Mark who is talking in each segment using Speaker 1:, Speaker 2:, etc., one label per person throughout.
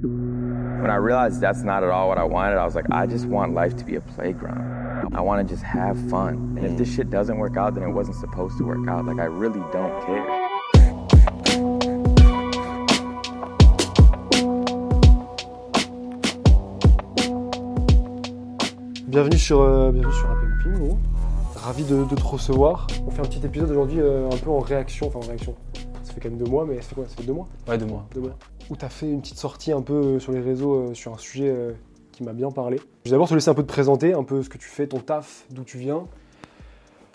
Speaker 1: When I realized that's not at all what I wanted, I was like, I just want life to be a playground. I want to just have fun. And if this shit doesn't work out, then it wasn't supposed to work out. Like, I really don't care.
Speaker 2: Bienvenue sur, euh, bienvenue sur Rap Ping, gros. Ravi de, de te recevoir. On fait un petit épisode aujourd'hui euh, un peu en réaction, enfin en réaction. Fait quand même deux mois, mais ça fait quoi Ça fait deux mois
Speaker 3: Ouais, de moi.
Speaker 2: Deux mois. Où t'as fait une petite sortie un peu euh, sur les réseaux euh, sur un sujet euh, qui m'a bien parlé. Je vais d'abord te laisser un peu te présenter, un peu ce que tu fais, ton taf, d'où tu viens.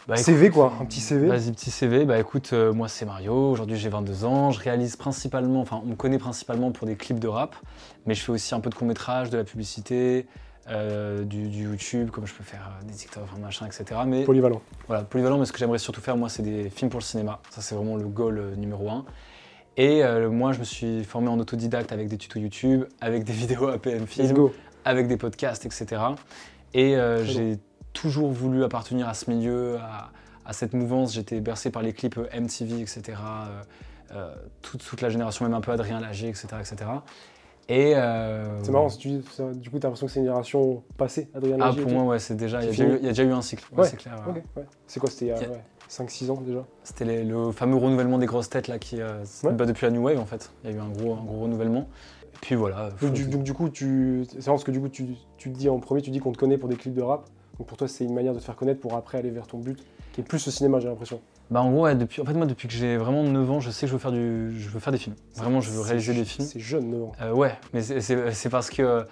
Speaker 3: Bah,
Speaker 2: CV
Speaker 3: écoute,
Speaker 2: quoi, un petit CV.
Speaker 3: Vas-y, petit CV. Bah écoute, euh, moi c'est Mario, aujourd'hui j'ai 22 ans, je réalise principalement, enfin on me connaît principalement pour des clips de rap, mais je fais aussi un peu de court-métrage, de la publicité, euh, du, du YouTube, comme je peux faire euh, des TikTok, enfin, machin, etc. Mais
Speaker 2: Polyvalent.
Speaker 3: voilà, polyvalent, mais ce que j'aimerais surtout faire, moi, c'est des films pour le cinéma. Ça, c'est vraiment le goal euh, numéro un. Et moi, je me suis formé en autodidacte avec des tutos YouTube, avec des vidéos APM Film, avec des podcasts, etc. Et j'ai toujours voulu appartenir à ce milieu, à, à cette mouvance. J'étais bercé par les clips MTV, etc. euh, toute, toute la génération, même un peu Adrien Lager, etc. etc. Et euh,
Speaker 2: C'est marrant, si tu dis ça, du coup t'as l'impression que c'est une génération passée, Adrien
Speaker 3: Ah,
Speaker 2: et
Speaker 3: pour
Speaker 2: tout.
Speaker 3: moi, ouais, c'est déjà. Il y, a déjà eu-
Speaker 2: fini.
Speaker 3: il y a déjà eu un cycle. Ouais,
Speaker 2: Ouais,
Speaker 3: c'est clair.
Speaker 2: Ok, ouais. C'est quoi, c'était il y a
Speaker 3: Il y a-
Speaker 2: ouais, 5-6 ans déjà
Speaker 3: C'était les- le fameux renouvellement des grosses têtes là qui euh,
Speaker 2: Ouais.
Speaker 3: bah, depuis la New Wave en fait. Il y a eu un gros, un gros renouvellement. Et puis voilà. faut-
Speaker 2: donc du, donc, du coup, tu... c'est marrant parce que du coup tu, tu te dis en premier, tu dis qu'on te connaît pour des clips de rap. Donc pour toi c'est une manière de te faire connaître pour après aller vers ton but, qui est plus le cinéma j'ai l'impression.
Speaker 3: Bah en gros, ouais, depuis, en fait moi depuis que j'ai vraiment 9 ans, je sais que je veux faire du, je veux faire des films. Vraiment, je veux réaliser des films.
Speaker 2: C'est jeune, 9 ans.
Speaker 3: Euh, ouais, mais c'est- parce que, euh,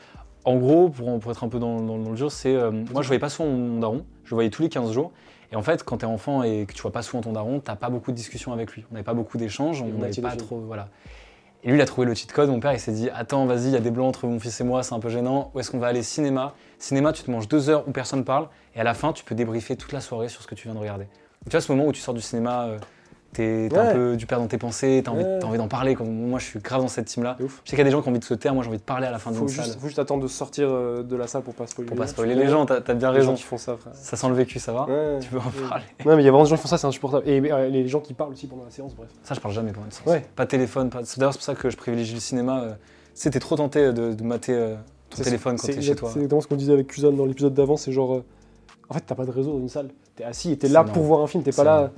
Speaker 3: en gros, pour, pour être un peu dans, dans- dans le dur, c'est euh, moi je voyais pas souvent mon daron, je le voyais tous les 15 jours. Et en fait, quand t'es enfant et que tu vois pas souvent ton daron, t'as pas beaucoup de discussions avec lui. On n'avait pas beaucoup d'échanges, on n'avait pas trop, voilà. Et lui, il a trouvé le cheat code. Mon père, il s'est dit Attends, vas-y, il y a des blancs entre mon fils et moi, c'est un peu gênant. Où est-ce qu'on va aller? Cinéma. Cinéma, tu te manges deux heures où personne parle. Et à la fin, tu peux débriefer toute la soirée sur ce que tu viens de regarder. Tu vois, ce moment où tu sors du cinéma, euh, t'es
Speaker 2: Ouais.
Speaker 3: un peu du père dans tes pensées, t'as envie,
Speaker 2: Ouais.
Speaker 3: t'as envie d'en parler. Comme moi, je suis grave dans cette team-là. Je sais qu'il y a des gens qui ont envie de se taire, moi j'ai envie de parler à la fin
Speaker 2: Faut
Speaker 3: d'une
Speaker 2: juste,
Speaker 3: salle.
Speaker 2: faut juste attendre de sortir euh, de la salle pour pas spoiler.
Speaker 3: Pour pas
Speaker 2: gens.
Speaker 3: spoiler les gens, t'as t'as bien
Speaker 2: les gens
Speaker 3: raison.
Speaker 2: qui font ça, frère.
Speaker 3: Ça sent le vécu, ça va
Speaker 2: Ouais.
Speaker 3: Tu peux en
Speaker 2: Ouais.
Speaker 3: parler.
Speaker 2: Non, mais il y a vraiment des gens qui font ça, c'est insupportable. Et euh, les gens qui parlent aussi pendant la séance, bref.
Speaker 3: Ça, je parle jamais pendant une séance.
Speaker 2: Ouais.
Speaker 3: Pas de téléphone, pas... D'ailleurs, c'est pour ça que je privilégie le cinéma. t'es trop tenté de, de mater euh, ton téléphone quand t'es chez toi.
Speaker 2: C'est exactement ce qu'on disait avec Kuzan dans l'épisode d'avant, c'est genre. En fait, t'as pas de réseau dans une salle. T'es assis et t'es là
Speaker 3: énorme.
Speaker 2: pour voir un film, t'es pas là.
Speaker 3: énorme.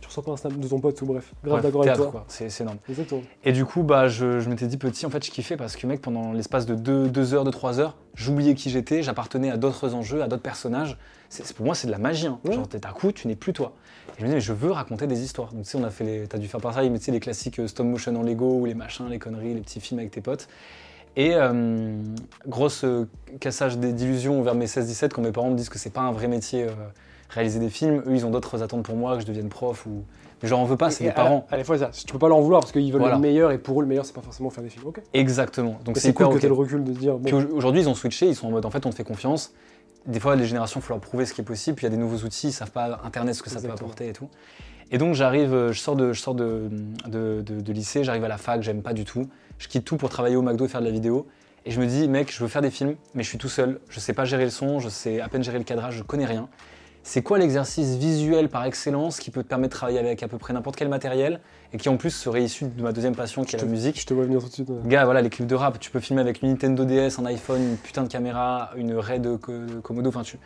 Speaker 2: Tu reçois pas un snap de ton pote ou bref. Grave d'accord avec toi.
Speaker 3: C'est énorme.
Speaker 2: Exactement.
Speaker 3: Et du coup, bah, je, je m'étais dit petit, en fait, je kiffais parce que, mec, pendant l'espace de 2 deux, heures, de 3 heures, j'oubliais qui j'étais, j'appartenais à d'autres enjeux, à d'autres personnages. C'est- pour moi, c'est de la magie. Hein.
Speaker 2: Ouais.
Speaker 3: Genre, t'es- d'un coup, tu n'es plus toi. Et je me disais, mais je veux raconter des histoires. Donc, tu sais, on a fait les. T'as dû faire pareil, mais tu sais, les classiques euh, stop motion en Lego ou les machins, les conneries, les petits films avec tes potes. Et euh, grosse euh, cassage des- d'illusions vers mes 16-17 quand mes parents me disent que c'est pas un vrai métier euh, réaliser des films. Eux, ils ont d'autres attentes pour moi, que je devienne prof ou. Mais je leur en veux pas, c'est mes parents.
Speaker 2: À la fois, ça, tu peux pas leur vouloir parce qu'ils veulent
Speaker 3: Voilà.
Speaker 2: le meilleur et pour eux, le meilleur, c'est pas forcément faire des films. Ok.
Speaker 3: Exactement. Donc c'est
Speaker 2: cool que
Speaker 3: ok.
Speaker 2: t'aies le recul de se dire, bon,
Speaker 3: Puis au- aujourd'hui, ils ont switché, ils sont en mode en fait, on te fait confiance. Des fois, les générations, il faut leur prouver ce qui est possible. Puis il y a des nouveaux outils, ils savent pas Internet ce que ça peut apporter et tout. Et donc j'arrive, euh, je sors de, je sors de, de, de- de lycée, j'arrive à la fac, j'aime pas du tout. Je quitte tout pour travailler au McDo et faire de la vidéo. Et je me dis, mec, je veux faire des films, mais je suis tout seul. Je sais pas gérer le son, je sais à peine gérer le cadrage, je connais rien. C'est quoi l'exercice visuel par excellence qui peut te permettre de travailler avec à peu près n'importe quel matériel et qui en plus serait issu de ma deuxième passion qui est
Speaker 2: je
Speaker 3: la
Speaker 2: te-
Speaker 3: musique?
Speaker 2: Je te vois venir tout de suite. ouais.
Speaker 3: Gars, voilà, les clips de rap, tu peux filmer avec une Nintendo DS, un iPhone, une putain de caméra, une Red Co- Komodo, enfin, tu...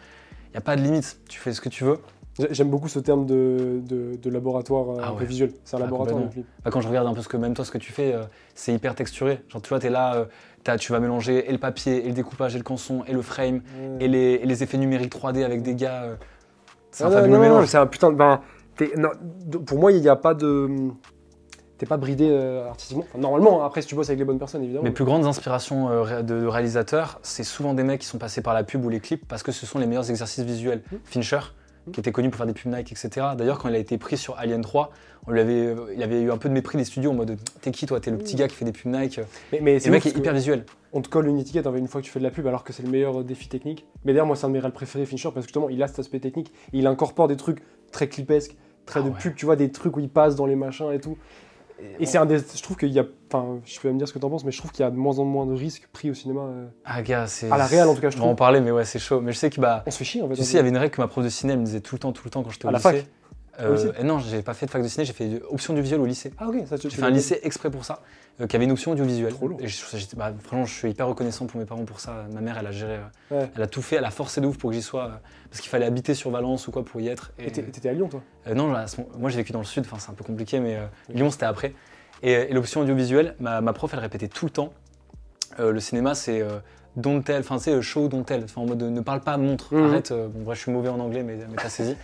Speaker 3: y a pas de limite, tu fais ce que tu veux.
Speaker 2: J'ai- J'aime beaucoup ce terme de, de, de laboratoire euh,
Speaker 3: Ah
Speaker 2: un peu
Speaker 3: ouais.
Speaker 2: visuel. C'est un
Speaker 3: Ah,
Speaker 2: laboratoire clip.
Speaker 3: Bah, quand je regarde un peu ce que même toi, ce que tu fais, euh, c'est hyper texturé. Genre, tu vois, t'es là, euh, tu vas mélanger et le papier, et le découpage, et le canson, et le frame, et les, et les effets numériques 3D avec des gars. euh, c'est un
Speaker 2: non,
Speaker 3: fabuleux
Speaker 2: non, non,
Speaker 3: mélange.
Speaker 2: c'est un putain de. Ben, non, pour moi, il n'y a pas de. T'es pas bridé euh, artistiquement. Enfin, normalement, après, si tu bosses avec les bonnes personnes, évidemment.
Speaker 3: Mes plus grandes inspirations euh, de, de réalisateurs, c'est souvent des mecs qui sont passés par la pub ou les clips parce que ce sont les meilleurs exercices visuels.
Speaker 2: Mhm.
Speaker 3: Fincher, qui était connu pour faire des pubs Nike, etc. D'ailleurs, quand il a été pris sur Alien 3, on lui avait, euh, il avait eu un peu de mépris des studios en mode T'es qui toi? T'es le petit gars qui fait des pubs Nike.
Speaker 2: Mais, c'est
Speaker 3: le mec est hyper visuel.
Speaker 2: On te colle une étiquette en fait, une fois que tu fais de la pub, alors que c'est le meilleur euh, défi technique. Mais d'ailleurs, moi, c'est un de mes réels préférés, Fincher, parce que justement, il a cet aspect technique. Et il incorpore des trucs très clipesques, très
Speaker 3: Ah
Speaker 2: de
Speaker 3: ouais.
Speaker 2: pub, tu vois, des trucs où il passe dans les machins et tout. Et c'est un des. Je trouve qu'il y a. Enfin, je peux me dire ce que t'en penses, mais je trouve qu'il y a de moins en moins de risques pris au cinéma. euh.
Speaker 3: Ah, gars, c'est.
Speaker 2: À la réal, en tout cas, je
Speaker 3: On va en
Speaker 2: trouve.
Speaker 3: parler, mais ouais, c'est chaud. Mais je sais que, bah,
Speaker 2: On se fait chier en fait.
Speaker 3: tu sais, il y avait une règle que ma prof de ciné elle me disait tout le temps, tout le temps quand j'étais au
Speaker 2: À la fac
Speaker 3: Euh, et non, j'ai pas fait de fac de ciné, j'ai fait option du visuel au lycée.
Speaker 2: Ah, ok, ça tu
Speaker 3: J'ai fait un lycée exprès pour ça, euh, qui avait une option audiovisuelle.
Speaker 2: Trop lourd.
Speaker 3: Et je, bah, franchement, je suis hyper reconnaissant pour mes parents pour ça. Ma mère, elle a géré, euh,
Speaker 2: Ouais.
Speaker 3: elle a tout fait, elle a forcé de ouf pour que j'y sois, euh, parce qu'il fallait habiter sur Valence ou quoi pour y être.
Speaker 2: Et t'étais à Lyon, toi?
Speaker 3: Non, moi j'ai vécu dans le sud, enfin c'est un peu compliqué, mais
Speaker 2: Oui.
Speaker 3: Lyon c'était après. Et, et l'option audiovisuelle, ma, ma prof elle répétait tout le temps le cinéma c'est don't tell, enfin c'est show don't tell, enfin en mode euh, ne parle pas, montre,
Speaker 2: Mhm.
Speaker 3: arrête. euh, bon, bref, je suis mauvais en anglais, mais, mais t'as saisi.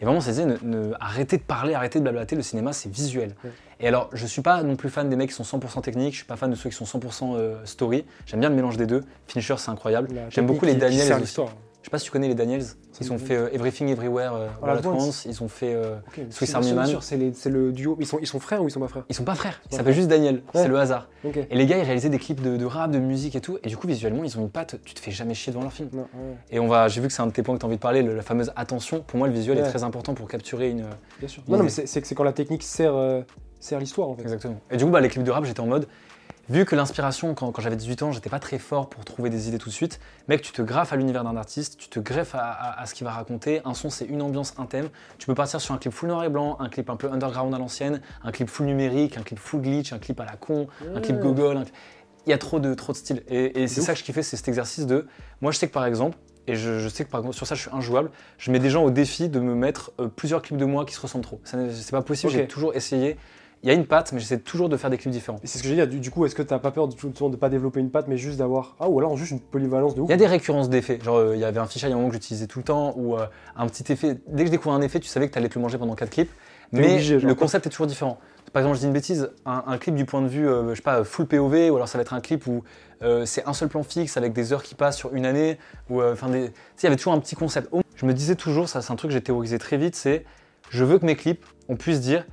Speaker 3: et vraiment, c'est ne, ne- arrêtez de parler, arrêtez de blablater, le cinéma c'est visuel. Et alors, je suis pas non plus fan des mecs qui sont 100% techniques, je suis pas fan de ceux qui sont 100% euh, story. J'aime bien le mélange des deux. Fincher c'est incroyable. J'aime beaucoup les
Speaker 2: qui- qui
Speaker 3: Je sais pas si tu connais les Daniels. Ils ont fait euh, Everything Everywhere euh,
Speaker 2: All
Speaker 3: All
Speaker 2: at Once.
Speaker 3: Ils ont fait euh, Swiss Army Man.
Speaker 2: c'est le duo. Ils sont, ils sont frères ou ils sont pas frères?
Speaker 3: Ils sont pas frères, ils s'appellent juste Daniel,
Speaker 2: Ouais.
Speaker 3: c'est le hasard. Et les gars, ils réalisaient des clips de, de rap, de musique et tout, et du coup, visuellement, ils ont une patte, tu te fais jamais chier devant leur film.
Speaker 2: Non, ouais,
Speaker 3: Et on va, j'ai vu que c'est un de tes points que tu as envie de parler, le- la fameuse attention. Pour moi, le visuel
Speaker 2: Ouais.
Speaker 3: est très important pour capturer une.
Speaker 2: bien sûr. Non, non, mais c'est quand la technique sert, euh, sert l'histoire, en fait.
Speaker 3: Exactement. Et du coup, bah, les clips de rap, j'étais en mode. Vu que l'inspiration, quand, quand j'avais 18 ans, j'étais pas très fort pour trouver des idées tout de suite, mec, tu te graffes à l'univers d'un artiste, tu te greffes à, à- à ce qu'il va raconter. Un son, c'est une ambiance, un thème. Tu peux partir sur un clip full noir et blanc, un clip un peu underground à l'ancienne, un clip full numérique, un clip full glitch, un clip à la con, un clip
Speaker 2: Ouais.
Speaker 3: gogol. un Il y a trop de, trop de styles. Et, et c'est ça que je kiffais, c'est cet exercice de. Moi, je sais que par exemple, et je, je sais que par exemple, sur ça, je suis injouable, je mets des gens au défi de me mettre euh, plusieurs clips de moi qui se ressemblent trop. C'est pas possible, j'ai toujours essayé. Il y a une patte, mais j'essaie toujours de faire des clips différents.
Speaker 2: C'est ce que j'ai dit, du, coup, est-ce que t'as pas peur de, de pas développer une patte, mais juste d'avoir. Ah, ou alors juste une polyvalence de ouf?
Speaker 3: Il y a des récurrences d'effets. Genre, euh, il y avait un fichier a un moment que j'utilisais tout le temps, ou euh, un petit effet. Dès que je découvrais un effet, tu savais que tu allais te le manger pendant 4 clips. Mais
Speaker 2: obligé,
Speaker 3: le concept est toujours différent. Par exemple, je dis une bêtise, un, un clip du point de vue, euh, je sais pas, full POV, ou alors ça va être un clip où euh, c'est un seul plan fixe avec des heures qui passent sur une année, ou enfin, des... tu sais, il y avait toujours un petit concept. Je me disais toujours, ça c'est un truc que j'ai théorisé très vite, c'est je veux que mes clips, on puisse dire,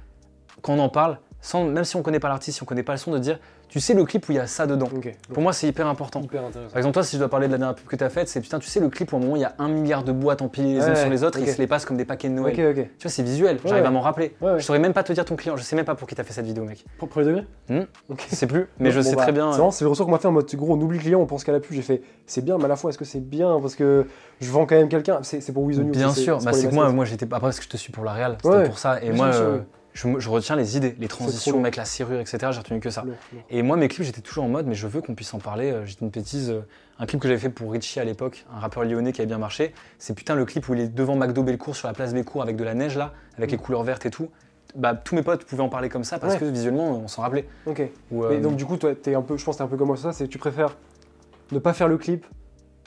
Speaker 3: quand on en parle, sans, même si on connaît pas l'artiste, si on connaît pas le son, de dire, tu sais le clip où il y a ça dedans. Pour moi, c'est hyper important.
Speaker 2: hyper.
Speaker 3: Par exemple, toi, si je dois parler de la dernière pub que tu as faite, c'est putain, tu sais, le clip où à un moment il y a un milliard de boîtes empilées les unes
Speaker 2: Ouais,
Speaker 3: sur les autres et ils se les passent comme des paquets de Noël. Tu vois, c'est visuel,
Speaker 2: Ouais,
Speaker 3: j'arrive
Speaker 2: ouais.
Speaker 3: à m'en rappeler.
Speaker 2: Ouais, ouais.
Speaker 3: Je saurais même pas te dire ton client, je sais même pas pour qui t'as fait cette vidéo, mec.
Speaker 2: Pour premier degré. Ok.
Speaker 3: Je sais plus, mais je
Speaker 2: Bon,
Speaker 3: sais
Speaker 2: bah,
Speaker 3: très bien.
Speaker 2: C'est vraiment, c'est le ressort qu'on m'a fait en mode gros, on oublie le client, on pense qu'à la pub. J'ai fait, c'est bien, mais à la fois, est-ce que c'est bien Parce que je vends quand même quelqu'un? C'est c'est pour News.
Speaker 3: Bien
Speaker 2: c'est-
Speaker 3: sûr,
Speaker 2: c'est
Speaker 3: bah, c'est que moi, moi j'étais après parce que je te suis pour la réal, c'était
Speaker 2: Ouais.
Speaker 3: pour ça. Et moi, euh,
Speaker 2: ouais.
Speaker 3: Je, je retiens les idées, les transitions, mec, la serrure, etc. J'ai retenu que ça. Et moi, mes clips, j'étais toujours en mode, mais je veux qu'on puisse en parler. Euh, J'ai dit une bêtise, euh, un clip que j'avais fait pour Richie à l'époque, un rappeur lyonnais qui avait bien marché. C'est putain le clip où il est devant McDo Belcourt sur la place Belcourt avec de la neige là, avec les couleurs vertes et tout. Bah, tous mes potes pouvaient en parler comme ça parce
Speaker 2: Ouais.
Speaker 3: que visuellement, on s'en rappelait.
Speaker 2: Ok.
Speaker 3: Ou, euh,
Speaker 2: Mais donc, du coup, toi, t'es un peu, je pense que t'es un peu comme moi sur ça, c'est tu préfères ne pas faire le clip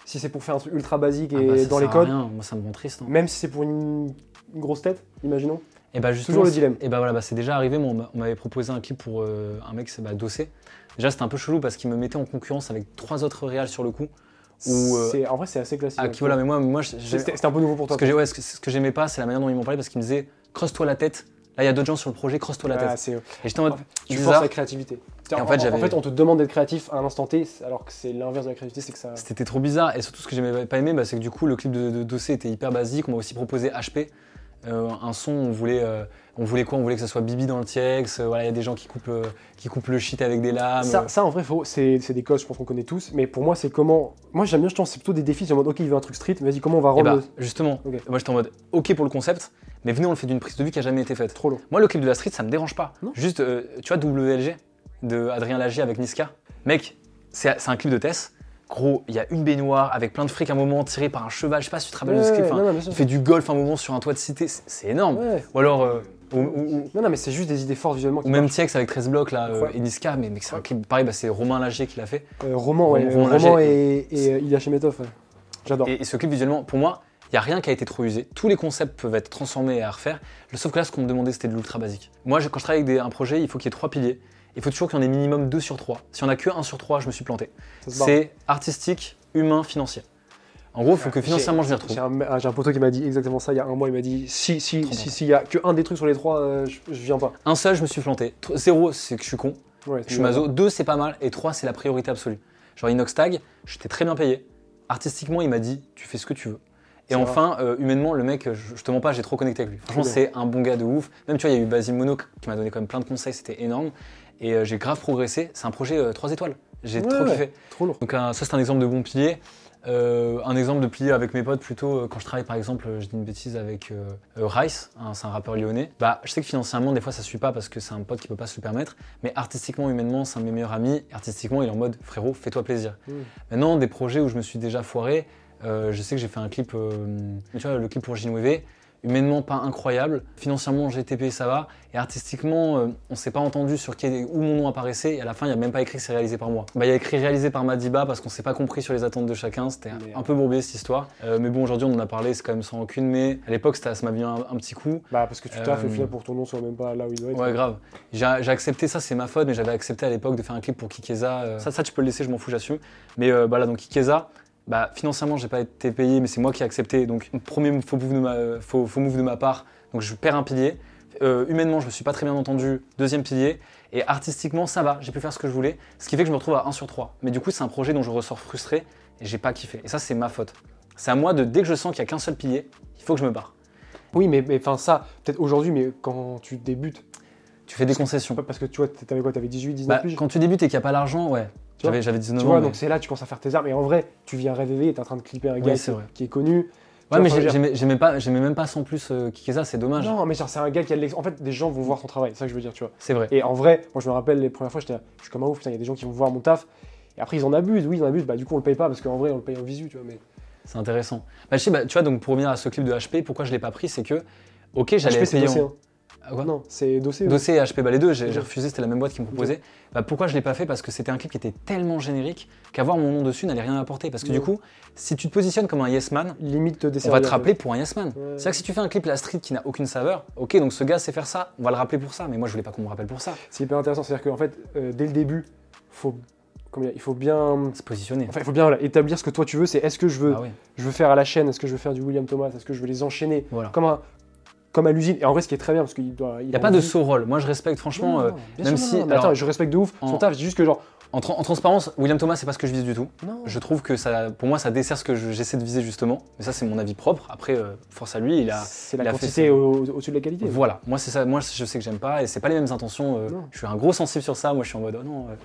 Speaker 2: si c'est pour faire un truc ultra basique
Speaker 3: ah
Speaker 2: et
Speaker 3: bah, ça
Speaker 2: dans les
Speaker 3: à
Speaker 2: codes,
Speaker 3: rien. Moi, ça me rend triste. hein.
Speaker 2: même si c'est pour une, une grosse tête, imaginons.
Speaker 3: Et bah
Speaker 2: Toujours le dilemme.
Speaker 3: Et bah voilà, bah, c'est déjà arrivé. Moi, on m'a- on m'avait proposé un clip pour euh, un mec, c'est bah, Dossé. Déjà, c'était un peu chelou parce qu'il me mettait en concurrence avec trois autres réals sur le coup. Ou, euh,
Speaker 2: en vrai, c'est assez classique.
Speaker 3: Ah, qui voilà, mais moi, moi,
Speaker 2: C'était un peu nouveau pour toi.
Speaker 3: ce que j'ai, ouais, ce que, ce que j'aimais pas, c'est la manière dont ils m'ont parlé parce qu'ils me disaient creuse-toi la tête. Là, il y a d'autres gens sur le projet, creuse-toi la
Speaker 2: Ah,
Speaker 3: tête.
Speaker 2: c'est-
Speaker 3: Et j'étais en mode,
Speaker 2: tu
Speaker 3: bizarre.
Speaker 2: forces la créativité.
Speaker 3: En
Speaker 2: en,
Speaker 3: fait,
Speaker 2: en- on te demande d'être créatif à un instant T, alors que c'est l'inverse de la créativité, c'est que ça.
Speaker 3: C'était trop bizarre et surtout ce que j'aimais pas aimé, bah, c'est que du coup le clip de, de Dossé était hyper basique. On m'a aussi proposé HP, euh, un son. On voulait, euh, on voulait quoi? On voulait que ça soit Bibi dans le TX. euh, voilà, il y a des gens qui coupent, qui coupent le shit avec des lames.
Speaker 2: Ça, ça, en vrai, c'est des codes, je pense qu'on connaît tous. Mais pour moi, c'est comment. Moi, j'aime bien, je pense, c'est plutôt des défis. C'est en mode, ok, il veut un truc street, vas-y, comment on va
Speaker 3: Et
Speaker 2: rendre
Speaker 3: bah,
Speaker 2: le-
Speaker 3: justement, moi j'étais en mode ok pour le concept, mais venez on le fait d'une prise de vue qui a jamais été faite.
Speaker 2: trop long
Speaker 3: Moi le clip de la street ça me dérange pas.
Speaker 2: Non.
Speaker 3: Juste, tu vois WLG de Adrien Lagier avec Niska. Mec, c'est c'est un clip de Tess. Gros, il y a une baignoire avec plein de fric à un moment tiré par un cheval. Je sais pas si tu te rappelles de ce
Speaker 2: Ouais,
Speaker 3: clip.
Speaker 2: ouais,
Speaker 3: enfin,
Speaker 2: non, non, bien sûr.
Speaker 3: il fait du golf un moment sur un toit de cité. C'est énorme.
Speaker 2: Ouais.
Speaker 3: Ou alors, euh, ou, ou-
Speaker 2: Non, non, mais c'est juste des idées fortes visuellement.
Speaker 3: ou même. TX avec 13 blocs là, euh, et Niska. Mais, c'est un clip pareil, bah, c'est Romain Lagier qui l'a fait.
Speaker 2: Euh, roman, ouais.
Speaker 3: Roman
Speaker 2: Roman,
Speaker 3: Lager.
Speaker 2: et, et euh, Ilya Shemetov. J'adore.
Speaker 3: Et, et ce clip visuellement, pour moi, il n'y a rien qui a été trop usé. Tous les concepts peuvent être transformés et à refaire. Sauf que là, ce qu'on me demandait, c'était de l'ultra basique. Moi, je- quand je travaille avec des- un projet, il faut qu'il y ait trois piliers. Il faut toujours qu'il y en ait minimum deux sur trois. Si on a que un sur trois, je me suis planté. C'est artistique, humain, financier. En gros, il faut que financièrement, je m'y retrouve.
Speaker 2: J'ai un, un poteau qui m'a dit exactement ça il y a un mois. Il m'a dit si si
Speaker 3: Trop
Speaker 2: si s'il y a que un des trucs sur les trois, euh, je, je viens pas.
Speaker 3: Un seul, je me suis planté. Zéro, c'est que je suis con.
Speaker 2: Ouais,
Speaker 3: Je suis mazo. Deux, c'est pas mal. Et trois, c'est la priorité absolue. Genre Inox Tag, j'étais très bien payé. Artistiquement, il m'a dit tu fais ce que tu veux. Et enfin, euh, humainement, le mec, je, je te mens pas, j'ai trop connecté avec lui. Franchement, c'est un bon gars de ouf. Même, tu vois, il y a eu Basile Mono qui m'a donné quand même plein de conseils, c'était énorme. Et euh, j'ai grave progressé. C'est un projet 3 étoiles. J'ai
Speaker 2: Ouais,
Speaker 3: trop
Speaker 2: ouais.
Speaker 3: kiffé.
Speaker 2: Trop lourd.
Speaker 3: Donc un- ça c'est un exemple de bon pilier. Euh, un exemple de pilier avec mes potes plutôt euh, quand je travaille par exemple, euh, je dis une bêtise avec euh, euh, Rice, hein, c'est un rappeur lyonnais. Bah je sais que financièrement des fois ça suit pas parce que c'est un pote qui peut pas se le permettre, mais artistiquement, humainement, c'est un de mes meilleurs amis. Artistiquement, il est en mode frérot, fais-toi plaisir.
Speaker 2: Mm.
Speaker 3: Maintenant des projets où je me suis déjà foiré, euh, je sais que j'ai fait un clip, euh, tu vois le clip pour Ginouévé, humainement pas incroyable, financièrement GTP ça va, et artistiquement euh, on s'est pas entendu sur qui, où mon nom apparaissait, et à la fin il y a même pas écrit que c'est réalisé par moi. Bah il y a écrit réalisé par Madiba parce qu'on s'est pas compris sur les attentes de chacun, c'était un peu bourbé cette histoire. Euh, mais bon aujourd'hui on en a parlé, c'est quand même sans aucune, mais à l'époque ça m'a mis un, un petit coup.
Speaker 2: Bah, parce que tu taffes,
Speaker 3: Euh,
Speaker 2: au final, pour ton nom soit même pas là où il doit être.
Speaker 3: Ouais, grave. J'ai accepté ça, c'est ma faute, mais j'avais accepté à l'époque de faire un clip pour Kikeza. euh, Ça, ça, tu peux le laisser, je m'en fous, j'assume. Mais euh, bah donc Kikeza, bah, financièrement, j'ai pas été payé, mais c'est moi qui ai accepté. Donc, premier faux move de ma, faux, faux move de ma part. Donc, je perds un pilier. Euh, humainement, je me suis pas très bien entendu. Deuxième pilier. Et artistiquement, ça va, j'ai pu faire ce que je voulais. Ce qui fait que je me retrouve à 1 sur 3. Mais du coup, c'est un projet dont je ressors frustré et j'ai pas kiffé. Et ça, c'est ma faute. C'est à moi de, dès que je sens qu'il y a qu'un seul pilier, il faut que je me barre.
Speaker 2: Oui, mais mais, enfin, ça, peut-être aujourd'hui, mais quand tu débutes,
Speaker 3: Tu fais des concessions.
Speaker 2: pas parce que tu vois, t'avais quoi? T'avais 18, 19
Speaker 3: Bah, quand tu débutes et qu'il n'y a pas l'argent, ouais.
Speaker 2: Tu vois
Speaker 3: J'avais j'avais 19
Speaker 2: Tu
Speaker 3: ans.
Speaker 2: vois,
Speaker 3: mais-
Speaker 2: donc c'est là, tu commences à faire tes armes. Et en vrai, tu viens rêver et t'es en train de clipper un gars qui, est connu. Tu
Speaker 3: Ouais,
Speaker 2: vois,
Speaker 3: mais j'aimais pas, j'aimais même pas sans plus euh, Kikeza, c'est dommage.
Speaker 2: Non, mais genre, c'est un gars qui a de l'ex- En fait, des gens vont voir ton travail, c'est ça que je veux dire, tu vois.
Speaker 3: C'est vrai.
Speaker 2: Et en vrai, moi, je me rappelle les premières fois, j'étais je suis comme un ouf, putain, il y a des gens qui vont voir mon taf. Et après, ils en abusent, oui, ils en abusent, bah du coup, on le paye pas parce qu'en vrai, on le paye en visu, tu vois. Mais
Speaker 3: C'est intéressant. Bah, je sais, bah, tu vois, donc pour revenir à ce clip de HP, pourquoi je l'ai pas pris, c'est que, ok, j'allais
Speaker 2: HP,
Speaker 3: être
Speaker 2: c'est
Speaker 3: payé
Speaker 2: dossé.
Speaker 3: en-
Speaker 2: hein.
Speaker 3: Ah, quoi
Speaker 2: Non, c'est dossé. ouais.
Speaker 3: Dossé et HP, bah les deux, j'ai refusé, c'était la même boîte qui me proposait. Bah, pourquoi je l'ai pas fait? Parce que c'était un clip qui était tellement générique qu'avoir mon nom dessus n'allait rien apporter. Parce que du coup, si tu te positionnes comme un yes man,
Speaker 2: Limite te
Speaker 3: on va te rappeler pour un yes man. C'est-à-dire que si tu fais un clip la street qui n'a aucune saveur, ok, donc ce gars sait faire ça, on va le rappeler pour ça. Mais moi, je voulais pas qu'on me rappelle pour ça.
Speaker 2: C'est hyper intéressant, c'est-à-dire qu'en fait, euh, dès le début, faut, il faut bien.
Speaker 3: Se positionner.
Speaker 2: Enfin, il faut bien voilà, établir ce que toi tu veux. C'est est-ce que je veux,
Speaker 3: Ah oui.
Speaker 2: je veux faire à la chaîne, est-ce que je veux faire du William Thomas, est-ce que je veux les enchaîner
Speaker 3: Voilà.
Speaker 2: comme, un, comme à l'usine. Et en vrai, ce qui est très bien, parce qu'il doit.
Speaker 3: Il n'y a pas de saut rôle. Moi, je respecte franchement. euh, même si- alors-
Speaker 2: attends, je respecte de ouf son
Speaker 3: En-
Speaker 2: taf. Dis juste que genre.
Speaker 3: en, tra- en transparence, William Thomas, c'est pas ce que je vise du tout.
Speaker 2: Non.
Speaker 3: Je trouve que ça, pour moi, ça dessert ce que je- j'essaie de viser justement. Mais ça, c'est mon avis propre. Après, euh, force à lui, il a.
Speaker 2: C'est
Speaker 3: il
Speaker 2: la
Speaker 3: fait
Speaker 2: au- au-dessus de la qualité.
Speaker 3: Voilà. Moi, c'est ça. Moi, je sais que j'aime pas et c'est pas les mêmes intentions. euh, je suis un gros sensible sur ça. Moi, je suis en mode, oh non, euh,
Speaker 2: Non.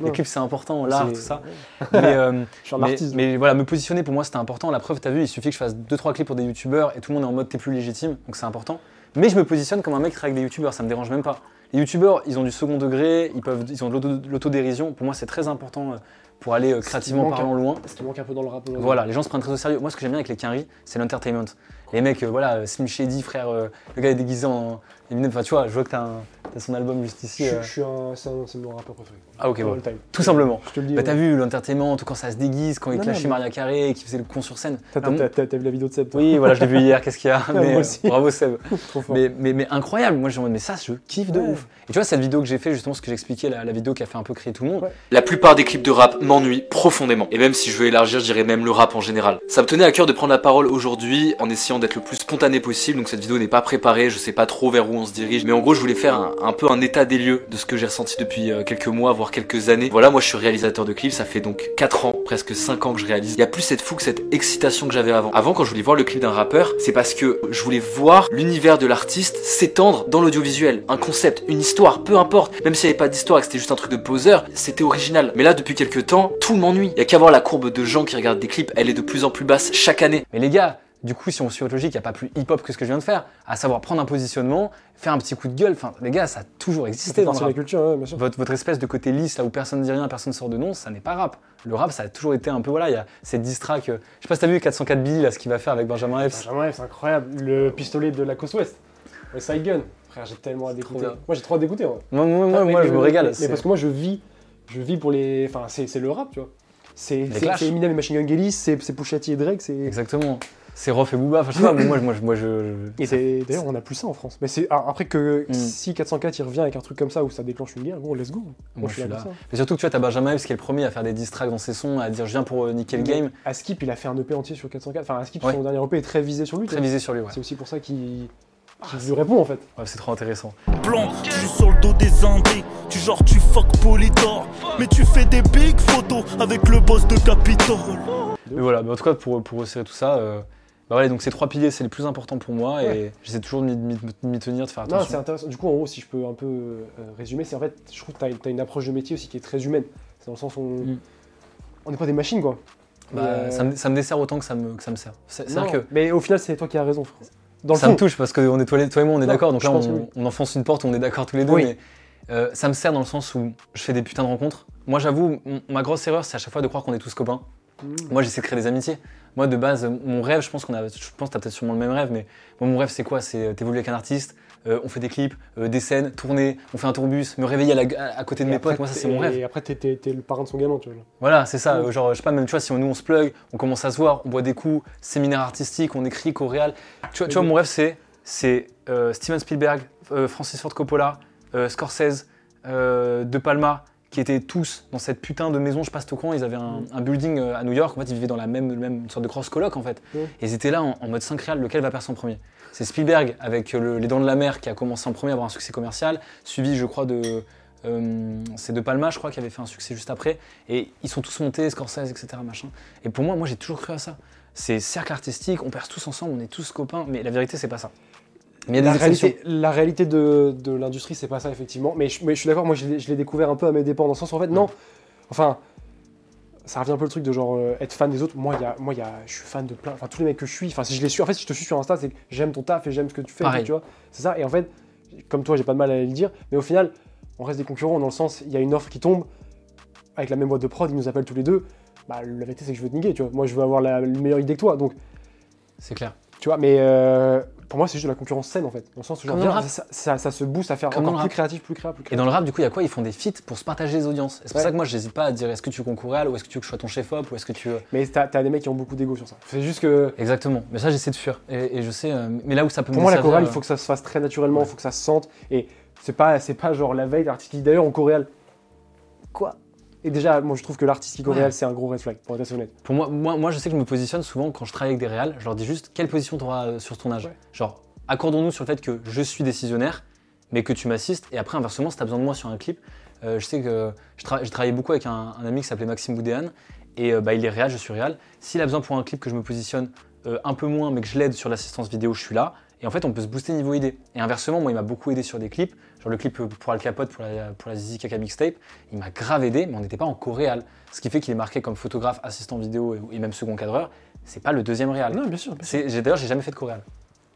Speaker 3: Les clips, c'est important, l'art, tout ça. mais, euh,
Speaker 2: Je suis un
Speaker 3: mais, voilà, me positionner pour moi, c'était important. La preuve, t'as vu, il suffit que je fasse 2-3 clips pour des youtubeurs et tout le monde est en mode, t'es plus légitime. Donc, c'est important. Mais je me positionne comme un mec qui travaille avec des youtubeurs. Ça me dérange même pas. Les youtubeurs, ils ont du second degré, ils, peuvent, ils ont de l'auto- de l'autodérision. Pour moi, c'est très important euh, pour aller euh, créativement parlant loin.
Speaker 2: Ce qui manque un peu dans le rap.
Speaker 3: Voilà, les gens se prennent très au sérieux. Moi, ce que j'aime bien avec les quinries, c'est l'entertainment. Les mecs, euh, voilà, Slim Shady, frère, euh, le gars est déguisé en Eminem. Enfin, tu vois, je vois que t'as un- t'as son album juste ici.
Speaker 2: Je,
Speaker 3: euh.
Speaker 2: je suis un. C'est un- c'est mon rappeur préféré.
Speaker 3: Ah, ok, bon. Tout simplement.
Speaker 2: Je te le dis.
Speaker 3: Bah,
Speaker 2: ouais.
Speaker 3: t'as vu l'entertainment, tout quand ça se déguise, quand il
Speaker 2: Non,
Speaker 3: clashait
Speaker 2: non, mais-
Speaker 3: Maria Carré et qu'il faisait le con sur scène.
Speaker 2: T'as-
Speaker 3: Ah,
Speaker 2: T'as t'as- t'as vu la vidéo de Seb toi
Speaker 3: Oui, voilà, je l'ai vu hier, qu'est-ce qu'il y a
Speaker 2: moi
Speaker 3: mais, euh,
Speaker 2: aussi.
Speaker 3: Bravo Seb.
Speaker 2: Trop fort.
Speaker 3: Mais, mais, mais incroyable, moi j'ai en mode, mais ça, je kiffe de
Speaker 2: Ouais.
Speaker 3: ouf. Et tu vois, cette vidéo que j'ai fait, justement, ce que j'expliquais, la, la vidéo qui a fait un peu crier tout le monde,
Speaker 2: Ouais.
Speaker 4: La plupart des clips de rap m'ennuient profondément. Et même si je veux élargir, je dirais même le rap en général. Ça me tenait à cœur de prendre la parole aujourd'hui en essayant d'être le plus spontané possible. Donc cette vidéo n'est pas préparée, je sais pas trop vers où on se dirige. Mais en gros, je voulais faire un, peu un état des lieux de ce que j'ai ressenti depuis euh, quelques mois, voire quelques années. Voilà, moi je suis réalisateur de clips, ça fait donc 4 ans, presque 5 ans que je réalise. Il y a plus cette fougue, cette excitation que j'avais avant. Avant, quand je voulais voir le clip d'un rappeur, c'est parce que je voulais voir l'univers de l'artiste s'étendre dans l'audiovisuel. Un concept, une histoire, peu importe. Même s'il n'y avait pas d'histoire et que c'était juste un truc de poseur, c'était original. Mais là, depuis quelques temps, tout m'ennuie. Il y a qu'à voir la courbe de gens qui regardent des clips, elle est de plus en plus basse chaque année.
Speaker 3: Mais les gars, du coup, si on suit votre logique, il n'y a pas plus hip-hop que ce que je viens de faire, à savoir prendre un positionnement, faire un petit coup de gueule. Enfin, les gars, ça a toujours existé dans le
Speaker 2: de la
Speaker 3: rap.
Speaker 2: culture, ouais, bien sûr.
Speaker 3: Votre, votre espèce de côté lisse, là où personne ne dit rien, personne ne sort de nom, ça n'est pas rap. Le rap, ça a toujours été un peu, voilà, il y a cette distrac. euh, je sais pas si t'as vu 404 Billy, là, ce qu'il va faire avec Benjamin Epps.
Speaker 2: Benjamin F, c'est incroyable. Le pistolet de la côte ouest. Le side gun. Frère, j'ai tellement à d'écouter.
Speaker 3: bien.
Speaker 2: Moi, j'ai trop à. Ouais.
Speaker 3: Moi, moi, moi, moi, je me régale.
Speaker 2: Mais,
Speaker 3: c'est-
Speaker 2: parce que moi, je vis, je vis pour les. Enfin, c'est le rap, tu vois. C'est Eminem et Machine Gun Kelly, c'est c'est Pusha T et Drake, c'est.
Speaker 3: Exactement. C'est Rof et Booba. Enfin, je sais pas, moi, moi, je- moi, je.
Speaker 2: D'ailleurs, on a plus ça en France. Mais c'est après que
Speaker 3: Mm.
Speaker 2: si 404 il revient avec un truc comme ça où ça déclenche une guerre, bon, let's go.
Speaker 3: Moi, je suis là.
Speaker 2: ça.
Speaker 3: Mais surtout que tu vois, t'as Benjamin Epps qui est le premier à faire des distracts dans ses sons, à dire je viens pour euh, niquer le game.
Speaker 2: Askip, il a fait un EP entier sur 404. Enfin, Askip,
Speaker 3: Ouais.
Speaker 2: son dernier EP est très visé sur lui.
Speaker 3: Très visé sur lui, ouais.
Speaker 2: C'est aussi pour ça qu'il lui répond en fait.
Speaker 3: Ouais, c'est trop intéressant.
Speaker 5: plan, tu joues sur le dos des indés, tu genre tu fuck Polydor, mais tu fais des big photos avec le boss de Capitol.
Speaker 3: Mais voilà, mais en tout cas, pour, pour resserrer tout ça, euh, bah voilà, donc ces trois piliers, c'est les plus importants pour moi et j'essaie toujours de m'y- tenir, de faire
Speaker 2: Non, c'est
Speaker 3: attention.
Speaker 2: intéressant. Du coup, en gros, si je peux un peu euh, résumer, c'est en fait, je trouve que tu as, une approche de métier aussi qui est très humaine. C'est dans le sens où on
Speaker 3: Mm.
Speaker 2: n'est pas des machines, quoi.
Speaker 3: Bah,
Speaker 2: euh,
Speaker 3: ça, me, ça me dessert autant que ça me, que ça me sert.
Speaker 2: Non,
Speaker 3: que
Speaker 2: Mais au final, c'est toi qui as raison, frère. Dans le
Speaker 3: ça
Speaker 2: fond,
Speaker 3: me touche parce que on est, toi, et- moi, on est d'accord. Donc là, on, enfonce une porte on est d'accord tous les deux.
Speaker 2: Oui.
Speaker 3: Mais euh, ça me sert dans le sens où je fais des putains de rencontres. Moi, j'avoue, ma grosse erreur, c'est à chaque fois de croire qu'on est tous copains.
Speaker 2: Mm.
Speaker 3: Moi, j'essaie de créer des amitiés. Moi, de base, mon rêve, je pense qu'on a, je pense que t'as peut-être sûrement le même rêve, mais moi, mon rêve, c'est quoi? C'est euh, t'évoluer avec un artiste, euh, on fait des clips, euh, des scènes, tourner, on fait un tourbus, me réveiller à, la- à- à côté de
Speaker 2: Et
Speaker 3: mes
Speaker 2: après,
Speaker 3: potes. Moi, ça, c'est mon rêve.
Speaker 2: Et après, t'es- t'es t'es le parrain de son gamin, tu vois.
Speaker 3: Voilà, c'est ça. Euh, Genre, je sais pas, même, tu vois, si on- nous, on se plug, on commence à se voir, on boit des coups, séminaire artistique, on écrit, choréal. Tu vois, tu vois mon rêve, c'est, c'est Steven Spielberg, Francis Ford Coppola, Scorsese, De Palma, qui étaient tous dans cette putain de maison, je sais pas si t'es au courant, ils avaient un, un building euh, à New York, en fait, ils vivaient dans la même, le même une sorte de cross coloc, en fait.
Speaker 2: Mhm.
Speaker 3: Et ils étaient là en, en mode 5 réal, lequel va percer en premier? C'est Spielberg, avec euh, le- Les Dents de la Mer, qui a commencé en premier à avoir un succès commercial, suivi, je crois, de. euh, c'est De Palma, je crois, qui avait fait un succès juste après. Et ils sont tous montés, Scorsese, etc. Machin. Et pour moi, moi j'ai toujours cru à ça. C'est cercle artistique, on perce tous ensemble, on est tous copains, mais la vérité, c'est pas ça. Mais il y a
Speaker 2: La réalité, la réalité de, de l'industrie, c'est pas ça, effectivement. Mais je, mais je suis d'accord, moi, je l'ai découvert un peu à mes dépens, dans le sens où, en fait, non. Enfin, ça revient un peu le truc de genre euh, être fan des autres. Moi, il y a, moi il y a, je suis fan de plein. Enfin, tous les mecs que je suis. Enfin, si je les suis, en fait, si je te suis sur Insta, c'est que j'aime ton taf et j'aime ce que tu fais.
Speaker 3: Pareil.
Speaker 2: Tu vois, c'est ça. Et en fait, comme toi, j'ai pas de mal à le dire. Mais au final, on reste des concurrents dans le sens, il y a une offre qui tombe avec la même boîte de prod, ils nous appellent tous les deux. Bah, la vérité, c'est que je veux te niquer, tu vois. Moi, je veux avoir la, une meilleure idée que toi. Donc,
Speaker 3: C'est clair.
Speaker 2: tu vois, mais euh, pour moi, c'est juste de la concurrence saine en fait. Dans le sens où, genre,
Speaker 3: le
Speaker 2: ça, ça, ça se booste à faire
Speaker 3: Comme
Speaker 2: encore plus créatif, plus créatif, plus
Speaker 3: Et dans le rap, du coup, il y a quoi? Ils font des feats pour se partager les audiences. C'est pour
Speaker 2: Ouais.
Speaker 3: ça que moi, j'hésite pas à dire est-ce que tu veux qu'on réel ou est-ce que tu veux que je sois ton chef-op ou est-ce que tu veux.
Speaker 2: Mais t'as as des mecs qui ont beaucoup d'ego sur ça. C'est juste que
Speaker 3: Exactement. Mais ça, j'essaie de fuir. Et, et je sais. euh, mais là où ça peut
Speaker 2: pour
Speaker 3: me
Speaker 2: moi, la chorale, il
Speaker 3: euh,
Speaker 2: faut que ça se fasse très naturellement, il
Speaker 3: Ouais.
Speaker 2: faut que ça se sente. Et c'est pas, c'est pas genre la veille, l'artiste qui dit d'ailleurs en choréal. Quoi? Et déjà, moi je trouve que l'artiste qui choréal,
Speaker 3: Ouais.
Speaker 2: c'est un gros red flag, pour être assez honnête.
Speaker 3: Pour moi, moi, moi, je sais que je me positionne souvent quand je travaille avec des réals. Je leur dis juste quelle position tu auras sur ce tournage.
Speaker 2: Ouais.
Speaker 3: Genre, accordons-nous sur le fait que je suis décisionnaire, mais que tu m'assistes. Et après, inversement, si tu as besoin de moi sur un clip, euh, je sais que je tra- j'ai travaillé beaucoup avec un, un ami qui s'appelait Maxime Boudéan. Et euh, bah, il est réal, je suis réal. S'il a besoin pour un clip que je me positionne euh, un peu moins, mais que je l'aide sur l'assistance vidéo, je suis là. Et en fait, on peut se booster niveau idée. Et inversement, moi, il m'a beaucoup aidé sur des clips. Genre le clip pour Al Capote, pour la, pour la Zizi Kaka mixtape, il m'a grave aidé, mais on n'était pas en co-réal. Ce qui fait qu'il est marqué comme photographe, assistant vidéo et, et même second cadreur. C'est pas le deuxième réal.
Speaker 2: Non, bien sûr. bien sûr.
Speaker 3: D'ailleurs, j'ai jamais fait de co-réal.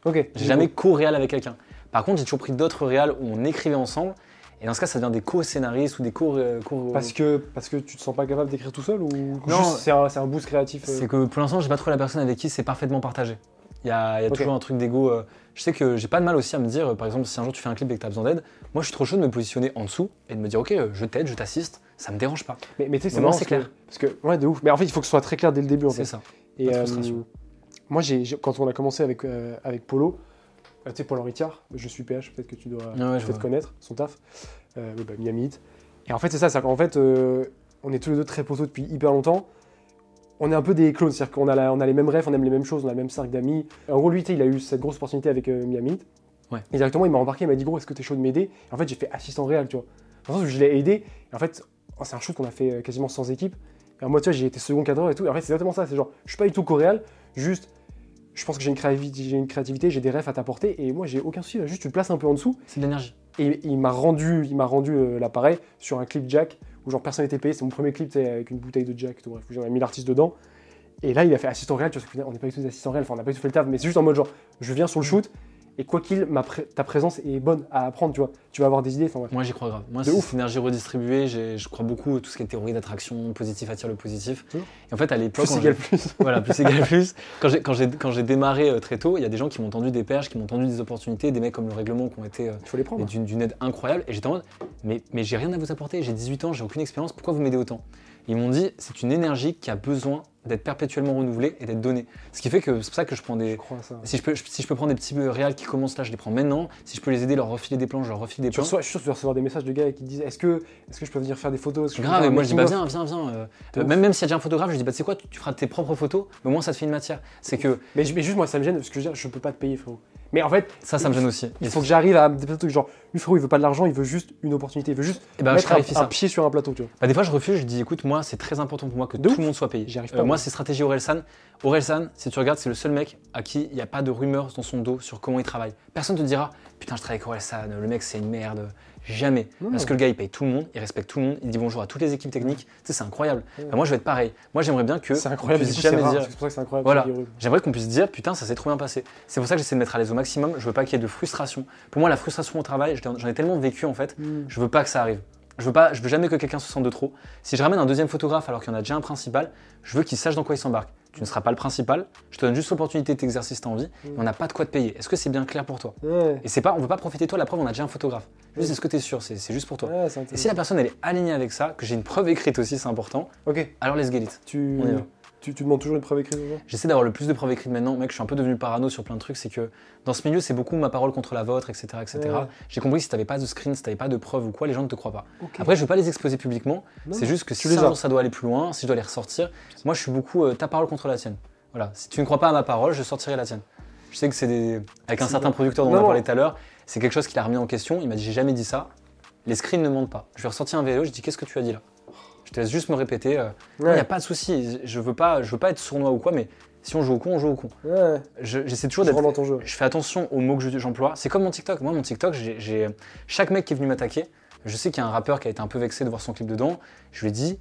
Speaker 2: Ok.
Speaker 3: J'ai jamais co-réal avec quelqu'un. Par contre, j'ai toujours pris d'autres réals où on écrivait ensemble. Et dans ce cas, ça devient des co-scénaristes ou des co. co-
Speaker 2: Parce que, parce que tu te sens pas capable d'écrire tout seul ou
Speaker 3: Non.
Speaker 2: juste c'est un, c'est un boost créatif euh,
Speaker 3: C'est que pour l'instant, j'ai pas trouvé la personne avec qui c'est parfaitement partagé. Il y a, y toujours un truc d'ego. euh, Je sais que j'ai pas de mal aussi à me dire, euh, par exemple, si un jour tu fais un clip et que tu as besoin d'aide, moi je suis trop chaud de me positionner en dessous et de me dire, ok, euh, je t'aide, je t'assiste, ça me dérange pas.
Speaker 2: Mais, mais tu sais, c'est marrant
Speaker 3: c'est
Speaker 2: parce que- Parce que, ouais, de ouf. Mais en fait, il faut que ce soit très clair dès le début
Speaker 3: C'est ça.
Speaker 2: Et
Speaker 3: Pas de
Speaker 2: euh, moi, j'ai, quand on a commencé avec, euh, avec Polo, tu sais, Paul Henri Thiard, je suis PH, peut-être que tu dois
Speaker 3: Ah ouais,
Speaker 2: peut-être connaître son taf. Bah, Miami Heat. Et en fait, c'est ça, c'est qu'en fait, on est tous les deux très potos depuis hyper longtemps. On est un peu des clones, c'est-à-dire qu'on a, la- on a les mêmes rêves, on aime les mêmes choses, on a le même cercle d'amis. En gros, lui, il a eu cette grosse opportunité avec euh, Miami.
Speaker 3: Ouais.
Speaker 2: Et directement, il m'a embarqué, il m'a dit, gros, est-ce que t'es chaud de m'aider? Et en fait, j'ai fait assistant réel, tu vois. Dans le sens où je l'ai aidé. Et en fait, oh, c'est un shoot qu'on a fait euh, quasiment sans équipe. Et mode, tu vois, j'ai été second cadreur et tout. Et en fait, c'est exactement ça. C'est genre, je suis pas du tout coréal, juste, je pense que j'ai une créativité, j'ai une créativité, j'ai des rêves à t'apporter. Et moi, j'ai aucun souci. Juste, tu te places un peu en dessous.
Speaker 3: C'est de l'énergie.
Speaker 2: Et il m'a rendu, il m'a rendu euh, l'appareil sur un clip Jack où genre personne n'était payé. C'est mon premier clip, avec une bouteille de Jack. Tout, bref, où j'en ai mis l'artiste dedans. Et là, il a fait assistant réel. Tu vois, parce que, on n'est pas du tout des assistants réels. Enfin, on n'a pas du tout fait le taf, mais c'est juste en mode genre, je viens sur le shoot. Et quoi qu'il, ta présence est bonne à apprendre, tu vois. Tu vas avoir des idées. Enfin.
Speaker 3: Moi, j'y crois grave. Moi, c'est énergie redistribuée. Je crois beaucoup à tout ce qui est théorie d'attraction, positif attire le positif. Et en fait, à l'époque,
Speaker 2: Plus
Speaker 3: quand
Speaker 2: égal
Speaker 3: j'ai-
Speaker 2: plus.
Speaker 3: Voilà, plus égal plus. Quand j'ai, démarré euh, très tôt, il y a des gens qui m'ont tendu des perches, qui m'ont tendu des opportunités, des mecs comme le règlement qui ont été euh,
Speaker 2: faut les prendre.
Speaker 3: d'une, d'une aide incroyable. Et j'étais en mode, mais, mais j'ai rien à vous apporter, j'ai 18 ans, j'ai aucune expérience, pourquoi vous m'aidez autant? Ils m'ont dit, c'est une énergie qui a besoin d'être perpétuellement renouvelée et d'être donnée. Ce qui fait que c'est pour ça que je prends
Speaker 2: Je
Speaker 3: des.
Speaker 2: crois.
Speaker 3: Si je, peux, si je peux prendre des petits réals qui commencent là, je les prends maintenant. Si je peux les aider, leur refiler des plans, je leur refile des plans.
Speaker 2: je suis sûr que tu vas recevoir des messages de gars qui te disent est-ce que, est-ce que je peux venir faire des photos que
Speaker 3: Grave, et moi je dis bah viens, viens, viens. euh, euh, même, même s'il y a déjà un photographe, je dis bah tu sais quoi, tu, tu feras tes propres photos, mais au moins ça te fait une matière. C'est que
Speaker 2: mais, mais juste moi, ça me gêne parce que je veux dire, je peux pas te payer, frérot. Mais en fait,
Speaker 3: ça, ça me gêne aussi.
Speaker 2: il faut que j'arrive à des trucs genre, lui, frérot, il veut pas de l'argent, il veut juste une opportunité, il veut juste
Speaker 3: Et bah, je
Speaker 2: mettre un, pied sur un plateau, tu vois.
Speaker 3: Bah, des fois, je refuse, je dis écoute, moi, c'est très important pour moi que
Speaker 2: De
Speaker 3: tout le monde soit payé.
Speaker 2: J'y arrive
Speaker 3: Euh,
Speaker 2: pas,
Speaker 3: moi,
Speaker 2: moi.
Speaker 3: c'est stratégie Orelsan. Orelsan, si tu regardes, c'est le seul mec à qui il n'y a pas de rumeurs dans son dos sur comment il travaille. Personne te dira putain, je travaille avec Orelsan, le mec, c'est une merde, Jamais. Parce que le gars, il paye tout le monde, il respecte tout le monde, il dit bonjour à toutes les équipes techniques. Tu sais, c'est incroyable. Moi, je vais être pareil. Moi, j'aimerais bien que.
Speaker 2: C'est incroyable, c'est
Speaker 3: dire.
Speaker 2: c'est pour ça que c'est incroyable.
Speaker 3: Voilà. J'aimerais qu'on puisse dire putain ça s'est trop bien passé. C'est pour ça que j'essaie de mettre à l'aise au maximum. Je veux pas qu'il y ait de frustration. Pour moi la frustration au travail, j'en ai tellement vécu en fait.
Speaker 2: Mm.
Speaker 3: Je veux pas que ça arrive. Je veux pas, je veux jamais que quelqu'un se sente de trop. Si je ramène un deuxième photographe alors qu'il y en a déjà un principal, je veux qu'il sache dans quoi il s'embarque. Tu ne seras pas le principal. Je te donne juste l'opportunité de t'exercer si t'as envie. Mais on n'a pas de quoi te payer. Est-ce que c'est bien clair pour toi?
Speaker 2: Ouais.
Speaker 3: Et c'est pas, on veut pas profiter de toi. La preuve, on a déjà un photographe. Juste, est-ce que tu es sûr? C'est juste pour toi.
Speaker 2: Ouais,
Speaker 3: Et si la personne elle est alignée avec ça, que j'ai une preuve écrite aussi, c'est important.
Speaker 2: Ok,
Speaker 3: Alors let's get it.
Speaker 2: tu...
Speaker 3: On y va.
Speaker 2: Tu, tu demandes toujours une preuve écrite
Speaker 3: J'essaie d'avoir le plus de preuves écrites maintenant. Mec, je suis un peu devenu parano sur plein de trucs. C'est que dans ce milieu, c'est beaucoup ma parole contre la vôtre, etc. etc.
Speaker 2: Ouais.
Speaker 3: J'ai compris que si t'avais pas de screen, si t'avais pas de preuves ou quoi, les gens ne te croient pas. Après, je veux pas les exposer publiquement. C'est juste que si jour ça doit aller plus loin, si je dois les ressortir, moi je suis beaucoup euh, ta parole contre la tienne. Voilà. Si tu ne crois pas à ma parole, je sortirai la tienne. Je sais que c'est des... avec un certain producteur dont
Speaker 2: Non,
Speaker 3: on a parlé tout à l'heure, c'est quelque chose qu'il a remis en question. Il m'a dit j'ai jamais dit ça. Les screens ne mentent pas. Je lui ai ressorti un vidéo, je dis qu'est-ce que tu as dit là? Je te laisse juste me répéter. euh, il
Speaker 2: Ouais.
Speaker 3: n'y a pas de souci. Je veux pas, je veux pas être sournois ou quoi, mais si on joue au con, on joue au con.
Speaker 2: Ouais,
Speaker 3: Je- J'essaie toujours d'être.
Speaker 2: rentre dans ton jeu.
Speaker 3: Je fais attention aux mots que je- j'emploie. C'est comme mon TikTok. Moi, mon TikTok, j'ai- j'ai chaque mec qui est venu m'attaquer. Je sais qu'il y a un rappeur qui a été un peu vexé de voir son clip dedans. Je lui ai dit,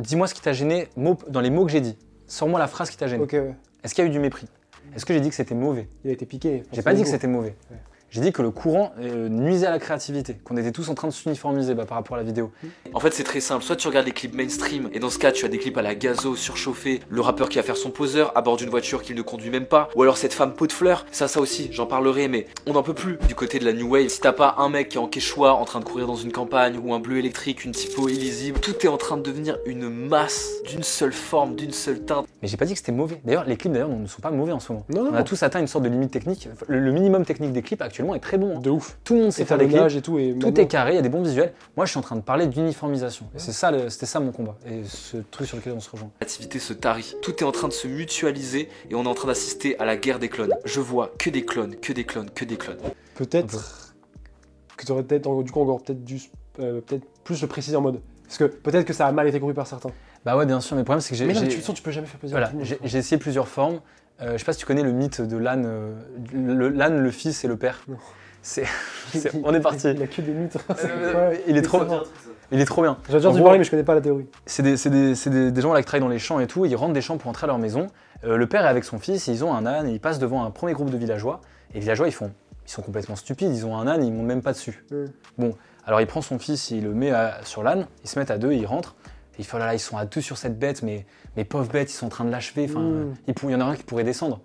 Speaker 3: dis-moi ce qui t'a gêné mot- dans les mots que j'ai dit. Sors-moi la phrase qui t'a gêné.
Speaker 2: Ouais.
Speaker 3: Est-ce qu'il y a eu du mépris? Est-ce que j'ai dit que c'était mauvais?
Speaker 2: Il a été piqué.
Speaker 3: J'ai pas dit que c'était mauvais.
Speaker 2: Ouais.
Speaker 3: J'ai dit que le courant euh, nuisait à la créativité, qu'on était tous en train de s'uniformiser bah, par rapport à la vidéo.
Speaker 4: En fait, c'est très simple. Soit tu regardes les clips mainstream, et dans ce cas, tu as des clips à la gazo, surchauffé, le rappeur qui va faire son poseur à bord d'une voiture qu'il ne conduit même pas, ou alors cette femme pot de fleurs. Ça, ça aussi, j'en parlerai, mais on n'en peut plus du côté de la new wave. Si t'as pas un mec qui est en quechua en train de courir dans une campagne, ou un bleu électrique, une typo illisible, tout est en train de devenir une masse d'une seule forme, d'une seule teinte.
Speaker 3: Mais j'ai pas dit que c'était mauvais. D'ailleurs, les clips d'ailleurs ne sont pas mauvais en ce moment.
Speaker 2: Non, non,
Speaker 3: On a tous atteint une sorte de limite technique. Le, le minimum technique des clips actuellement est très bon. hein.
Speaker 2: De ouf.
Speaker 3: Tout le monde sait faire des clips.
Speaker 2: Et tout. Et
Speaker 3: Tout est carré, il y a des bons visuels. Moi, je suis en train de parler d'uniformisation. Et c'est ça, c'était ça mon combat. Et ce truc sur lequel on se rejoint.
Speaker 4: créativité se tarit. Tout est en train de se mutualiser et on est en train d'assister à la guerre des clones. Je vois que des clones, que des clones, que des clones.
Speaker 2: Peut-être que tu aurais peut-être, du coup, encore peut-être dû euh, peut-être plus le préciser en mode. Parce que peut-être que ça a mal été compris par certains.
Speaker 3: Bah ouais, bien sûr, mais le problème, c'est que j'ai.
Speaker 2: Mais non, mais
Speaker 3: j'ai-
Speaker 2: tu, peux jamais faire plaisir.
Speaker 3: Voilà, j'ai essayé plusieurs formes. Euh, je sais pas si tu connais le mythe de l'âne, euh, le- l'âne, le fils et le père.
Speaker 2: Non.
Speaker 3: C'est, c'est- on est parti.
Speaker 2: Il a que des mythes.
Speaker 3: Euh,
Speaker 2: Ouais,
Speaker 3: il est trop, il est trop bien. En gros,
Speaker 2: parler, mais je connais pas la théorie.
Speaker 3: C'est des, c'est des- c'est des- des gens là qui travaillent dans les champs et tout, ils rentrent des champs pour entrer à leur maison. Euh, le père est avec son fils, et ils ont un âne, et ils passent devant un premier groupe de villageois. Et les villageois, ils, font, ils sont complètement stupides, ils ont un âne, ils montent même pas dessus.
Speaker 2: Mm.
Speaker 3: Bon, alors il prend son fils, il le met à- sur l'âne, ils se mettent à deux, ils rentrent. Il là là, ils sont à deux sur cette bête, mais mes pauvres bêtes, ils sont en train de l'achever. Enfin,
Speaker 2: Mm.
Speaker 3: il, y en a un qui pourrait descendre.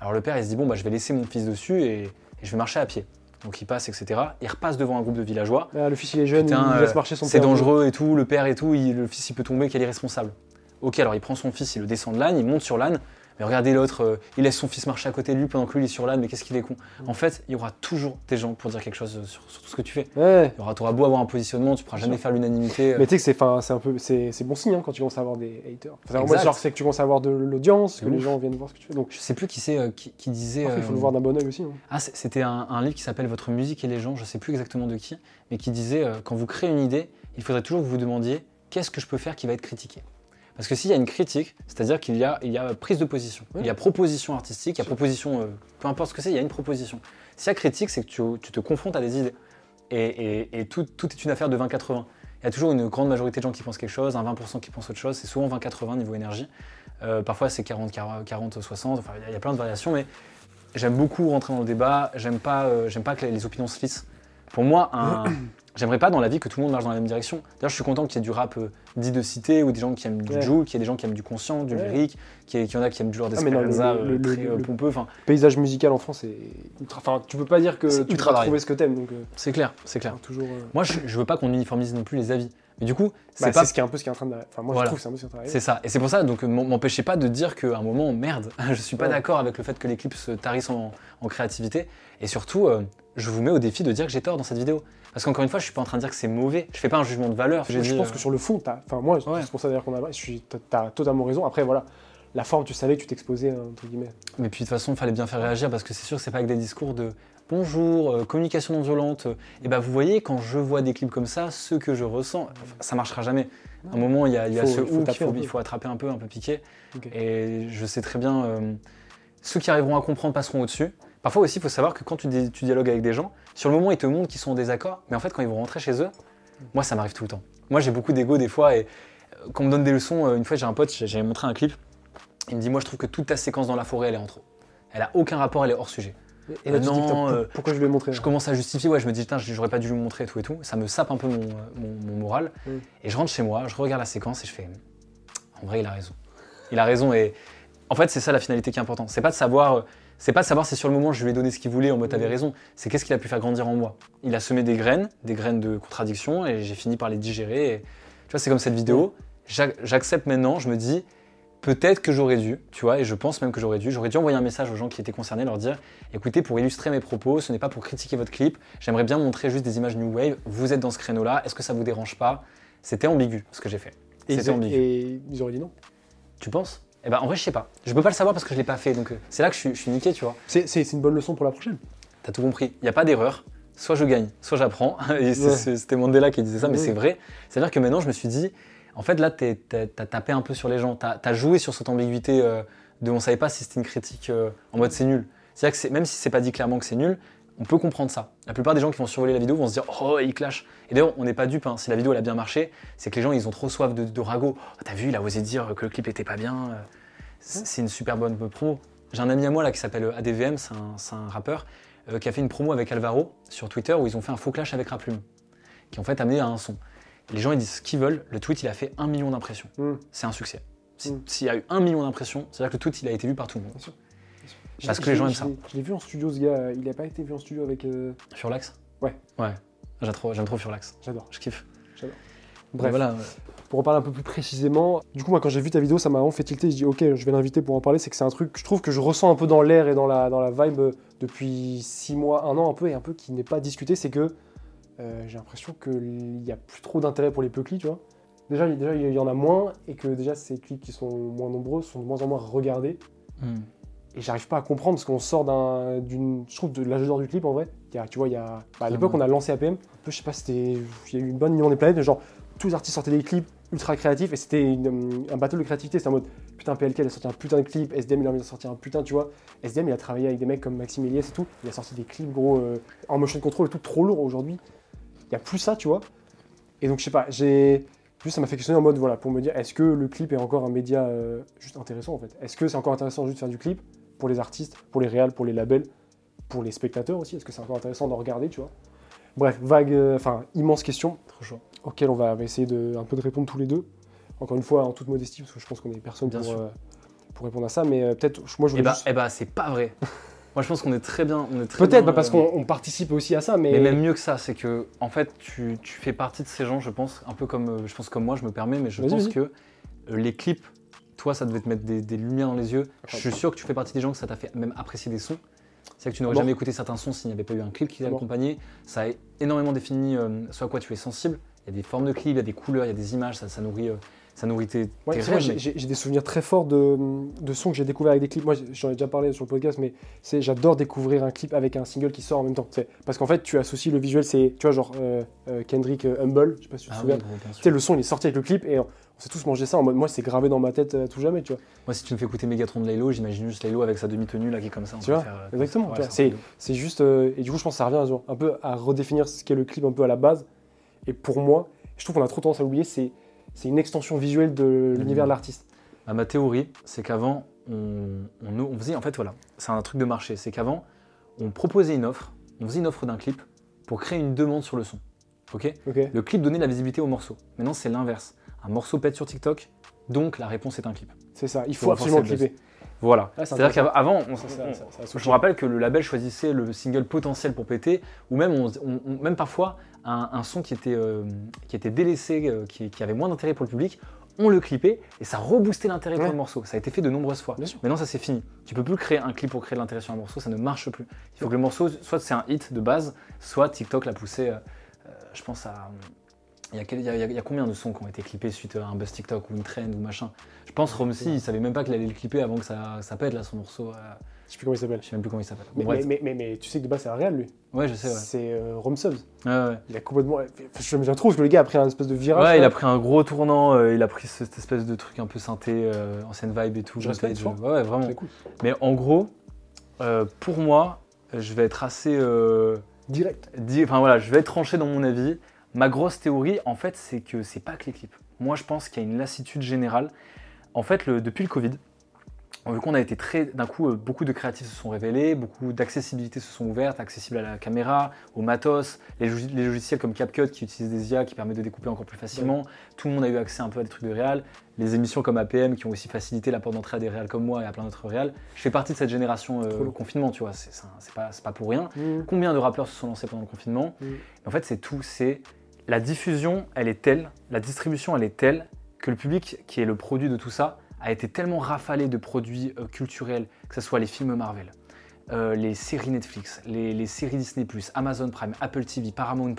Speaker 3: Alors le père, il se dit, bon, bah, je vais laisser mon fils dessus et, et je vais marcher à pied. Donc il passe, etc. Il repasse devant un groupe de villageois.
Speaker 2: Ah, le fils, il est jeune,
Speaker 3: Putain,
Speaker 2: il laisse
Speaker 3: euh,
Speaker 2: marcher son
Speaker 3: C'est dangereux et tout, le père et tout, il- le fils il peut tomber, quel est responsable Ok, alors il prend son fils, il le descend de l'âne, il monte sur l'âne, mais regardez l'autre, euh, il laisse son fils marcher à côté de lui pendant que lui il est sur l'âne, mais qu'est-ce qu'il est con
Speaker 2: Mm.
Speaker 3: En fait, il y aura toujours des gens pour dire quelque chose sur, sur tout ce que tu fais.
Speaker 2: Ouais.
Speaker 3: Il y aura, t'auras beau avoir un positionnement, tu pourras jamais faire l'unanimité. euh,
Speaker 2: Mais tu sais que c'est, un peu, c'est, bon signe hein, quand tu commences à avoir des haters. Enfin, moi, genre, c'est que tu commences à avoir de l'audience, que les gens viennent voir ce que tu fais. Donc,
Speaker 3: je sais plus qui c'est euh, qui, qui disait.
Speaker 2: il faut
Speaker 3: euh,
Speaker 2: le voir d'un bon oeil aussi. hein.
Speaker 3: Ah, c'était un, un livre qui s'appelle Votre musique et les gens, je sais plus exactement de qui, mais qui disait euh, quand vous créez une idée, il faudrait toujours que vous vous demandiez qu'est-ce que je peux faire qui va être critiqué? Parce que s'il y a une critique, c'est-à-dire qu'il y a, il y a prise de position, il y a proposition artistique, il y a proposition, euh, peu importe ce que c'est, il y a une proposition. S'il y a critique, c'est que tu, tu te confrontes à des idées. Et, et- et tout, tout est une affaire de 20-80. Il y a toujours une grande majorité de gens qui pensent quelque chose, un 20% qui pensent autre chose, c'est souvent 20-80 niveau énergie. Euh, parfois c'est 40-60, enfin il y a- il y a plein de variations, mais J'aime beaucoup rentrer dans le débat, j'aime pas, euh, j'aime pas que les, opinions se lissent. Pour moi, un- j'aimerais pas dans la vie que tout le monde marche dans la même direction. D'ailleurs, je suis content qu'il y ait du rap euh, dit de cité, ou des gens qui aiment du
Speaker 2: Ouais.
Speaker 3: Joule, qu'il y ait des gens qui aiment du conscient, du
Speaker 2: Ouais.
Speaker 3: lyrique, qu'il y, en a qui aiment du genre
Speaker 2: Ah, mais non, le-
Speaker 3: d'Esperanza,
Speaker 2: le-
Speaker 3: euh,
Speaker 2: le-
Speaker 3: très
Speaker 2: le-
Speaker 3: euh, pompeux. Enfin,
Speaker 2: paysage musical en France est ultra. Enfin, tu peux pas dire que tu
Speaker 3: varié.
Speaker 2: trouver ce que t'aimes. Donc, euh,
Speaker 3: c'est clair, c'est clair.
Speaker 2: toujours. euh,
Speaker 3: Moi, je, je veux pas qu'on uniformise non plus les avis. Mais du coup, c'est
Speaker 2: bah,
Speaker 3: pas
Speaker 2: ce qui est un peu ce qui est en train de. Enfin, moi,
Speaker 3: Voilà.
Speaker 2: je trouve c'est un peu ce qui est en train
Speaker 3: C'est ça. Et c'est pour ça, donc, m'empêchez pas de dire qu'à un moment, merde, je suis pas
Speaker 2: Ouais.
Speaker 3: d'accord avec le fait que les clips se tarissent en, en créativité. Et surtout, je vous mets au défi de dire que j'ai tort dans cette vidéo. Parce qu'encore une fois, je suis pas en train de dire que c'est mauvais. Je fais pas un jugement de valeur.
Speaker 2: Je, pense
Speaker 3: euh,
Speaker 2: que sur le fond, t'as. Enfin, moi,
Speaker 3: Ouais.
Speaker 2: c'est pour ça d'ailleurs qu'on a. Je suis. t'as- totalement raison. Après, voilà. La forme, tu savais que tu t'exposais, hein, entre guillemets.
Speaker 3: Mais puis de toute façon, il fallait bien faire réagir parce que c'est sûr que c'est pas avec des discours de bonjour, euh, communication non violente. et ben vous voyez, quand je vois des clips comme ça, ce que je ressens, ça marchera jamais. À un moment, il y a, il y a
Speaker 2: Faut-
Speaker 3: ce
Speaker 2: il faut
Speaker 3: il faut attraper un peu, un peu piqué.
Speaker 2: Ok.
Speaker 3: Et je sais très bien, euh, ceux qui arriveront à comprendre passeront au-dessus. Parfois aussi, il faut savoir que quand tu, di- tu dialogues avec des gens, sur le moment, ils te montrent qu'ils sont en désaccord, mais en fait, quand ils vont rentrer chez eux, moi, ça m'arrive tout le temps. Moi, j'ai beaucoup d'ego des fois, et euh, quand on me donne des leçons, euh, une fois, j'ai un pote, j'ai- j'avais montré un clip, il me dit, moi, je trouve que toute ta séquence dans la forêt, elle est en trop. Elle a aucun rapport, elle est hors sujet.
Speaker 2: Et là,
Speaker 3: non, euh,
Speaker 2: pourquoi je lui ai montré
Speaker 3: Je commence à justifier, ouais, je me dis, putain, j'aurais pas dû lui montrer et tout et tout. Ça me sape un peu mon, euh, mon- mon moral.
Speaker 2: Mm.
Speaker 3: Et je rentre chez moi, je regarde la séquence et je fais, en vrai, il a raison. Il a raison et en fait, c'est ça la finalité qui est importante. C'est pas de savoir, c'est pas savoir si sur le moment je lui ai donné ce qu'il voulait en mode t'avais raison. C'est qu'est-ce qu'il a pu faire grandir en moi. Il a semé des graines, des graines de contradiction et j'ai fini par les digérer. Et, tu vois, c'est comme cette vidéo. J'ac- J'accepte maintenant, je me dis, peut-être que j'aurais dû, tu vois, et je pense même que j'aurais dû. J'aurais dû envoyer un message aux gens qui étaient concernés, leur dire, écoutez, pour illustrer mes propos, ce n'est pas pour critiquer votre clip. J'aimerais bien montrer juste des images New Wave. Vous êtes dans ce créneau-là. Est-ce que ça vous dérange pas? C'était ambigu ce que j'ai fait. C'était ambigu.
Speaker 2: et ils auraient dit non.
Speaker 3: Tu penses? Eh ben en vrai je sais pas. Je peux pas le savoir parce que je l'ai pas fait. Donc euh, c'est là que je suis, je suis niqué, tu vois.
Speaker 2: C'est c'est- c'est une bonne leçon pour la prochaine.
Speaker 3: T'as tout compris. Il n'y a pas d'erreur. Soit je gagne, soit j'apprends. Et c'est-
Speaker 2: Ouais.
Speaker 3: c'est- C'était Mandela qui disait ça, mais
Speaker 2: Ouais.
Speaker 3: c'est vrai. C'est-à-dire que maintenant je me suis dit, en fait là t'es- t'as t'as tapé un peu sur les gens. T'as as joué sur cette ambiguïté euh, de on savait pas si c'était une critique euh, en mode c'est nul. C'est-à-dire que c'est- même si c'est pas dit clairement que c'est nul, on peut comprendre ça. La plupart des gens qui vont survoler la vidéo vont se dire oh il clash. Et d'ailleurs on n'est pas dupe. hein. Si la vidéo elle a bien marché, c'est que les gens ils ont trop soif de, de ragot. Oh, T'as vu il a osé dire que le clip était pas bien. C'est une super bonne promo. J'ai un ami à moi là qui s'appelle ADVM, c'est un, rappeur, euh, qui a fait une promo avec Alvaro sur Twitter où ils ont fait un faux clash avec Raplume, qui en fait amené à un son. Les gens ils disent ce qu'ils veulent, le tweet il a fait un million d'impressions.
Speaker 2: Mm.
Speaker 3: C'est un succès. Si-
Speaker 2: Mm.
Speaker 3: S'il y a eu un million d'impressions, c'est-à-dire que le tweet il a été vu par tout le monde. Parce que les gens aiment ça.
Speaker 2: Je l'ai vu en studio, ce gars. Il n'a pas été vu en studio avec. euh,
Speaker 3: Sur l'axe?
Speaker 2: Ouais.
Speaker 3: Ouais. J'aime trop, l'axe.
Speaker 2: J'adore.
Speaker 3: Je kiffe.
Speaker 2: Bref,
Speaker 3: Voilà. euh,
Speaker 2: pour en parler un peu plus précisément, du coup, moi, quand j'ai vu ta vidéo, ça m'a vraiment fait tilter. Je dis, ok, je vais l'inviter pour en parler. C'est que c'est un truc que je trouve que je ressens un peu dans l'air et dans la, dans la vibe euh, depuis six mois, un an un peu, et un peu qui n'est pas discuté. C'est que euh, j'ai l'impression qu'il n'y a plus trop d'intérêt pour les peuplis, tu vois. Déjà, il- déjà, il y en a moins, et que déjà, ces clips qui sont moins nombreux sont de moins en moins regardés.
Speaker 3: hmm.
Speaker 2: Et j'arrive pas à comprendre parce qu'on sort d'un- d'une. Je trouve de l'âge d'or du clip en vrai. Y a, tu vois, il y a. bah, à l'époque, on a lancé APM. Un peu, je sais pas, c'était. Il y a eu une bonne union des planètes. Genre, tous les artistes sortaient des clips ultra créatifs et c'était une- un battle de créativité. C'était en mode putain, PLK, il a sorti un putain de clip. SDM, il a envie de sortir un putain, tu vois. SDM, il a travaillé avec des mecs comme Maxime Elias et tout. Il a sorti des clips, gros, euh, en motion control et tout, trop lourd aujourd'hui. Il y a plus ça, tu vois. Et donc, je sais pas, j'ai. Juste, ça m'a fait questionner en mode, voilà, pour me dire, est-ce que le clip est encore un média euh, juste intéressant en fait? Est-ce que c'est encore intéressant juste de faire du clip? Pour les artistes, pour les réals, pour les labels, pour les spectateurs aussi Est-ce que c'est encore intéressant d'en regarder, tu vois Bref, vague, euh, enfin, immense question auxquelles on va essayer de, un peu de répondre tous les deux. Encore une fois, en toute modestie, parce que je pense qu'on est personne
Speaker 3: Bien
Speaker 2: pour,
Speaker 3: sûr.
Speaker 2: euh, pour répondre à ça, mais euh, peut-être, moi je
Speaker 3: Eh bah,
Speaker 2: juste...
Speaker 3: eh bah, c'est pas vrai. Moi je pense qu'on est très bien.
Speaker 2: Peut-être bah, parce qu'on on participe aussi à ça, mais...
Speaker 3: Mais même mieux que ça, c'est que en fait, tu, tu fais partie de ces gens, je pense, un peu comme, je pense comme moi, je me permets, mais je pense que les clips, toi, ça devait te mettre des, des lumières dans les yeux. Je suis sûr que tu fais partie des gens que ça t'a fait même apprécier des sons. C'est que tu n'aurais
Speaker 2: Bon.
Speaker 3: jamais écouté certains sons s'il n'y avait pas eu un clip qui
Speaker 2: Bon.
Speaker 3: l'accompagnait. Ça a énormément défini euh, ce à quoi tu es sensible. Il y a des formes de clips, il y a des couleurs, il y a des images, ça, ça nourrit, euh, ça nourrit tes,
Speaker 2: Ouais,
Speaker 3: tes rêves,
Speaker 2: j'ai- des souvenirs très forts de, de sons que j'ai découverts avec des clips. Moi, j'en ai déjà parlé sur le podcast, mais c'est j'adore découvrir un clip avec un single qui sort en même temps. Parce qu'en fait, tu associes le visuel, c'est, tu vois, genre euh, euh, Kendrick euh, Humble, je sais pas si tu te
Speaker 3: Ah
Speaker 2: souviens.
Speaker 3: oui,
Speaker 2: sais, le son, il est sorti avec le clip et on, on s'est tous mangé ça en mode, moi, c'est gravé dans ma tête à tout jamais, tu vois.
Speaker 3: Moi, si tu me fais écouter Megatron de Laylo, j'imagine juste Laylo avec sa demi-tenue là qui est comme ça.
Speaker 2: Tu vois,
Speaker 3: faire,
Speaker 2: exactement,
Speaker 3: c'est
Speaker 2: juste, euh, et du coup, je pense que ça revient genre, un peu à redéfinir ce qu'est le clip un peu à la base. Et pour moi, je trouve qu'on a trop tendance à l'oublier, c'est, c'est une extension visuelle de l'univers de l'artiste.
Speaker 3: Bah, ma théorie, c'est qu'avant, on, on- on faisait, en fait, voilà, c'est un truc de marché. C'est qu'avant, on proposait une offre, on faisait une offre d'un clip pour créer une demande sur le son. Ok?
Speaker 2: Ok
Speaker 3: Le clip donnait la visibilité au morceau. Maintenant, c'est l'inverse. Un morceau pète sur TikTok, donc la réponse est un clip.
Speaker 2: C'est ça, il faut absolument clipper.
Speaker 3: Voilà.
Speaker 2: Ah, c'est
Speaker 3: C'est-à-dire qu'avant, je me rappelle que le label choisissait le single potentiel pour péter, ou même, on- on- on- même parfois un, un son qui était, euh, qui était délaissé, euh, qui, qui avait moins d'intérêt pour le public, on le clippait et ça reboostait l'intérêt pour le morceau. Ça a été fait de nombreuses fois. Maintenant, ça c'est fini. Tu peux plus créer un clip pour créer de l'intérêt sur un morceau, ça ne marche plus. Il faut que le morceau, soit c'est un hit de base, soit TikTok l'a poussé. euh, je pense à. Y, y il y a combien de sons qui ont été clippés suite à un buzz TikTok ou une trend ou machin? Je pense Romsey, il savait même pas qu'il allait le clipper avant que ça, ça pète là son morceau.
Speaker 2: Je sais plus comment il s'appelle.
Speaker 3: je sais même plus comment il s'appelle.
Speaker 2: Mais, mais, mais, tu sais que de base, c'est un réel, lui.
Speaker 3: Ouais, je sais, ouais.
Speaker 2: C'est euh, Rome Subs.
Speaker 3: Ouais, ouais.
Speaker 2: Il a complètement. Je me trouve que le gars a pris un espèce de virage.
Speaker 3: Ouais, il a pris un gros tournant, euh, il a pris cette espèce de truc un peu synthé, euh, ancienne vibe et tout.
Speaker 2: Je respecte, franchement.
Speaker 3: Ouais, vraiment.
Speaker 2: Cool.
Speaker 3: Mais en gros, euh, pour moi, je vais être assez.
Speaker 2: Direct.
Speaker 3: dit- enfin voilà, je vais être tranché dans mon avis. Ma grosse théorie, en fait, c'est que c'est pas que les clips. Moi, je pense qu'il y a une lassitude générale. En fait, le- depuis le Covid, vu qu'on a été très, d'un coup, euh, beaucoup de créatifs se sont révélés, beaucoup d'accessibilité se sont ouvertes, accessibles à la caméra, au matos, les, logiciels comme CapCut qui utilisent des IA qui permettent de découper encore plus facilement. Tout le monde a eu accès un peu à des trucs de réal. Les émissions comme APM qui ont aussi facilité la porte d'entrée à des réals comme moi et à plein d'autres réals. Je fais partie de cette génération euh, confinement, tu vois. C'est pas, c'est pas pour rien.
Speaker 2: Mmh.
Speaker 3: Combien de rappeurs se sont lancés pendant le confinement?
Speaker 2: Mm.
Speaker 3: En fait, c'est tout. C'est la diffusion, elle est telle, la distribution, elle est telle que le public, qui est le produit de tout ça, a été tellement rafalé de produits euh, culturels, que ce soit les films Marvel, euh, les séries Netflix, les, les séries Disney+, Amazon Prime, Apple TV, Paramount+,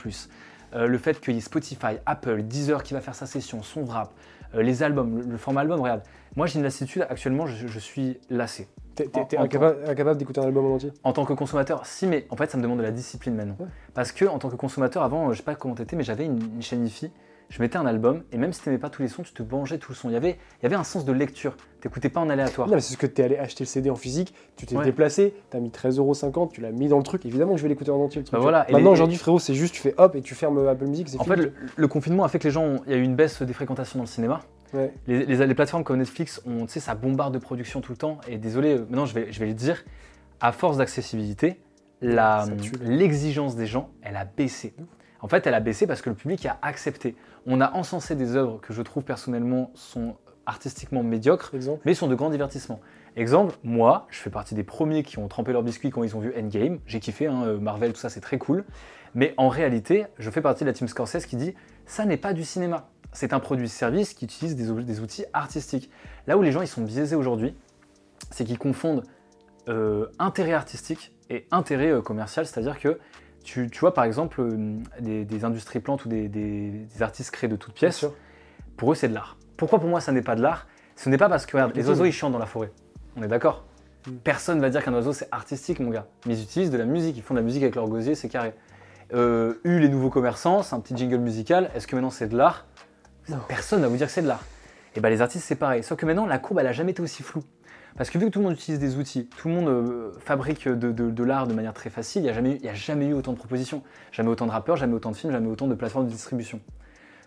Speaker 3: euh, le fait qu'il y ait Spotify, Apple, Deezer qui va faire sa session, son rap, euh, les albums, le, le format album, regarde. Moi, j'ai une lassitude, actuellement, je, je suis lassé.
Speaker 2: T'es incapable, incapable d'écouter un album en entier?
Speaker 3: En tant que consommateur, si, mais en fait, ça me demande de la discipline maintenant.
Speaker 2: Ouais.
Speaker 3: Parce que, en tant que consommateur, avant, je sais pas comment t'étais, mais j'avais une, une chaîne IFI, je mettais un album, et même si t'aimais pas tous les sons, tu te mangeais tout le son. Il y avait, il y avait un sens de lecture. T'écoutais pas en aléatoire.
Speaker 2: Non, mais c'est ce que t'es allé acheter le CD en physique, tu t'es
Speaker 3: Ouais.
Speaker 2: déplacé, t'as mis 13,50€, tu l'as mis dans le truc. Évidemment que je vais l'écouter en entier le truc.
Speaker 3: Bah voilà, et
Speaker 2: Maintenant,
Speaker 3: les-
Speaker 2: aujourd'hui, frérot, c'est juste, tu fais hop et tu fermes Apple Music,
Speaker 3: En
Speaker 2: fini.
Speaker 3: fait, le, le confinement a fait que les gens, ont- il y a eu une baisse des fréquentations dans le cinéma.
Speaker 2: Ouais.
Speaker 3: Les, les- les plateformes comme Netflix, ont, tu sais, ça bombarde de production tout le temps. Et désolé, euh, maintenant je vais, je vais le dire, à force d'accessibilité, l'exigence des gens, elle a baissé. En fait, elle a baissé parce que le public a accepté. On a encensé des œuvres que je trouve personnellement sont artistiquement médiocres,
Speaker 2: Exemple.
Speaker 3: mais sont de grands divertissements. Exemple, moi, je fais partie des premiers qui ont trempé leur biscuit quand ils ont vu Endgame. J'ai kiffé, hein, euh, Marvel, tout ça, c'est très cool. Mais en réalité, je fais partie de la team Scorsese qui dit ça n'est pas du cinéma. C'est un produit service qui utilise des outils artistiques. Là où les gens ils sont biaisés aujourd'hui, c'est qu'ils confondent euh, intérêt artistique et intérêt euh, commercial. C'est-à-dire que tu, tu vois, par exemple, euh, des, des industries plantes ou des, des- des artistes créés de toutes
Speaker 2: Bien
Speaker 3: pièces, pour eux, c'est de l'art. Pourquoi pour moi, ça n'est pas de l'art? Ce n'est pas parce que regarde, les oiseaux, ils chantent dans la forêt. On est d'accord?
Speaker 2: Mm.
Speaker 3: Personne va dire qu'un oiseau, c'est artistique, mon gars. Mais ils utilisent de la musique. Ils font de la musique avec leur gosier, c'est carré. Euh, eu les nouveaux commerçants, c'est un petit jingle musical. Est-ce que maintenant, c'est de l'art? Personne va vous dire que c'est de l'art. Et ben les artistes, c'est pareil. Sauf que maintenant, la courbe, elle a jamais été aussi floue. Parce que vu que tout le monde utilise des outils, tout le monde euh, fabrique de, de- de l'art de manière très facile, il n'y a, jamais eu- il y a jamais eu autant de propositions. Jamais autant de rappeurs, jamais autant de films, jamais autant de plateformes de distribution.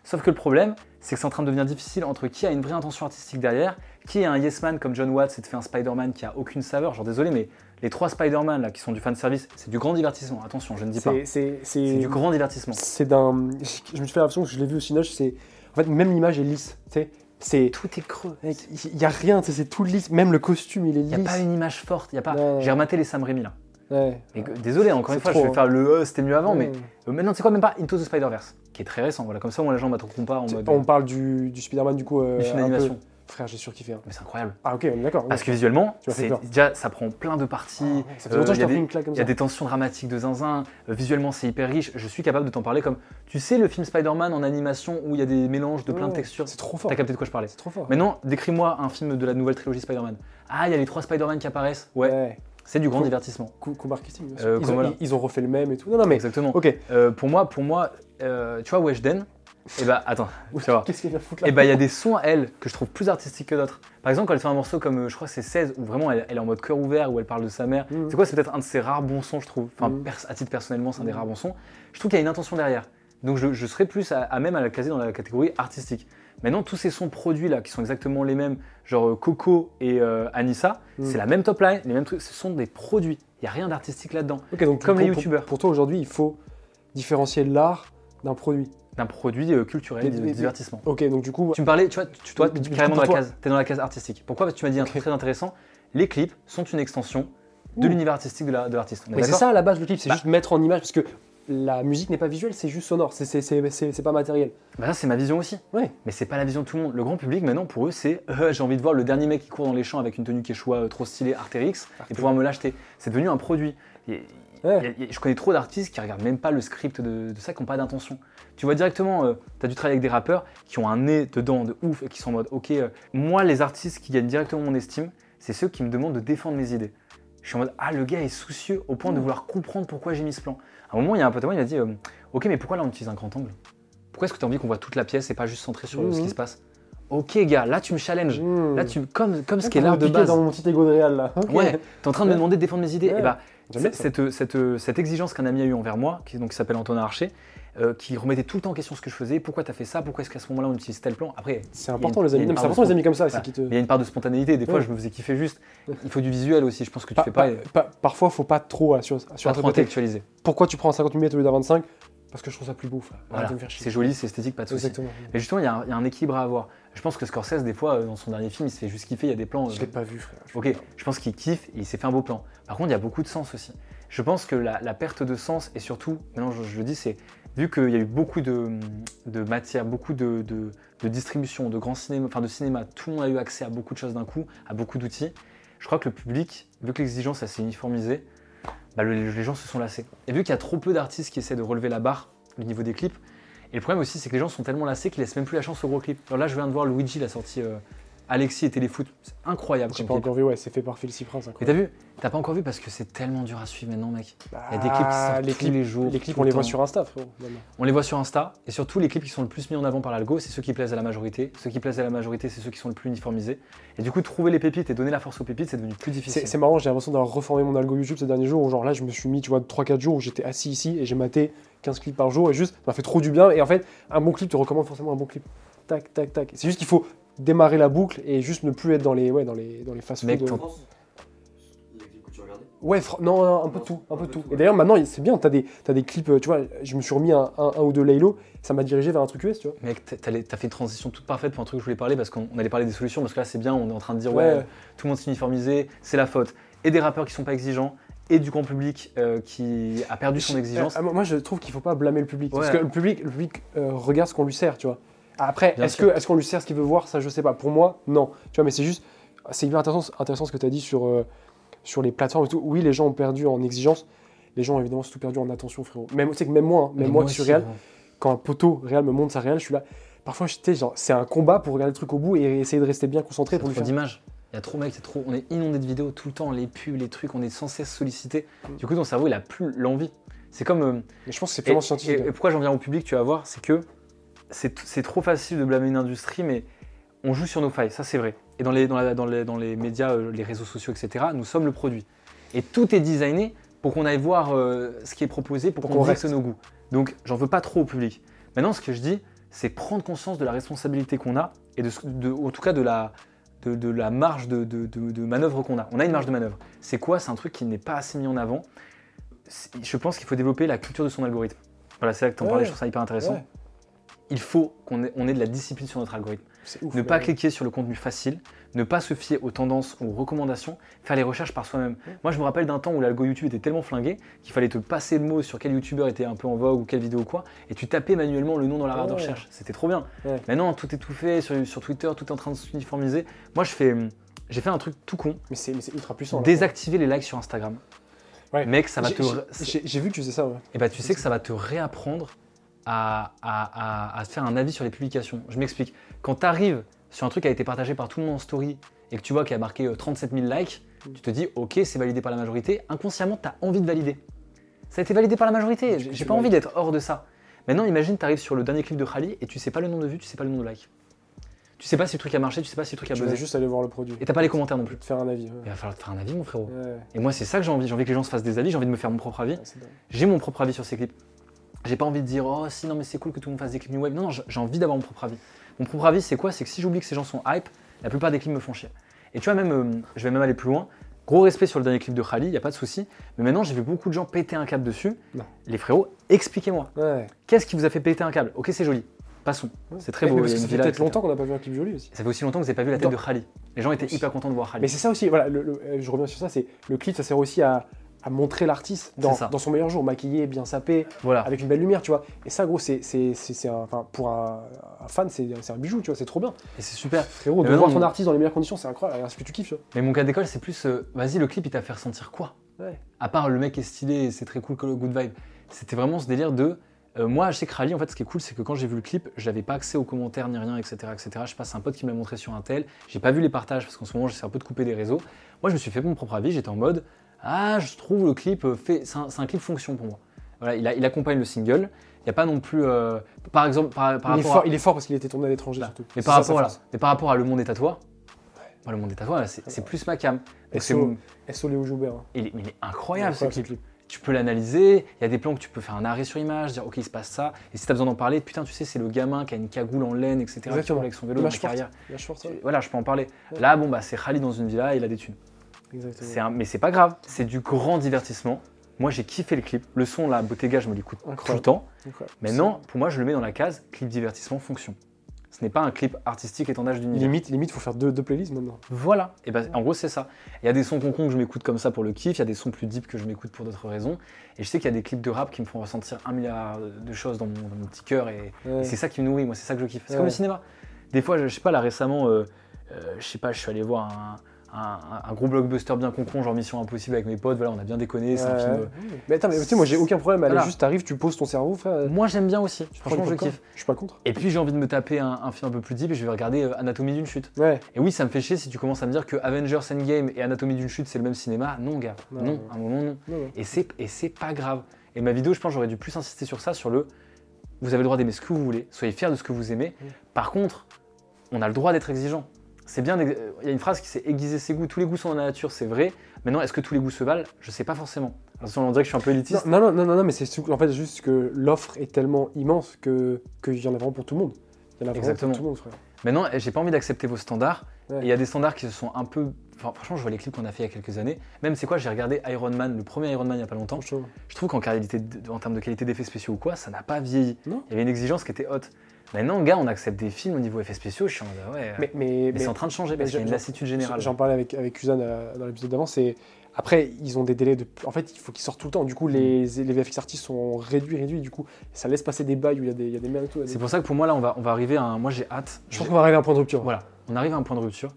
Speaker 3: Sauf que le problème, c'est que c'est en train de devenir difficile entre qui a une vraie intention artistique derrière, qui est un yes man comme John Watts et te fait un Spider-Man qui a aucune saveur. Genre désolé, mais les trois Spider-Man là qui sont du fan service, c'est du grand divertissement. Attention, je ne dis pas.
Speaker 2: C'est-
Speaker 3: du grand divertissement.
Speaker 2: c'est d'un. Je me suis fait l'impression que je l'ai vu au Cinoche, c'est. En fait, même l'image est lisse. tu sais. C'est.
Speaker 3: Tout est creux.
Speaker 2: Il n'y a rien, c'est tout lisse. Même le costume, il est
Speaker 3: Il n'y a
Speaker 2: lisse.
Speaker 3: pas une image forte. il Y a pas... J'ai rematé les Sam Raimi là.
Speaker 2: Ouais.
Speaker 3: Et que- désolé, encore une fois,
Speaker 2: trop,
Speaker 3: je vais
Speaker 2: hein.
Speaker 3: faire le euh, c'était mieux avant, mais
Speaker 2: Ouais.
Speaker 3: euh, maintenant c'est quoi même pas Into the Spider-Verse, qui est très récent. Voilà, comme ça, moi les gens m'attraperont pas en
Speaker 2: Tu-
Speaker 3: mode.
Speaker 2: On parle du, du Spider-Man, du coup. euh, un peu-
Speaker 3: d'animation.
Speaker 2: Frère, j'ai surkiffé. hein.
Speaker 3: Mais c'est incroyable.
Speaker 2: Ah, ok, on est d'accord.
Speaker 3: Parce que visuellement, c'est- déjà ça prend plein de parties.
Speaker 2: Ouais, ça fait
Speaker 3: euh, il y a des-
Speaker 2: une claque comme
Speaker 3: Il y a
Speaker 2: ça.
Speaker 3: des tensions dramatiques de zinzin, euh, visuellement c'est hyper riche. Je suis capable de t'en parler comme. Tu sais, le film Spider-Man en animation où il y a des mélanges de plein de textures.
Speaker 2: C'est trop fort.
Speaker 3: T'as capté de quoi je parlais
Speaker 2: C'est trop fort.
Speaker 3: Maintenant, décris-moi un film de la nouvelle trilogie Spider-Man. Ah, il y a les trois Spider-Man qui apparaissent. Ouais, c'est du grand divertissement.
Speaker 2: Coup, coup marketing. bien sûr.
Speaker 3: Euh,
Speaker 2: ils, ont,
Speaker 3: voilà.
Speaker 2: ils- ils ont refait le même et tout. Non, non, mais.
Speaker 3: Exactement.
Speaker 2: Ok.
Speaker 3: Euh, pour moi, pour moi euh, tu vois, Weshden, et bah attends, tu vas.
Speaker 2: Qu'est-ce qu'il vient foutre là
Speaker 3: Et bah il y a des sons, elle, que je trouve plus artistiques que d'autres. Par exemple, quand elle fait un morceau comme, euh, je crois c'est 16, où vraiment elle, elle est en mode cœur ouvert, où elle parle de sa mère.
Speaker 2: Mhm.
Speaker 3: C'est quoi C'est peut-être un de ses rares bons sons, je trouve. Enfin, pers- à titre personnellement, c'est un des rares bons sons. Je trouve qu'il y a une intention derrière. Donc je, je serais plus à, à même à la caser dans la catégorie artistique. Maintenant, tous ces sons produits là, qui sont exactement les mêmes, genre euh, Coco et euh, Anissa,
Speaker 2: Mhm.
Speaker 3: c'est la même top line, les mêmes trucs, ce sont des produits. Il n'y a rien d'artistique là-dedans.
Speaker 2: Ok, donc
Speaker 3: Comme
Speaker 2: pour-
Speaker 3: les
Speaker 2: pour-
Speaker 3: youtubeurs.
Speaker 2: Pour toi, aujourd'hui, il faut différencier l'art d'un produit.
Speaker 3: D'un produit euh, culturel, de divertissement.
Speaker 2: Ok, donc du coup.
Speaker 3: Tu me parlais, tu vois, tu, toi,
Speaker 2: Du-
Speaker 3: tu es carrément dans la case, t'es dans la case artistique. Pourquoi? Parce que tu m'as dit un truc très intéressant. Les clips sont une extension de l'univers artistique de la- l'artiste.
Speaker 2: Mais c'est ça à la base le clip, c'est
Speaker 3: Bah.
Speaker 2: juste mettre en image parce que la musique n'est pas visuelle, c'est juste sonore, c'est- c'est- c'est c'est- c'est pas matériel.
Speaker 3: Bah ça, c'est ma vision aussi.
Speaker 2: Ouais.
Speaker 3: Mais c'est pas la vision de tout le monde. Le grand public, maintenant, pour eux, c'est euh, j'ai envie de voir le dernier mec qui court dans les champs avec une tenue Quechua euh, trop stylée, Artérix, et pouvoir me l'acheter. C'est devenu un produit. Et-
Speaker 2: Ouais.
Speaker 3: il y a- il y a- je connais trop d'artistes qui regardent même pas le script de, de ça, qui n'ont pas d'intention. Tu vois directement, tu as dû travailler avec des rappeurs qui ont un nez dedans de ouf et qui sont en mode, ok, euh, moi, les artistes qui gagnent directement mon estime, c'est ceux qui me demandent de défendre mes idées. Je suis en mode, ah, le gars est soucieux au point de vouloir comprendre pourquoi j'ai mis ce plan. À un moment, il y a un pote à moi, il m'a dit, euh, ok, mais pourquoi là on utilise un grand angle? Pourquoi est-ce que tu as envie qu'on voit toute la pièce et pas juste centré sur euh, ce qui se passe? Ok, gars, là tu me challenges.
Speaker 2: Mmh.
Speaker 3: Là, tu, comme, comme ce qui est l'art de base.
Speaker 2: dans mon petit ego de réal là.
Speaker 3: Ouais, t'es en train de me demander de défendre mes idées.
Speaker 2: Ouais.
Speaker 3: Et bah, Cette, cette, cette exigence qu'un ami a eu envers moi, qui, donc, qui s'appelle Antonin Archer, euh, qui remettait tout le temps en question ce que je faisais, pourquoi t'as fait ça, pourquoi est-ce qu'à ce moment-là on utilise tel plan? Après,
Speaker 2: C'est important les amis. Non, important les amis comme ça. Qui te.
Speaker 3: Il y a une part de spontanéité. Des fois,
Speaker 2: Ouais.
Speaker 3: je me faisais kiffer juste. Il faut du visuel aussi. Je pense que tu
Speaker 2: Pa-
Speaker 3: fais pas,
Speaker 2: pa- pa- parfois, faut pas trop euh, sur, sur
Speaker 3: pas intellectualiser.
Speaker 2: Pourquoi tu prends un 50 mm au lieu d'un 25 Parce que je trouve ça plus beau,
Speaker 3: Voilà. C'est joli, c'est esthétique, pas de souci. Mais justement, y, il y a un équilibre à avoir. Je pense que Scorsese, des fois, euh, dans son dernier film, il se fait juste kiffer. Il y a des plans.
Speaker 2: Je
Speaker 3: euh,
Speaker 2: l'ai pas vu, frère. Je-
Speaker 3: Ok, je pense qu'il kiffe et il s'est fait un beau plan. Par contre, il y a beaucoup de sens aussi. Je pense que la, la perte de sens, et surtout, maintenant je, je le dis, c'est vu qu'il y a eu beaucoup de, de matière, beaucoup de, de- de distribution, de grands cinéma, enfin de cinéma, tout le monde a eu accès à beaucoup de choses d'un coup, à beaucoup d'outils. Je crois que le public, vu que l'exigence s'est uniformisée, bah, le- les gens se sont lassés. Et vu qu'il y a trop peu d'artistes qui essaient de relever la barre, le niveau des clips, et le problème aussi, c'est que les gens sont tellement lassés qu'ils laissent même plus la chance au gros clip. Alors là, je viens de voir Luigi, la sortie euh, Alexis et Téléfoot. C'est incroyable.
Speaker 2: J'ai pas
Speaker 3: clip.
Speaker 2: encore vu, ouais, c'est fait par Félicie Prince.
Speaker 3: Mais
Speaker 2: incroyable.
Speaker 3: t'as vu? T'as pas encore vu parce que c'est tellement dur à suivre maintenant, mec.
Speaker 2: Bah,
Speaker 3: Il y a des clips qui sortent
Speaker 2: les
Speaker 3: tous
Speaker 2: clips,
Speaker 3: les jours.
Speaker 2: les clips, on
Speaker 3: le
Speaker 2: les voit sur Insta, frérot.
Speaker 3: On les voit sur Insta et surtout les clips qui sont le plus mis en avant par l'algo, c'est ceux qui plaisent à la majorité. Ceux qui plaisent à la majorité, c'est ceux qui sont le plus uniformisés. Et du coup, trouver les pépites et donner la force aux pépites, c'est devenu plus difficile.
Speaker 2: c'est marrant, j'ai l'impression d'avoir reformé mon algo YouTube ces derniers jours. Où genre là, je me suis mis, tu vois, 3-4 jours où j'étais assis ici et j'ai maté 15 clips par jour et juste, ça m'a fait trop du bien. Et en fait, un bon clip te recommande forcément un bon clip. Tac, tac, tac. C'est juste qu'il faut démarrer la boucle et juste ne plus être dans les, ouais, dans les, dans les fast
Speaker 3: Mec,
Speaker 2: food.
Speaker 3: t'en-
Speaker 6: France Il y a des clips que tu regardais
Speaker 2: Ouais, fr- non, non, un peu de tout, un peu de tout. Et d'ailleurs, maintenant, c'est bien, t'as des, t'as des clips, euh, tu vois, je me suis remis un, un, un ou deux Laylo, ça m'a dirigé vers un truc US, tu vois.
Speaker 3: Mec, t'as- fait une transition toute parfaite pour un truc que je voulais parler parce qu'on on allait parler des solutions parce que là, c'est bien, on est en train de dire, ouais,
Speaker 2: Ouais.
Speaker 3: tout le monde s'est uniformisé, c'est la faute. Et des rappeurs qui sont pas exigeants et du grand public euh, qui a perdu son exigence.
Speaker 2: Euh, moi, je trouve qu'il faut pas blâmer le public. Parce que le public, le public euh, regarde ce qu'on lui sert, tu vois. Après, est-ce qu'on lui sert ce qu'il veut voir? Ça, je sais pas. Pour moi, non. Tu vois, mais c'est juste. C'est hyper intéressant, intéressant ce que tu as dit sur, sur les plateformes et tout. Oui, les gens ont perdu en exigence. Les gens ont évidemment surtout perdu en attention, frérot. Même, tu sais que même moi, hein, même
Speaker 3: Mais
Speaker 2: moi, qui suis réel, quand un poteau réel me montre sa réelle, je suis là. Parfois, c'est un combat pour regarder le truc au bout et essayer de rester bien concentré pour lui faire.
Speaker 3: d'images. Il y a trop, mec, c'est trop. On est inondé de vidéos tout le temps, les pubs, les trucs, on est sans cesse sollicité.
Speaker 2: Mm.
Speaker 3: Du coup, ton cerveau, il a plus l'envie. C'est comme. euh,
Speaker 2: Mais je pense que c'est
Speaker 3: et,
Speaker 2: purement scientifique.
Speaker 3: et- et pourquoi j'en viens au public, tu vas voir, c'est que c'est trop facile de blâmer une industrie, mais on joue sur nos failles, ça c'est vrai. Et dans les, dans la- dans les, dans les médias, euh, les réseaux sociaux, etc., nous sommes le produit. Et tout est designé pour qu'on aille voir euh, ce qui est proposé, pour,
Speaker 2: Pour
Speaker 3: qu'on
Speaker 2: qu'on
Speaker 3: reste nos goûts. Donc, j'en veux pas trop au public. Maintenant, ce que je dis, c'est prendre conscience de la responsabilité qu'on a, et de, de- en tout cas de la, de, de la marge de, de- de- de manœuvre qu'on a. On a une marge de manœuvre. C'est quoi? C'est un truc qui n'est pas assez mis en avant. Je pense qu'il faut développer la culture de son algorithme. Voilà, c'est là que tu en
Speaker 2: Ouais.
Speaker 3: parlais, je trouve ça hyper intéressant.
Speaker 2: Ouais.
Speaker 3: Il faut qu'on ait, on ait de la discipline sur notre algorithme.
Speaker 2: Ouf.
Speaker 3: Ne pas cliquer sur le contenu facile, ne pas se fier aux tendances ou aux recommandations, faire les recherches par soi-même. Moi, je me rappelle d'un temps où l'algo YouTube était tellement flingué qu'il fallait te passer le mot sur quel youtubeur était un peu en vogue ou quelle vidéo ou quoi, et tu tapais manuellement le nom dans la barre de
Speaker 2: Ouais.
Speaker 3: recherche. C'était trop bien.
Speaker 2: Ouais.
Speaker 3: Maintenant, tout est tout fait sur, sur Twitter, tout est en train de s'uniformiser. Moi, je fais, j'ai fait un truc tout con,
Speaker 2: Mais c'est ultra puissant. là.
Speaker 3: désactiver les likes sur Instagram.
Speaker 2: Ouais.
Speaker 3: Mec, ça va
Speaker 2: J'ai-
Speaker 3: te.
Speaker 2: j'ai- vu que tu faisais ça, ouais.
Speaker 3: Et bah tu sais que ça va te réapprendre à, à- à- à faire un avis sur les publications. Je m'explique. Quand tu arrives sur un truc qui a été partagé par tout le monde en story et que tu vois qu'il a marqué euh, 37 000 likes, tu te dis ok c'est validé par la majorité, inconsciemment tu as envie de valider. Ça a été validé par la majorité, j'ai pas envie d'être hors de ça. Maintenant imagine tu arrives sur le dernier clip de Khali et tu sais pas le nombre de vues, tu sais pas le nombre de likes. Tu sais pas si le truc a marché, tu sais pas si le truc a
Speaker 2: Tu vas
Speaker 3: buzzé.
Speaker 2: juste aller voir le produit.
Speaker 3: Et t'as pas les commentaires non plus.
Speaker 2: te faire un avis. ouais.
Speaker 3: Il va falloir te faire un avis mon frérot.
Speaker 2: Ouais,
Speaker 3: Et moi c'est ça que j'ai envie, j'ai envie que les gens se fassent des avis, j'ai envie de me faire mon propre avis.
Speaker 2: ouais, dingue.
Speaker 3: J'ai mon propre avis sur ces clips. J'ai pas envie de dire oh si non mais c'est cool que tout le monde fasse des clips new wave. Non non j'ai envie d'avoir mon propre avis. Mon propre avis c'est quoi? C'est que si j'oublie que ces gens sont hype, la plupart des clips me font chier. Et tu vois même, euh, je vais même aller plus loin. Gros respect sur le dernier clip de Khali, y a pas de souci. Mais maintenant j'ai vu beaucoup de gens péter un câble dessus.
Speaker 2: Non.
Speaker 3: Les frérots, expliquez-moi.
Speaker 2: Ouais.
Speaker 3: Qu'est-ce qui vous a fait péter un câble? Ok c'est joli. Passons. C'est très
Speaker 2: Mais-
Speaker 3: beau.
Speaker 2: mais parce
Speaker 3: il y a
Speaker 2: que
Speaker 3: une
Speaker 2: ça fait
Speaker 3: villa,
Speaker 2: peut-être
Speaker 3: etc.
Speaker 2: longtemps qu'on n'a pas vu un clip joli aussi.
Speaker 3: Ça fait aussi longtemps que vous n'avez pas vu la tête
Speaker 2: Dans-
Speaker 3: de Khali. Les gens étaient hyper contents de voir Khali.
Speaker 2: Mais c'est ça aussi, voilà, le- le- euh, je reviens sur ça, c'est le clip, ça sert aussi à, à montrer l'artiste dans, son meilleur jour, maquillé, bien sapé,
Speaker 3: Voilà.
Speaker 2: avec une belle lumière, tu vois. Et ça, gros, c'est, c'est, c'est, c'est un, pour un, un fan, c'est, c'est un bijou, tu vois, c'est trop bien.
Speaker 3: Et c'est super.
Speaker 2: Frérot, de voir ton artiste dans les meilleures conditions, c'est incroyable. Est-ce que tu kiffes, tu vois
Speaker 3: Mais mon cas d'école, c'est plus, euh, vas-y, le clip, il t'a fait ressentir quoi?
Speaker 2: Ouais.
Speaker 3: À part le mec est stylé et c'est très cool le good vibe. C'était vraiment ce délire de. euh, moi, chez Krali, en fait, ce qui est cool, c'est que quand j'ai vu le clip, j'avais pas accès aux commentaires ni rien, etc. etc. Je sais pas, c'est un pote qui me l'a montré sur un tel. J'ai pas vu les partages parce qu'en ce moment, j'essaie un peu de couper des réseaux. Moi, je me suis fait mon propre avis. J'étais en mode, ah, je trouve le clip euh, fait. C'est un, c'est un clip fonction pour moi. Voilà, il, a- il accompagne le single. Il y a pas non plus. euh, par exemple, par, par
Speaker 2: il, est
Speaker 3: rapport
Speaker 2: fort,
Speaker 3: à,
Speaker 2: il est fort parce qu'il était tourné à l'étranger
Speaker 3: Voilà.
Speaker 2: surtout.
Speaker 3: mais par rapport, mais par rapport à Le Monde est à toi, Le Monde est à toi, c'est plus ma cam.
Speaker 2: SO, SO Léo Joubert. hein.
Speaker 3: il, est, mais il est incroyable ce clip. Tu peux l'analyser, il y a des plans que tu peux faire un arrêt sur image, dire ok il se passe ça, et si tu as besoin d'en parler, putain tu sais c'est le gamin qui a une cagoule en laine, etc. qui avec son vélo la carrière. Voilà, je peux en parler.
Speaker 2: Ouais.
Speaker 3: Là, bon, bah, c'est Khalid dans une villa, il a des thunes.
Speaker 2: Exactement.
Speaker 3: C'est un- Mais c'est pas grave, c'est du grand divertissement. Moi, j'ai kiffé le clip. Le son, là, Bottega, je me l'écoute tout le temps.
Speaker 2: Incroyable.
Speaker 3: Maintenant, pour moi, je le mets dans la case clip divertissement fonction. Ce n'est pas un clip artistique étendage d'univers.
Speaker 2: Limite, limite, faut faire deux, deux playlists maintenant.
Speaker 3: Voilà. Et ben, en gros, c'est ça. Il y a des sons concons que je m'écoute comme ça pour le kiff, il y a des sons plus deep que je m'écoute pour d'autres raisons. Et je sais qu'il y a des clips de rap qui me font ressentir un milliard de choses dans mon, dans mon petit cœur. Et,
Speaker 2: Ouais.
Speaker 3: et c'est ça qui me nourrit, moi, c'est ça que je kiffe. C'est
Speaker 2: Ouais.
Speaker 3: comme le cinéma. Des fois, je, je sais pas, là récemment, euh, euh, je sais pas, je suis allé voir un, un- un gros blockbuster bien concon, genre Mission Impossible avec mes potes, voilà, on a bien déconné, c'est un film. euh,
Speaker 2: Mais attends, mais tu sais, moi j'ai aucun problème. Allez,
Speaker 3: Voilà.
Speaker 2: juste t'arrives, tu poses ton cerveau, frère.
Speaker 3: Moi, j'aime bien aussi.
Speaker 2: tu prends
Speaker 3: Franchement, je kiffe.
Speaker 2: Je suis pas contre.
Speaker 3: Et puis, j'ai envie de me taper un, un film un peu plus deep et je vais regarder euh, Anatomie d'une chute.
Speaker 2: Ouais.
Speaker 3: Et oui, ça me fait chier si tu commences à me dire que Avengers Endgame et Anatomie d'une chute, c'est le même cinéma. Non, gars.
Speaker 2: Non,
Speaker 3: Non,
Speaker 2: non.
Speaker 3: à un moment, non.
Speaker 2: Non, non.
Speaker 3: Et c'est, et c'est pas grave. Et ma vidéo, je pense, j'aurais dû plus insister sur ça, sur le. Vous avez le droit d'aimer ce que vous voulez, soyez fiers de ce que vous aimez.
Speaker 2: Mm.
Speaker 3: Par contre, on a le droit d'être exigeant. C'est bien. Il y a une phrase qui c'est aiguiser ses goûts. Tous les goûts sont dans la nature, c'est vrai. Maintenant, est-ce que tous les goûts se valent? Je sais pas forcément. Attention, on dirait que je suis un peu élitiste.
Speaker 2: Non, non, non, non, non, mais c'est en fait juste que l'offre est tellement immense que qu'il y en a vraiment pour tout le monde. Il y en a vraiment
Speaker 3: Exactement.
Speaker 2: pour tout le monde, frère.
Speaker 3: Maintenant, j'ai pas envie d'accepter vos standards.
Speaker 2: Ouais.
Speaker 3: Il y a des standards qui se sont un peu. Enfin, franchement, je vois les clips qu'on a fait il y a quelques années. Même, c'est quoi J'ai regardé Iron Man, le premier Iron Man il y a pas longtemps. Je trouve qu'en qualité de- en termes de qualité d'effets spéciaux ou quoi, ça n'a pas vieilli.
Speaker 2: Non.
Speaker 3: Il y avait une exigence qui était haute. Maintenant, gars, on accepte des films au niveau effets spéciaux. Je suis en mode, ouais.
Speaker 2: Mais, mais,
Speaker 3: mais, c'est en train de changer parce qu'il y a une lassitude générale.
Speaker 2: J'en parlais avec, avec Kuzan euh, dans l'épisode d'avant, c'est. Après, ils ont des délais de. En fait, il faut qu'ils sortent tout le temps. Du coup, les, les VFX artistes sont réduits, réduits. Du coup, ça laisse passer des bails où il y a des, il y a des merdes et tout.
Speaker 3: C'est pour ça que pour moi, là, on va, on va arriver à un. Moi, j'ai hâte.
Speaker 2: Je pense qu'on va arriver à un point de rupture.
Speaker 3: Voilà, on arrive à un point de rupture.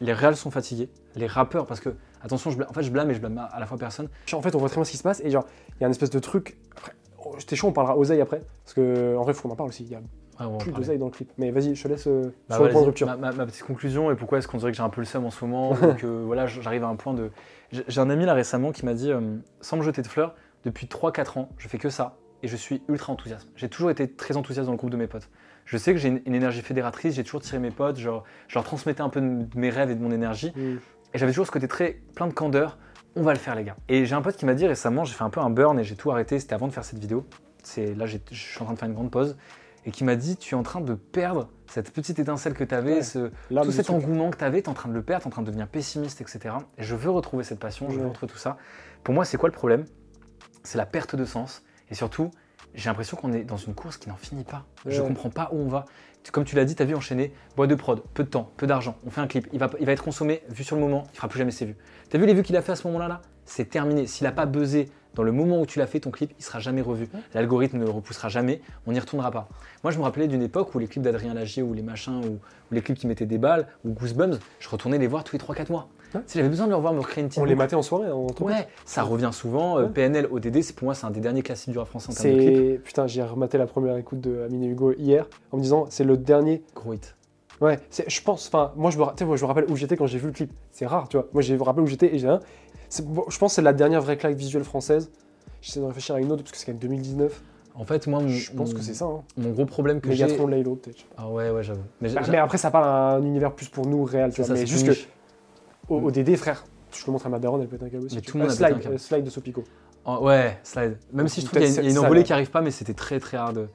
Speaker 3: Les réals sont fatigués. Les rappeurs, parce que, attention, je blâme, en fait, je blâme et je blâme à la fois personne.
Speaker 2: En fait, on voit très bien ce qui se passe. Et genre, il y a un espèce de truc. Après, oh, c'était chaud, on parlera oseille après. Parce que, en vrai, faut qu'on en parle aussi. Il y a
Speaker 3: On va en
Speaker 2: plus d'oseille dans le clip. Mais vas-y, je te laisse euh,
Speaker 3: Bah,
Speaker 2: sur le point de rupture.
Speaker 3: ma, ma- ma petite conclusion et pourquoi est-ce qu'on dirait que j'ai un peu le seum en ce moment ou que voilà, j'arrive à un point de. J'ai un ami là récemment qui m'a dit, euh, sans me jeter de fleurs, depuis 3-4 ans, je fais que ça et je suis ultra enthousiaste. J'ai toujours été très enthousiaste dans le groupe de mes potes. Je sais que j'ai une, une énergie fédératrice, j'ai toujours tiré mes potes, genre, je leur transmettais un peu de, de mes rêves et de mon énergie.
Speaker 2: Mm.
Speaker 3: Et j'avais toujours ce côté très plein de candeur. On va le faire, les gars. Et j'ai un pote qui m'a dit récemment, j'ai fait un peu un burn et j'ai tout arrêté. C'était avant de faire cette vidéo. C'est là, je suis en train de faire une grande pause. Et qui m'a dit, tu es en train de perdre cette petite étincelle que tu avais,
Speaker 2: Ouais.
Speaker 3: ce, tout cet engouement que tu avais, tu es en train de le perdre, tu es en train de devenir pessimiste, etc. Et je veux retrouver cette passion, je veux retrouver tout ça. Pour moi, c'est quoi le problème? C'est la perte de sens. Et surtout, j'ai l'impression qu'on est dans une course qui n'en finit pas. Je
Speaker 2: Ouais.
Speaker 3: comprends pas où on va. Comme tu l'as dit, tu as vu enchaîner, boîte de prod, peu de temps, peu d'argent, on fait un clip, il va, il va être consommé, vu sur le moment, il fera plus jamais ses vues. Tu as vu les vues qu'il a fait à ce moment-là là? C'est terminé. S'il n'a pas buzzé dans le moment où tu l'as fait, ton clip, il sera jamais revu. L'algorithme ne le repoussera jamais, on n'y retournera pas. Moi, je me rappelais d'une époque où les clips d'Adrien Lagier ou les machins, ou, ou les clips qui mettaient des balles, ou Goosebumps, je retournais les voir tous les 3-4 mois. Si j'avais besoin de le revoir, me recréer une petite
Speaker 2: On les matait en soirée, en temps
Speaker 3: Ouais, ça revient souvent. euh,
Speaker 2: Ouais.
Speaker 3: PNL, ODD, c'est pour moi, c'est un des derniers classiques du rap français en termes de.
Speaker 2: C'est. Putain, j'ai rematé la première écoute de Amine et Hugo hier en me disant c'est le dernier.
Speaker 3: Gros hit.
Speaker 2: Ouais, je pense. Enfin, moi, je me, moi, je me rappelle où j'étais quand j'ai vu le clip. C'est rare, tu vois. Moi, je me rappelle où j'étais et j'ai un. c'est- bon, Je pense que c'est la dernière vraie claque visuelle française. J'essaie de réfléchir à une autre parce que c'est quand même 2019.
Speaker 3: En fait, moi, mon,
Speaker 2: Je pense
Speaker 3: mon-
Speaker 2: que c'est ça. Hein.
Speaker 3: Mon gros problème que j'ai.
Speaker 2: Megatron, Laylo, peut-être.
Speaker 3: Ah ouais, ouais, j'avoue. Mais,
Speaker 2: Bah, mais après, ça parle à un univers plus pour nous réel, tu
Speaker 3: c'est
Speaker 2: vois.
Speaker 3: ça,
Speaker 2: mais
Speaker 3: c'est
Speaker 2: juste que au, au DD, frère, je le montre à ma daronne, elle peut être un câble aussi.
Speaker 3: Mais tout le monde pété
Speaker 2: slide, euh, slide de Sopico.
Speaker 3: Oh, ouais, slide. Même si je trouve qu'il y a une, il y a une
Speaker 2: Peut-être
Speaker 3: envolée qui arrive pas, mais c'était très très hard.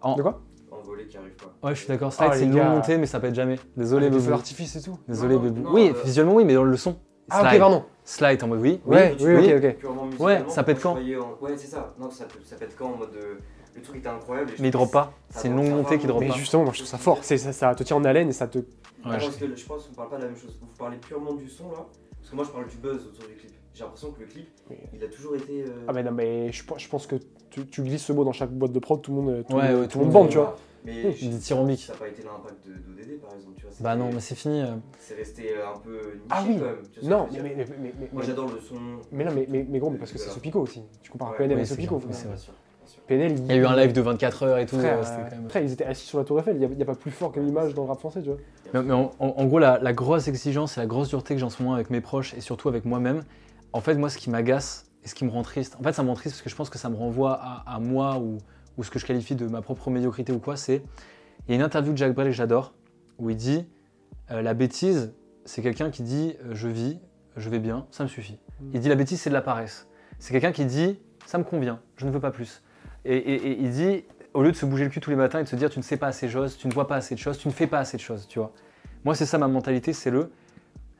Speaker 3: En-
Speaker 2: De quoi?
Speaker 6: En volée qui arrive pas.
Speaker 3: Ouais, je suis d'accord. Slide,
Speaker 2: Ah,
Speaker 3: c'est
Speaker 2: les
Speaker 3: une longue montée, mais ça pète jamais. Désolé,
Speaker 2: feux
Speaker 3: Bebou.
Speaker 2: d'artifice et tout.
Speaker 3: Désolé,
Speaker 6: non,
Speaker 3: oui,
Speaker 6: euh,
Speaker 3: visuellement, oui, mais dans le son.
Speaker 2: Ah, ok,
Speaker 3: Slide.
Speaker 2: pardon.
Speaker 3: Slide en mode oui.
Speaker 2: Ouais,
Speaker 3: oui,
Speaker 2: oui,
Speaker 3: oui.
Speaker 2: ok, ok.
Speaker 6: Purement musicalement,
Speaker 3: ça pète quand
Speaker 6: en- Ouais, c'est ça. Non, ça, ça pète quand en mode. euh, Le truc était incroyable. et je
Speaker 3: Mais il drop pas. C'est une longue montée qui drop
Speaker 2: Mais
Speaker 3: pas.
Speaker 2: justement, moi je trouve ça fort. C'est, ça, ça te tient en haleine et ça te.
Speaker 3: Ouais, je-
Speaker 6: parce que je pense qu'on parle pas de la même chose. Vous parlez purement du son là. Parce que moi je parle du buzz autour du clip. J'ai l'impression que le clip,
Speaker 2: Oui.
Speaker 6: il a toujours été. euh,
Speaker 2: Ah, mais non, mais je, pense- je pense que tu, tu glisses ce mot dans chaque boîte de prod, tout le monde, tout,
Speaker 3: Ouais,
Speaker 2: le-
Speaker 3: ouais,
Speaker 2: tout le monde bande, tu vois.
Speaker 6: Mais
Speaker 2: Oui,
Speaker 6: je-
Speaker 3: des.
Speaker 6: Ça n'a pas été l'impact de d'ODD par exemple. Tu vois,
Speaker 3: Bah non, mais c'est fini. euh.
Speaker 6: C'est resté euh, un peu niché
Speaker 2: Ah oui.
Speaker 6: quand même. tu vois ce que
Speaker 2: Non, mais, mais, mais, mais,
Speaker 6: Moi j'adore le son.
Speaker 2: mais non, mais, mais, mais gros, mais parce que c'est Sopico aussi. Tu compares
Speaker 6: Ouais,
Speaker 2: PNL et
Speaker 3: c'est
Speaker 2: Sopico.
Speaker 3: c'est vrai.
Speaker 6: Bien sûr, bien sûr.
Speaker 2: PNL,
Speaker 3: Il y a eu un live de 24 heures et tout.
Speaker 2: Frère,
Speaker 3: euh, c'était quand même-
Speaker 2: frère, ils étaient assis sur la Tour Eiffel. Il n'y a, il y a pas plus fort qu'une image dans le rap français, tu vois.
Speaker 3: Mais, mais en, en- en gros, la, la grosse exigence et la grosse dureté que j'ai en ce moment avec mes proches et surtout avec moi-même, en fait, moi, ce qui m'agace et ce qui me rend triste, en fait, ça me rend triste parce que je pense que ça me renvoie à, à moi ou, ou ce que je qualifie de ma propre médiocrité ou quoi, c'est il y a une interview de Jacques Brel que j'adore où il dit euh, la bêtise, c'est quelqu'un qui dit euh, je vis, je vais bien, ça me suffit. Il dit la bêtise, c'est de la paresse. C'est quelqu'un qui dit ça me convient, je ne veux pas plus. Et, et- et il dit au lieu de se bouger le cul tous les matins et de se dire tu ne sais pas assez de choses, tu ne vois pas assez de choses, tu ne fais pas assez de choses, tu vois. Moi, c'est ça ma mentalité, c'est le.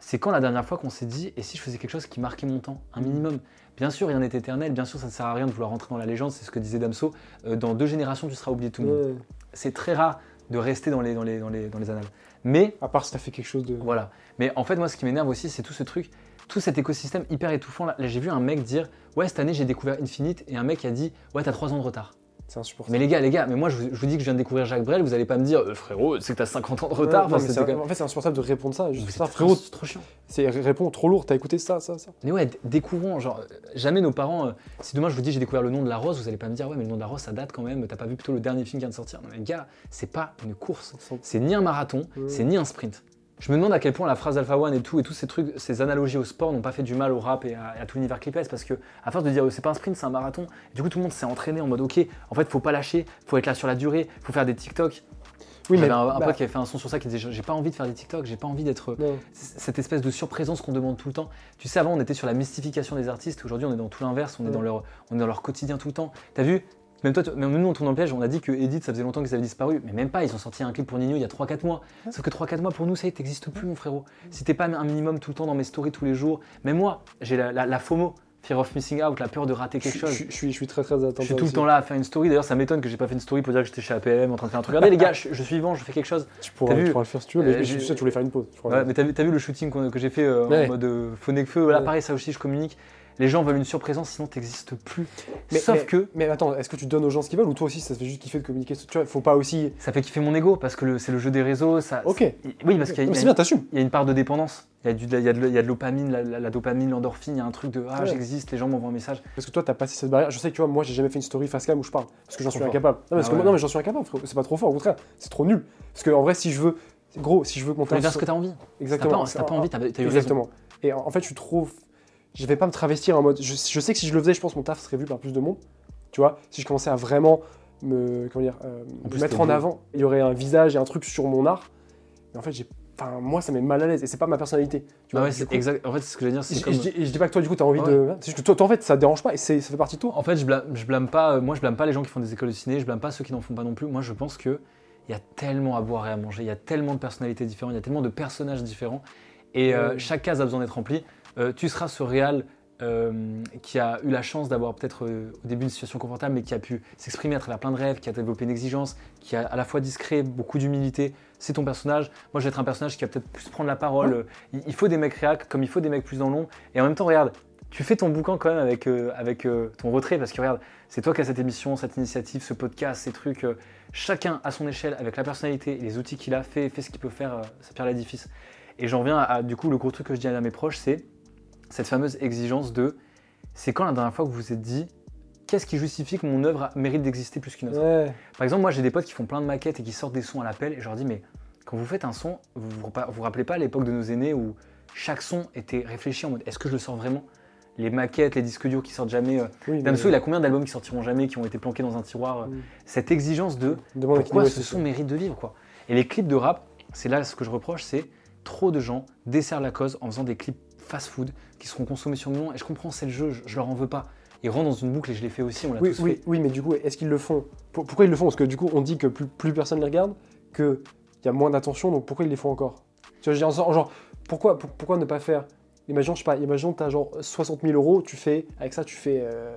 Speaker 3: C'est quand la dernière fois qu'on s'est dit et si je faisais quelque chose qui marquait mon temps, un minimum? Bien sûr, rien n'est éternel, bien sûr, ça ne sert à rien de vouloir rentrer dans la légende, c'est ce que disait Damso. euh, dans deux générations, tu seras oublié de tout le monde.
Speaker 2: Ouais.
Speaker 3: C'est très rare de rester dans les, dans les, dans les, dans les annales. Mais
Speaker 2: À part si t'as fait quelque chose de.
Speaker 3: voilà. Mais en fait, moi, ce qui m'énerve aussi, c'est tout ce truc, tout cet écosystème hyper étouffant. Là, Là, j'ai vu un mec dire Ouais, cette année, j'ai découvert Infinite, et un mec a dit Ouais, t'as 3 ans de retard.
Speaker 2: C'est insupportable.
Speaker 3: Mais les gars, les gars, mais moi, je vous, je vous dis que je viens de découvrir Jacques Brel, vous allez pas me dire Euh, Frérot, c'est que t'as 50 ans de retard.
Speaker 2: non, c'est-
Speaker 3: même-
Speaker 2: En fait, c'est insupportable de répondre ça. Juste ça,
Speaker 3: c'est
Speaker 2: frérot,
Speaker 3: trop- trop chiant.
Speaker 2: c'est réponds trop lourd, t'as écouté ça, ça, ça.
Speaker 3: Mais ouais, découvrons, genre, euh, jamais nos parents, euh, si demain je vous dis j'ai découvert le nom de la rose, vous allez pas me dire ouais, mais le nom de la rose ça date quand même, t'as pas vu plutôt le dernier film qui vient de sortir. Non, mais les gars, c'est pas une course, c'est ni un marathon,
Speaker 2: Ouais.
Speaker 3: c'est ni un sprint. Je me demande à quel point la phrase Alpha One et tout, et tous ces trucs, ces analogies au sport n'ont pas fait du mal au rap et à, et à tout l'univers clipes parce que, à force de dire oh, c'est pas un sprint, c'est un marathon, et du coup tout le monde s'est entraîné en mode ok, en fait faut pas lâcher, faut être là sur la durée, faut faire des TikTok.
Speaker 2: Oui,
Speaker 3: J'avais
Speaker 2: mais.
Speaker 3: un, un
Speaker 2: bah,
Speaker 3: pote qui avait fait un son sur ça qui disait j'ai pas envie de faire des TikTok, j'ai pas envie d'être
Speaker 2: non.
Speaker 3: cette espèce de surprésence qu'on demande tout le temps. Tu sais, avant, on était sur la mystification des artistes. Aujourd'hui, on est dans tout l'inverse. On, est dans leur, on est dans leur quotidien tout le temps. T'as vu même, toi, tu- même nous, on tourne dans le piège. On a dit que Edith, ça faisait longtemps qu'ils avaient disparu. Mais même pas. Ils ont sorti un clip pour Nino il y a 3-4 mois. Sauf que 3-4 mois, pour nous, ça y est, t'existes plus, mon frérot. Si t'es pas un minimum tout le temps dans mes stories tous les jours. Même moi, j'ai la, la- la FOMO, Fear of Missing Out, la peur de rater quelque
Speaker 2: Je,
Speaker 3: chose.
Speaker 2: je- je suis, je suis très très attentif.
Speaker 3: Je suis tout le temps là à faire une story. D'ailleurs, ça m'étonne que j'ai pas fait une story pour dire que j'étais chez APM en train de faire un truc. Regardez, les gars, je, je suis vivant, je fais quelque chose.
Speaker 2: Tu pourras,
Speaker 3: vu
Speaker 2: tu pourras le faire si tu veux,
Speaker 3: Euh,
Speaker 2: mais
Speaker 3: j'ai-
Speaker 2: je tu voulais faire une pause. je crois.
Speaker 3: Ouais, mais t'as vu, le shooting que j'ai fait euh,
Speaker 2: Ouais.
Speaker 3: en mode euh, faux nec feu Là,
Speaker 2: Ouais.
Speaker 3: pareil, ça aussi, je communique. Les gens veulent une surprésence, sinon t'existes plus.
Speaker 2: Mais-
Speaker 3: Sauf
Speaker 2: mais-
Speaker 3: que
Speaker 2: Mais attends, est-ce que tu donnes aux gens ce qu'ils veulent ou toi aussi ça te fait juste kiffer de communiquer Tu vois, faut pas aussi.
Speaker 3: ça fait kiffer mon ego parce que c'est le jeu des réseaux. Ça,
Speaker 2: Ok.
Speaker 3: Oui, parce qu'il y, y
Speaker 2: c'est
Speaker 3: a-
Speaker 2: bien, t'assumes.
Speaker 3: il y a une part de dépendance. Il y a, du, il y a de, il y a de l'opamine, la, la- la dopamine, l'endorphine. Il y a un truc de ah
Speaker 2: Ouais.
Speaker 3: j'existe, les gens m'envoient un message.
Speaker 2: Parce que toi, t'as passé cette barrière. Je sais que tu vois, moi, j'ai jamais fait une story face cam où je parle. Parce que j'en suis
Speaker 3: fort.
Speaker 2: incapable. Non, parce
Speaker 3: Ah
Speaker 2: que- non, mais j'en suis incapable. C'est pas trop fort, au contraire. C'est trop nul. Parce que en vrai, si je veux. Gros, si je veux que mon
Speaker 3: Faut aller
Speaker 2: taf
Speaker 3: faire ce que t'as envie. T'as
Speaker 2: Exactement.
Speaker 3: pas, pas envie, t'as eu.
Speaker 2: Exactement. Et en en fait, je suis trop. Je vais pas me travestir en mode. Je, je sais que si je le faisais, je pense que mon taf serait vu par plus de monde. Tu vois, si je commençais à vraiment me, comment dire, euh, me mettre en avant, il y aurait un visage et un truc sur mon art. Et en fait, j'ai. Enfin, moi, ça met mal à l'aise et c'est pas ma personnalité. Tu
Speaker 3: Bah
Speaker 2: vois,
Speaker 3: ouais, exact. En fait, c'est ce que je veux dire.
Speaker 2: Et je,
Speaker 3: comme...
Speaker 2: et je dis, et je dis pas que toi, du coup, t'as envie
Speaker 3: Ouais.
Speaker 2: de. Que toi, toi, en fait, ça te dérange pas et ça fait partie de toi.
Speaker 3: En fait, je blâme, je blâme pas. euh, Moi, je blâme pas les gens qui font des écoles de ciné. Je blâme pas ceux qui n'en font pas non plus. Moi, je pense que il y a tellement à boire et à manger. Il y a tellement de personnalités différentes. Il y a tellement de personnages différents. Et euh,
Speaker 2: Ouais.
Speaker 3: chaque case a besoin d'être remplie. Euh, tu seras ce réal euh, qui a eu la chance d'avoir peut-être euh, au début une situation confortable, mais qui a pu s'exprimer à travers plein de rêves, qui a développé une exigence, qui a à la fois discret, beaucoup d'humilité. C'est ton personnage. Moi, je vais être un personnage qui va peut-être plus prendre la parole. Il, il faut des mecs réac, comme il faut des mecs plus dans l'ombre. Et en même temps, regarde, tu fais ton boucan quand même avec, euh, avec euh, ton retrait, parce que regarde, c'est toi qui as cette émission, cette initiative, ce podcast, ces trucs. euh, chacun à son échelle, avec la personnalité et les outils qu'il a, fait, fait ce qu'il peut faire, ça pierre l'édifice. Et j'en reviens à, à, du coup, le gros truc que je dis à mes proches, c'est cette fameuse exigence de c'est quand la dernière fois que vous vous êtes dit qu'est-ce qui justifie que mon œuvre mérite d'exister plus qu'une autre?
Speaker 2: Ouais.
Speaker 3: Par exemple, moi j'ai des potes qui font plein de maquettes et qui sortent des sons à l'appel et je leur dis mais quand vous faites un son, vous vous, rappelez pas l'époque de nos aînés où chaque son était réfléchi en mode est-ce que je le sors vraiment? Les maquettes, les disques durs qui sortent jamais. euh,
Speaker 2: Oui,
Speaker 3: il a combien d'albums qui sortiront jamais, qui ont été planqués dans un tiroir euh,
Speaker 2: Mm.
Speaker 3: Cette exigence de
Speaker 2: Demande
Speaker 3: pourquoi ce son mérite de vivre quoi? Et les clips de rap, c'est là ce que je reproche, c'est trop de gens desserrent la cause en faisant des clips fast-food qui seront consommés sur le moment. Et je comprends, c'est le jeu, je, je leur en veux pas. Ils rentrent dans une boucle et je l'ai fait aussi, on l'a
Speaker 2: Oui,
Speaker 3: tous
Speaker 2: oui,
Speaker 3: fait.
Speaker 2: oui, mais du coup, est-ce qu'ils le font? Pour- Pourquoi ils le font? Parce que du coup, on dit que plus, plus personne les regarde, qu'il y a moins d'attention, donc pourquoi ils les font encore? Tu vois, je veux dire, genre, genre, pourquoi, pour- pourquoi ne pas faire? Imaginons, je sais pas, imaginons, t'as genre 60 000 euros, tu fais, avec ça, tu fais, euh,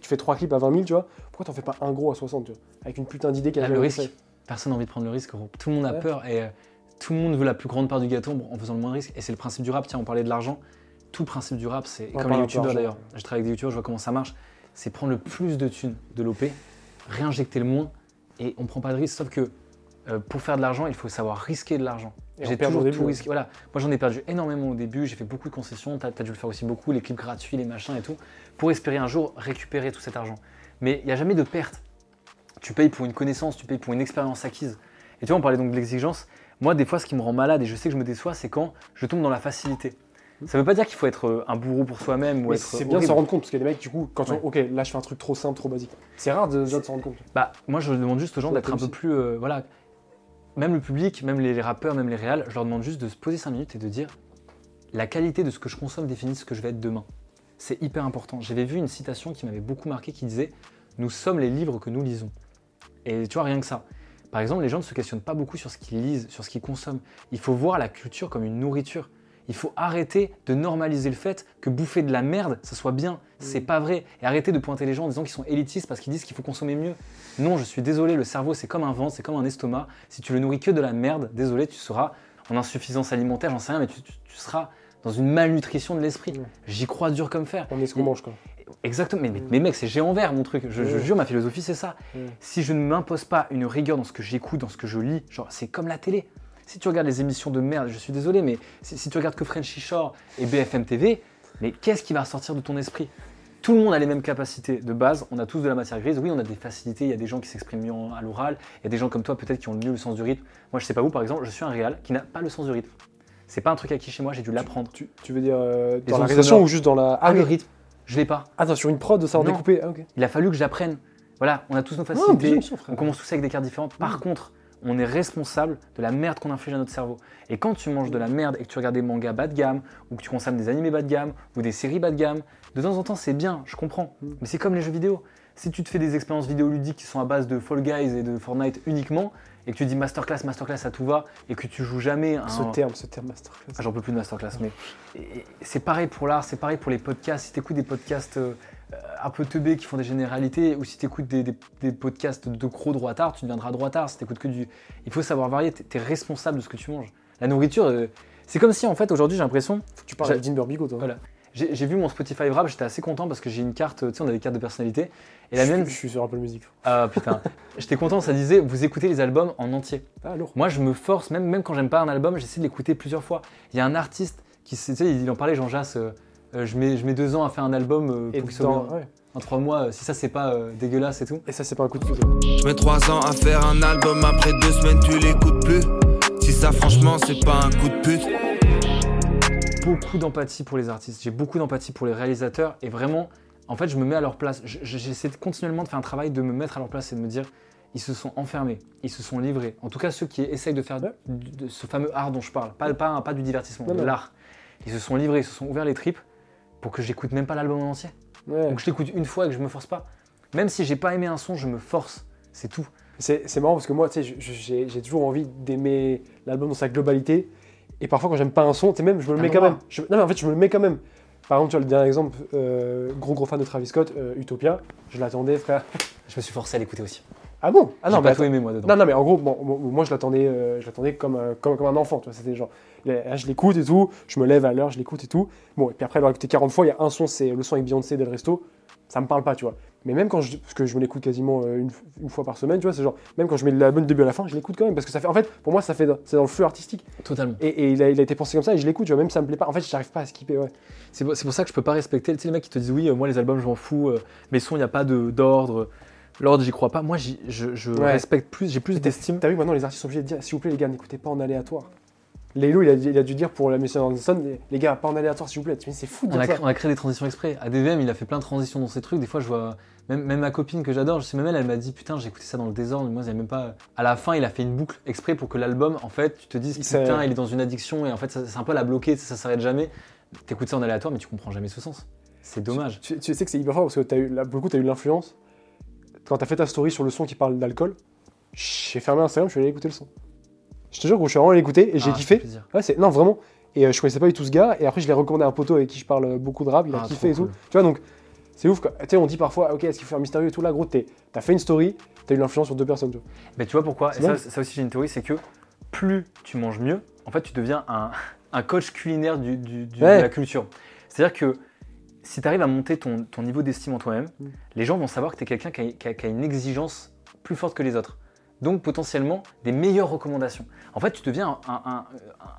Speaker 2: tu fais trois clips à 20 000, tu vois. Pourquoi t'en fais pas un gros à 60, tu vois? Avec une putain d'idée qui a
Speaker 3: Ah, le risque. Personne n'a envie de prendre le risque, gros. Tout le monde a
Speaker 2: Ouais.
Speaker 3: peur et euh, tout le monde veut la plus grande part du gâteau en faisant le moins de risque. Et c'est le principe du rap. Tiens, on parlait de l'argent. Tout le principe du rap, c'est comme les youtubeurs d'ailleurs. Je travaille avec des youtubeurs, je vois comment ça marche. C'est prendre le plus de thunes de l'OP, réinjecter le moins et on prend pas de risque. Sauf que euh, pour faire de l'argent, il faut savoir risquer de l'argent. J'ai toujours tout risqué. Voilà. Moi, j'en ai perdu énormément au début. J'ai fait beaucoup de concessions. T'as as dû le faire aussi beaucoup, les clips gratuits, les machins et tout, pour espérer un jour récupérer tout cet argent. Mais il n'y a jamais de perte. Tu payes pour une connaissance, tu payes pour une expérience acquise. Et tu vois, on parlait donc de l'exigence. Moi, des fois, ce qui me rend malade et je sais que je me déçois, c'est quand je tombe dans la facilité. Ça veut pas dire qu'il faut être euh, un bourreau pour soi-même ou être.
Speaker 2: c'est bien de s'en rendre compte parce qu'il y a des mecs, du coup, quand tu
Speaker 3: Ouais.
Speaker 2: ok, là je fais un truc trop simple, trop basique. C'est rare de, déjà de s'en rendre compte.
Speaker 3: Bah, moi, je demande juste aux gens d'être un peu plus. euh, voilà. Même le public, même les, les rappeurs, même les réals, je leur demande juste de se poser 5 minutes et de dire la qualité de ce que je consomme définit ce que je vais être demain. C'est hyper important. J'avais vu une citation qui m'avait beaucoup marqué qui disait Nous sommes les livres que nous lisons. Et tu vois, rien que ça. Par exemple, les gens ne se questionnent pas beaucoup sur ce qu'ils lisent, sur ce qu'ils consomment. Il faut voir la culture comme une nourriture. Il faut arrêter de normaliser le fait que bouffer de la merde, ça soit bien. C'est pas vrai. Et arrêter de pointer les gens en disant qu'ils sont élitistes parce qu'ils disent qu'il faut consommer mieux. Non, je suis désolé, le cerveau c'est comme un ventre, c'est comme un estomac. Si tu le nourris que de la merde, désolé, tu seras en insuffisance alimentaire, j'en sais rien, mais tu, tu- tu seras dans une malnutrition de l'esprit. J'y crois dur comme fer.
Speaker 2: On est ce qu'on mange, quoi.
Speaker 3: Exactement, mais, mais, mais mec, c'est géant vert mon truc. Je, je
Speaker 2: Ouais.
Speaker 3: jure, ma philosophie c'est ça.
Speaker 2: Ouais.
Speaker 3: Si je ne m'impose pas une rigueur dans ce que j'écoute, dans ce que je lis, genre c'est comme la télé. Si tu regardes les émissions de merde, je suis désolé, mais si, si tu regardes que Frenchy Shore et BFM TV, mais qu'est-ce qui va ressortir de ton esprit? Tout le monde a les mêmes capacités de base, on a tous de la matière grise. Oui, on a des facilités, il y a des gens qui s'expriment mieux à l'oral, il y a des gens comme toi peut-être qui ont mieux le sens du rythme. Moi, je sais pas vous, par exemple, je suis un réal qui n'a pas le sens du rythme. C'est pas un truc acquis chez moi, j'ai dû l'apprendre.
Speaker 2: Tu, tu veux dire euh, dans la réalisation ou juste dans la.
Speaker 3: Ah, le
Speaker 2: ok.
Speaker 3: rythme, je l'ai pas.
Speaker 2: Attends, sur une prod, de savoir
Speaker 3: Non.
Speaker 2: découper. Ah.
Speaker 3: Il a fallu que j'apprenne. Voilà, on a tous nos facilités.
Speaker 2: sûr.
Speaker 3: On commence tous avec des cartes différentes. Par contre, on est responsable de la merde qu'on inflige à notre cerveau. Et quand tu manges de la merde et que tu regardes des mangas bas de gamme, ou que tu consommes des animés bas de gamme, ou des séries bas de gamme, de temps en temps c'est bien, je comprends.
Speaker 2: Mm.
Speaker 3: Mais c'est comme les jeux vidéo. Si tu te fais des expériences vidéoludiques qui sont à base de Fall Guys et de Fortnite uniquement, et que tu dis masterclass, masterclass à tout va, et que tu joues jamais à
Speaker 2: Ce
Speaker 3: un-
Speaker 2: terme, ce terme masterclass.
Speaker 3: ah, J'en peux plus de masterclass, mais c'est pareil pour l'art, c'est pareil pour les podcasts. Si tu écoutes des podcasts euh, un peu teubés qui font des généralités, ou si tu écoutes des, des- des podcasts de gros droitards, tu deviendras droitard. Si tu que du. Il faut savoir varier, tu es responsable de ce que tu manges. La nourriture, euh, c'est comme si en fait aujourd'hui j'ai l'impression.
Speaker 2: Faut que tu parles à Dean Burbigo, toi.
Speaker 3: Voilà. J'ai vu mon Spotify Wrap, j'étais assez content parce que j'ai une carte, tu sais, on a des cartes de personnalité. Et la
Speaker 2: je,
Speaker 3: mienne,
Speaker 2: je suis sur Apple Music.
Speaker 3: ah putain, j'étais content, ça disait vous écoutez les albums en entier.
Speaker 2: Ah, lourd.
Speaker 3: Moi, je me force, même, même quand j'aime pas un album, j'essaie de l'écouter plusieurs fois. Il y a un artiste qui, tu sais, il en parlait, Jean Jass, euh, euh, je, mets, je mets deux ans à faire un album euh,
Speaker 2: Et
Speaker 3: pour qu'il soit
Speaker 2: ouais.
Speaker 3: En trois mois, euh, si ça c'est pas euh, dégueulasse et tout.
Speaker 2: Et ça, c'est pas un coup de foudre.
Speaker 7: Je mets trois ans à faire un album, après deux semaines tu l'écoutes plus. Si ça franchement c'est pas un coup de pute.
Speaker 3: Beaucoup d'empathie pour les artistes, j'ai beaucoup d'empathie pour les réalisateurs et vraiment, en fait, je me mets à leur place. Je- je- J'essaie continuellement de faire un travail de me mettre à leur place et de me dire, ils se sont enfermés, ils se sont livrés. En tout cas, ceux qui essayent de faire de ce fameux art dont je parle, pas, pas, pas du divertissement,
Speaker 2: Non,
Speaker 3: de l'art. Ils se sont livrés, ils se sont ouverts les tripes pour que j'écoute même pas l'album en entier.
Speaker 2: Ouais.
Speaker 3: Donc je l'écoute une fois et que je me force pas. Même si j'ai pas aimé un son, je me force. C'est tout.
Speaker 2: C'est marrant parce que moi, tu sais, j'ai toujours envie d'aimer l'album dans sa globalité. Et parfois, quand j'aime pas un son, tu sais, même, je me le mets quand même. Je- non, mais en fait, je me le mets quand même. Par exemple, tu vois, le dernier exemple, euh, gros gros fan de Travis Scott, euh, Utopia. Je l'attendais, frère.
Speaker 3: Je me suis forcé à l'écouter aussi.
Speaker 2: Ah bon? Ah non,
Speaker 3: pas
Speaker 2: mais
Speaker 3: tout
Speaker 2: attends.
Speaker 3: aimé moi dedans.
Speaker 2: Non, non, mais en gros, bon, bon, moi je l'attendais, euh, je l'attendais comme, un- comme, comme un enfant, tu vois, c'était genre, là, je l'écoute et tout, je me lève à l'heure, je l'écoute et tout. Bon, et puis après, l'avoir écouté 40 fois, il y a un son, c'est le son avec Beyoncé Del Resto, ça me parle pas, tu vois. Mais même quand je, parce que je me l'écoute quasiment euh, une, une fois par semaine, tu vois, c'est genre, même quand je mets l'album du début à la fin, je l'écoute quand même, parce que ça fait, en fait, pour moi, ça fait, c'est dans le flux artistique.
Speaker 3: Totalement.
Speaker 2: Et, et il, a, il a été pensé comme ça, et je l'écoute, tu vois, même si ça me plaît pas, en fait, j'arrive pas à skipper, ouais.
Speaker 3: C'est pour, pour ça que je peux pas respecter. Tu sais, les mecs qui te disent oui, euh, moi les albums je m'en fous, euh, mes sons il n'y a pas de- d'ordre. L'ordre j'y crois pas. Moi je, je
Speaker 2: Ouais.
Speaker 3: respecte plus, j'ai plus d'estime.
Speaker 2: T'as vu, maintenant, les artistes sont obligés de dire, s'il vous plaît, les gars, n'écoutez pas en aléatoire. Lélo, il a, il a dû dire pour la mission Anderson, les, gars, pas en aléatoire, s'il vous plaît. Mais c'est fou de
Speaker 3: On
Speaker 2: dire
Speaker 3: a,
Speaker 2: ça.
Speaker 3: on a créé des transitions exprès. ADVM, il a fait plein de transitions dans ses trucs. Des fois, je vois. Même, même ma copine que j'adore, je sais même elle, elle m'a dit Putain, j'ai écouté ça dans le désordre. Moi, a même pas. À la fin, il a fait une boucle exprès pour que l'album, en fait, tu te dises Putain, il est dans une addiction et en fait, c'est un peu la bloquer, ça, ça s'arrête jamais. T'écoutes ça en aléatoire, mais tu comprends jamais ce sens. C'est dommage.
Speaker 2: Tu, tu sais que c'est hyper fort parce que as eu, là, pour le coup, tu as eu l'influence. Quand tu as fait ta story sur le son qui parle d'alcool, j'ai fermé Instagram, je suis allé écouter le son. Je te jure je suis vraiment allé l'écouter et j'ai
Speaker 3: Ah,
Speaker 2: kiffé. Ouais, c'est non, vraiment. Et euh, je connaissais pas du tout ce gars. Et après, je l'ai recommandé à un poteau avec qui je parle euh, beaucoup de rap. Il a
Speaker 3: Ah,
Speaker 2: kiffé et tout. Tu vois, donc c'est ouf. quoi. Tu sais, on dit parfois, ok, est-ce qu'il faut faire mystérieux et tout là, gros, t'as fait une story, t'as eu l'influence sur deux personnes. Tu vois.
Speaker 3: Mais tu vois pourquoi Et ça, aussi, j'ai une théorie c'est que plus tu manges mieux, en fait, tu deviens un, un coach culinaire du, du- du-
Speaker 2: Ouais.
Speaker 3: de la culture. C'est-à-dire que si tu arrives à monter ton, ton niveau d'estime en toi-même,
Speaker 2: Mm.
Speaker 3: les gens vont savoir que tu es quelqu'un qui a une exigence plus forte que les autres. Donc potentiellement des meilleures recommandations. En fait, tu deviens un, un- un-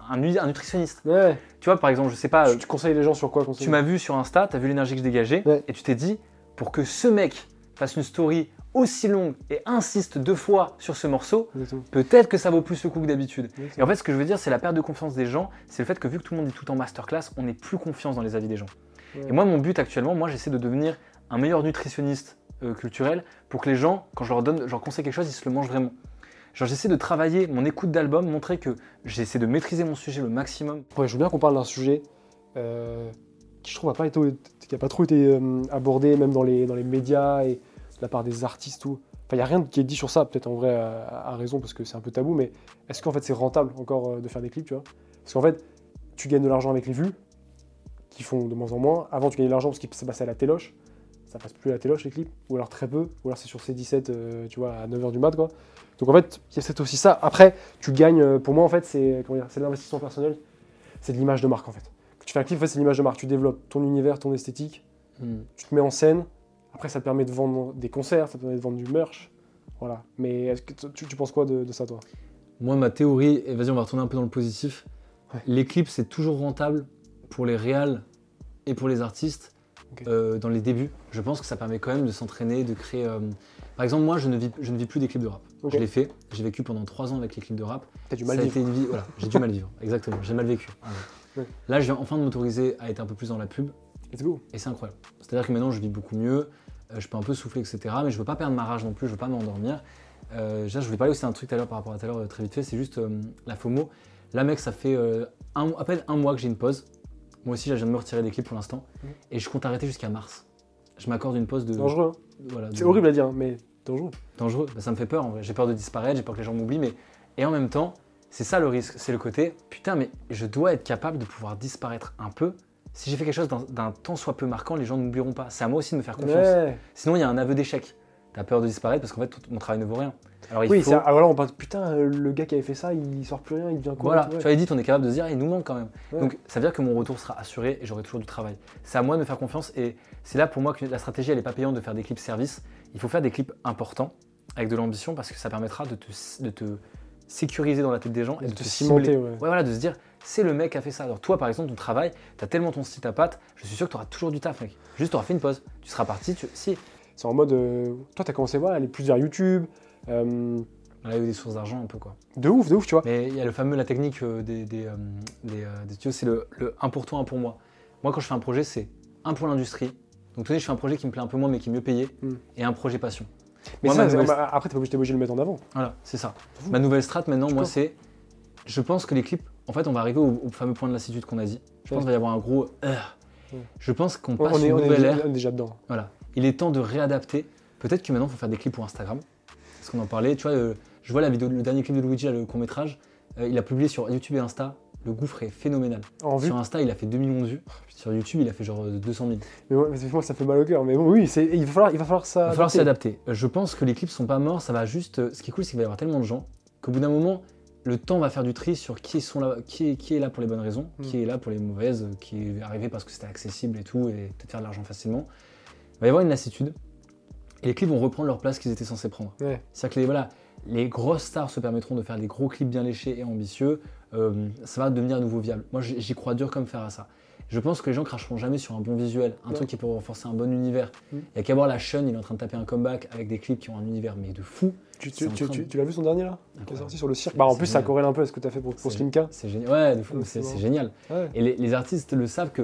Speaker 3: un nu- un nutritionniste.
Speaker 2: Ouais.
Speaker 3: Tu vois, par exemple, je sais pas,
Speaker 2: tu, tu conseilles les gens sur quoi conseiller?
Speaker 3: tu m'as vu sur Insta, tu as vu l'énergie que je dégageais,
Speaker 2: Ouais.
Speaker 3: et tu t'es dit, pour que ce mec fasse une story aussi longue et insiste deux fois sur ce morceau, peut-être que ça vaut plus le coup que d'habitude. Et en fait, ce que je veux dire, c'est la perte de confiance des gens, c'est le fait que vu que tout le monde est tout en masterclass, on n'est plus confiance dans les avis des gens.
Speaker 2: Ouais.
Speaker 3: Et moi, mon but actuellement, moi, j'essaie de devenir un meilleur nutritionniste euh, pour que les gens, quand je leur donne, je leur conseille quelque chose, ils se le mangent vraiment. Genre, j'essaie de travailler mon écoute d'album, montrer que j'essaie de maîtriser mon sujet le maximum.
Speaker 2: Ouais, je veux bien qu'on parle d'un sujet euh, qui, je trouve, n'a pas, pas trop été euh, abordé, même dans les, dans les médias et de la part des artistes. Tout. Enfin, il n'y a rien qui est dit sur ça, peut-être en vrai, à, raison, parce que c'est un peu tabou, mais est-ce qu'en fait c'est rentable encore euh, de faire des clips, tu vois? Parce qu'en fait, tu gagnes de l'argent avec les vues, qui font de moins en moins. Avant, tu gagnais de l'argent parce que ça passait à la téloche. Ça passe plus à la téloche, les clips, ou alors très peu, ou alors c'est sur C17, euh, tu vois, à 9h du mat, quoi. Donc en fait, il y a aussi ça. Après, tu gagnes, euh, pour moi, en fait, c'est de l'investissement personnel, c'est de l'image de marque, en fait. Quand tu fais un clip, en fait, c'est l'image de marque. Tu développes ton univers, ton esthétique, tu te mets en scène. Après, ça te permet de vendre des concerts, ça te permet de vendre du merch. Voilà. Mais est-ce que tu, tu penses quoi de, de ça, toi?
Speaker 3: Moi, ma théorie, et vas-y, on va retourner un peu dans le positif.
Speaker 2: Ouais.
Speaker 3: Les clips, c'est toujours rentable pour les réals et pour les artistes Euh, dans les débuts. Je pense que ça permet quand même de s'entraîner, de créer. euh, Par exemple, moi, je ne, vis, je ne vis plus des clips de rap. Je l'ai fait. J'ai vécu pendant trois ans avec les clips de rap.
Speaker 2: T'as du
Speaker 3: Ça
Speaker 2: mal
Speaker 3: a
Speaker 2: vivre.
Speaker 3: été une vie. Voilà, j'ai du mal vivre. Exactement. J'ai mal vécu.
Speaker 2: Ouais.
Speaker 3: Là, je viens enfin de m'autoriser à être un peu plus dans la pub.
Speaker 2: Let's go.
Speaker 3: Et c'est incroyable. C'est-à-dire que maintenant, je vis beaucoup mieux, euh, je peux un peu souffler, etc. Mais je veux pas perdre ma rage non plus, je veux pas m'endormir. Euh, je voulais parler aussi d'un truc tout à l'heure par rapport à tout à l'heure, très vite fait, c'est juste la FOMO. Là, mec, ça fait un- à peine un mois que j'ai une pause. Moi aussi, là, je viens de me retirer des clips pour l'instant.
Speaker 2: Mhm.
Speaker 3: Et je compte arrêter jusqu'à mars. Je m'accorde une pause de.
Speaker 2: Dangereux. hein.
Speaker 3: voilà, de-
Speaker 2: C'est horrible à dire, mais dangereux.
Speaker 3: dangereux. Bah, ça me fait peur en vrai. J'ai peur de disparaître, j'ai peur que les gens m'oublient, mais et en même temps, c'est ça le risque. C'est le côté putain, mais je dois être capable de pouvoir disparaître un peu. Si j'ai fait quelque chose d'un- temps soit peu marquant, les gens ne m'oublieront pas. C'est à moi aussi de me faire confiance.
Speaker 2: Ouais.
Speaker 3: Sinon, il y a un aveu d'échec. T'as peur de disparaître parce qu'en fait, tout- mon travail ne vaut rien. Alors il
Speaker 2: Oui,
Speaker 3: faut.
Speaker 2: c'est- ah, voilà, on pense, putain, le gars qui avait fait ça, il sort plus rien, il devient quoi
Speaker 3: Voilà, tu
Speaker 2: ouais.
Speaker 3: vois, Edith, on est capable de se dire, il nous manque quand même.
Speaker 2: Ouais.
Speaker 3: Donc, ça veut dire que mon retour sera assuré et j'aurai toujours du travail. C'est à moi de me faire confiance et c'est là pour moi que la stratégie, elle n'est pas payante de faire des clips service. Il faut faire des clips importants avec de l'ambition parce que ça permettra de te, de te sécuriser dans la tête des gens et,
Speaker 2: Et
Speaker 3: de
Speaker 2: de
Speaker 3: te
Speaker 2: cimenter, ouais.
Speaker 3: Ouais, voilà, de se dire, c'est le mec qui a fait ça. Alors, toi, par exemple, ton travail, tu as tellement ton style à patte, je suis sûr que tu auras toujours du taf, mec. Juste, tu auras fait une pause. Tu seras parti, tu... si.
Speaker 2: C'est en mode. euh, toi, t'as commencé voilà, à aller plus vers YouTube. euh,
Speaker 3: On a eu des sources d'argent un peu, quoi.
Speaker 2: de ouf, de ouf, tu vois.
Speaker 3: Mais il y a le fameux, la technique euh, des, des, euh, des, euh, des studios, c'est le, le un pour toi, un pour moi. Moi, quand je fais un projet, c'est un pour l'industrie. Donc, tenez, je fais un projet qui me plaît un peu moins, mais qui est mieux payé,
Speaker 2: Mm.
Speaker 3: et un projet passion.
Speaker 2: Mais
Speaker 3: Moi,
Speaker 2: ça,
Speaker 3: ma
Speaker 2: c'est-
Speaker 3: nouvelle-
Speaker 2: bah, après, t'es pas obligé obligé de le mettre en avant.
Speaker 3: Voilà, c'est ça. Ma nouvelle strat maintenant,
Speaker 2: Je
Speaker 3: moi, c'est. Je pense que les clips, en fait, on va arriver au, au fameux point de lassitude qu'on a dit. Je pense qu'il va y avoir un gros. euh. Je pense qu'on
Speaker 2: On,
Speaker 3: passe
Speaker 2: on est,
Speaker 3: une
Speaker 2: on est
Speaker 3: nouvelle
Speaker 2: déjà,
Speaker 3: ère.
Speaker 2: on est déjà dedans.
Speaker 3: Voilà. Il est temps de réadapter. Peut-être que maintenant, il faut faire des clips pour Instagram. Parce qu'on en parlait. Tu vois, euh, je vois la vidéo, le dernier clip de Luigi, là, le court-métrage. euh, il a publié sur YouTube et Insta. Le gouffre est phénoménal.
Speaker 2: En vue.
Speaker 3: Sur Insta, il a fait 2 millions de vues. Sur YouTube, il a fait genre euh, 200 000.
Speaker 2: Mais moi, mais moi, ça fait mal au cœur. Mais bon, oui, il va falloir, il va falloir ça.
Speaker 3: Il va falloir s'adapter. Euh, Je pense que les clips sont pas morts. Ça va juste. euh, Ce qui est cool, c'est qu'il va y avoir tellement de gens qu'au bout d'un moment, le temps va faire du tri sur qui, sont là, qui, est, qui est là pour les bonnes raisons,
Speaker 2: Mm.
Speaker 3: qui est là pour les mauvaises, euh, qui est arrivé parce que c'était accessible et tout, et peut-être faire de l'argent facilement. Il va y avoir une lassitude. Et les clips vont reprendre leur place qu'ils étaient censés prendre.
Speaker 2: Ouais.
Speaker 3: C'est-à-dire que les, voilà, les grosses stars se permettront de faire des gros clips bien léchés et ambitieux. Euh, ça va devenir à nouveau viable. Moi, j'y crois dur comme fer à ça. Je pense que les gens cracheront jamais sur un bon visuel, un truc qui peut renforcer un bon univers.
Speaker 2: Mm.
Speaker 3: Il y a qu'à voir la Shun, il est en train de taper un comeback avec des clips qui ont un univers mais de fou.
Speaker 2: Tu,
Speaker 3: de-
Speaker 2: l'as vu son dernier là? Qui est sorti sur le cirque Bah en plus ça corrèle un peu à ce que tu as fait pour, pour
Speaker 3: C'est-
Speaker 2: Slimka.
Speaker 3: C'est génial. Ouais, de fou,
Speaker 2: Ouais,
Speaker 3: c'est génial.
Speaker 2: Ouais.
Speaker 3: Et les, les artistes le savent que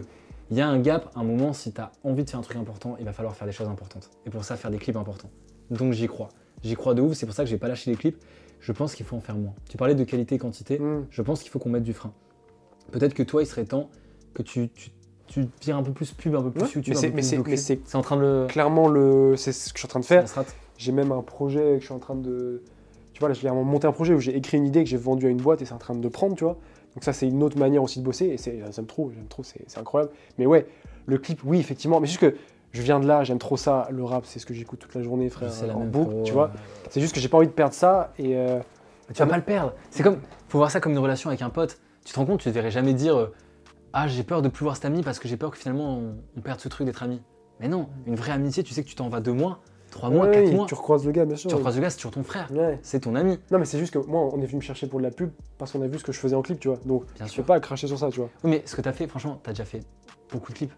Speaker 3: il y a un gap, un moment, si tu as envie de faire un truc important, il va falloir faire des choses importantes. Et pour ça, faire des clips importants. Donc j'y crois. J'y crois de ouf, c'est pour ça que j'ai pas lâché les clips. Je pense qu'il faut en faire moins. Tu parlais de qualité et quantité,
Speaker 2: Mm.
Speaker 3: je pense qu'il faut qu'on mette du frein. Peut-être que toi, il serait temps que tu, tu, un peu plus pub, un peu plus
Speaker 2: Ouais,
Speaker 3: YouTube,
Speaker 2: mais c'est-
Speaker 3: en train de le...
Speaker 2: Clairement, le... c'est ce que je suis en train de faire. J'ai même un projet que je suis en train de. Tu vois, là, de monter un projet où j'ai écrit une idée que j'ai vendue à une boîte et c'est en train de prendre, tu vois. Donc, ça, c'est une autre manière aussi de bosser et c'est- j'aime trop, j'aime trop, c'est incroyable. Mais ouais, le clip, oui, effectivement. Mais juste que je viens de là, j'aime trop ça. Le rap, c'est ce que j'écoute toute la journée, frère.
Speaker 3: C'est la
Speaker 2: en
Speaker 3: même
Speaker 2: boucle, tu vois.
Speaker 3: euh,
Speaker 2: C'est juste que j'ai pas envie de perdre ça et. euh,
Speaker 3: Tu vas pas le perdre. C'est comme, faut voir ça comme une relation avec un pote. Tu te rends compte, tu ne devrais jamais dire euh, Ah, j'ai peur de plus voir cet ami parce que j'ai peur que finalement on, on perde ce truc d'être ami. Mais non, une vraie amitié, tu sais que tu t'en vas deux mois, trois mois,
Speaker 2: ouais,
Speaker 3: quatre
Speaker 2: oui,
Speaker 3: mois.
Speaker 2: Tu recroises le gars, bien sûr.
Speaker 3: Tu recroises le gars, c'est toujours ton frère.
Speaker 2: Ouais.
Speaker 3: C'est ton ami.
Speaker 2: Non, mais c'est juste que moi, on est venu me chercher pour de la pub parce qu'on a vu ce que je faisais en clip, tu vois. Donc,
Speaker 3: Bien
Speaker 2: je
Speaker 3: sûr.
Speaker 2: peux pas cracher sur ça, tu vois.
Speaker 3: Oui, mais ce que tu as fait, franchement, tu as déjà fait beaucoup de clips.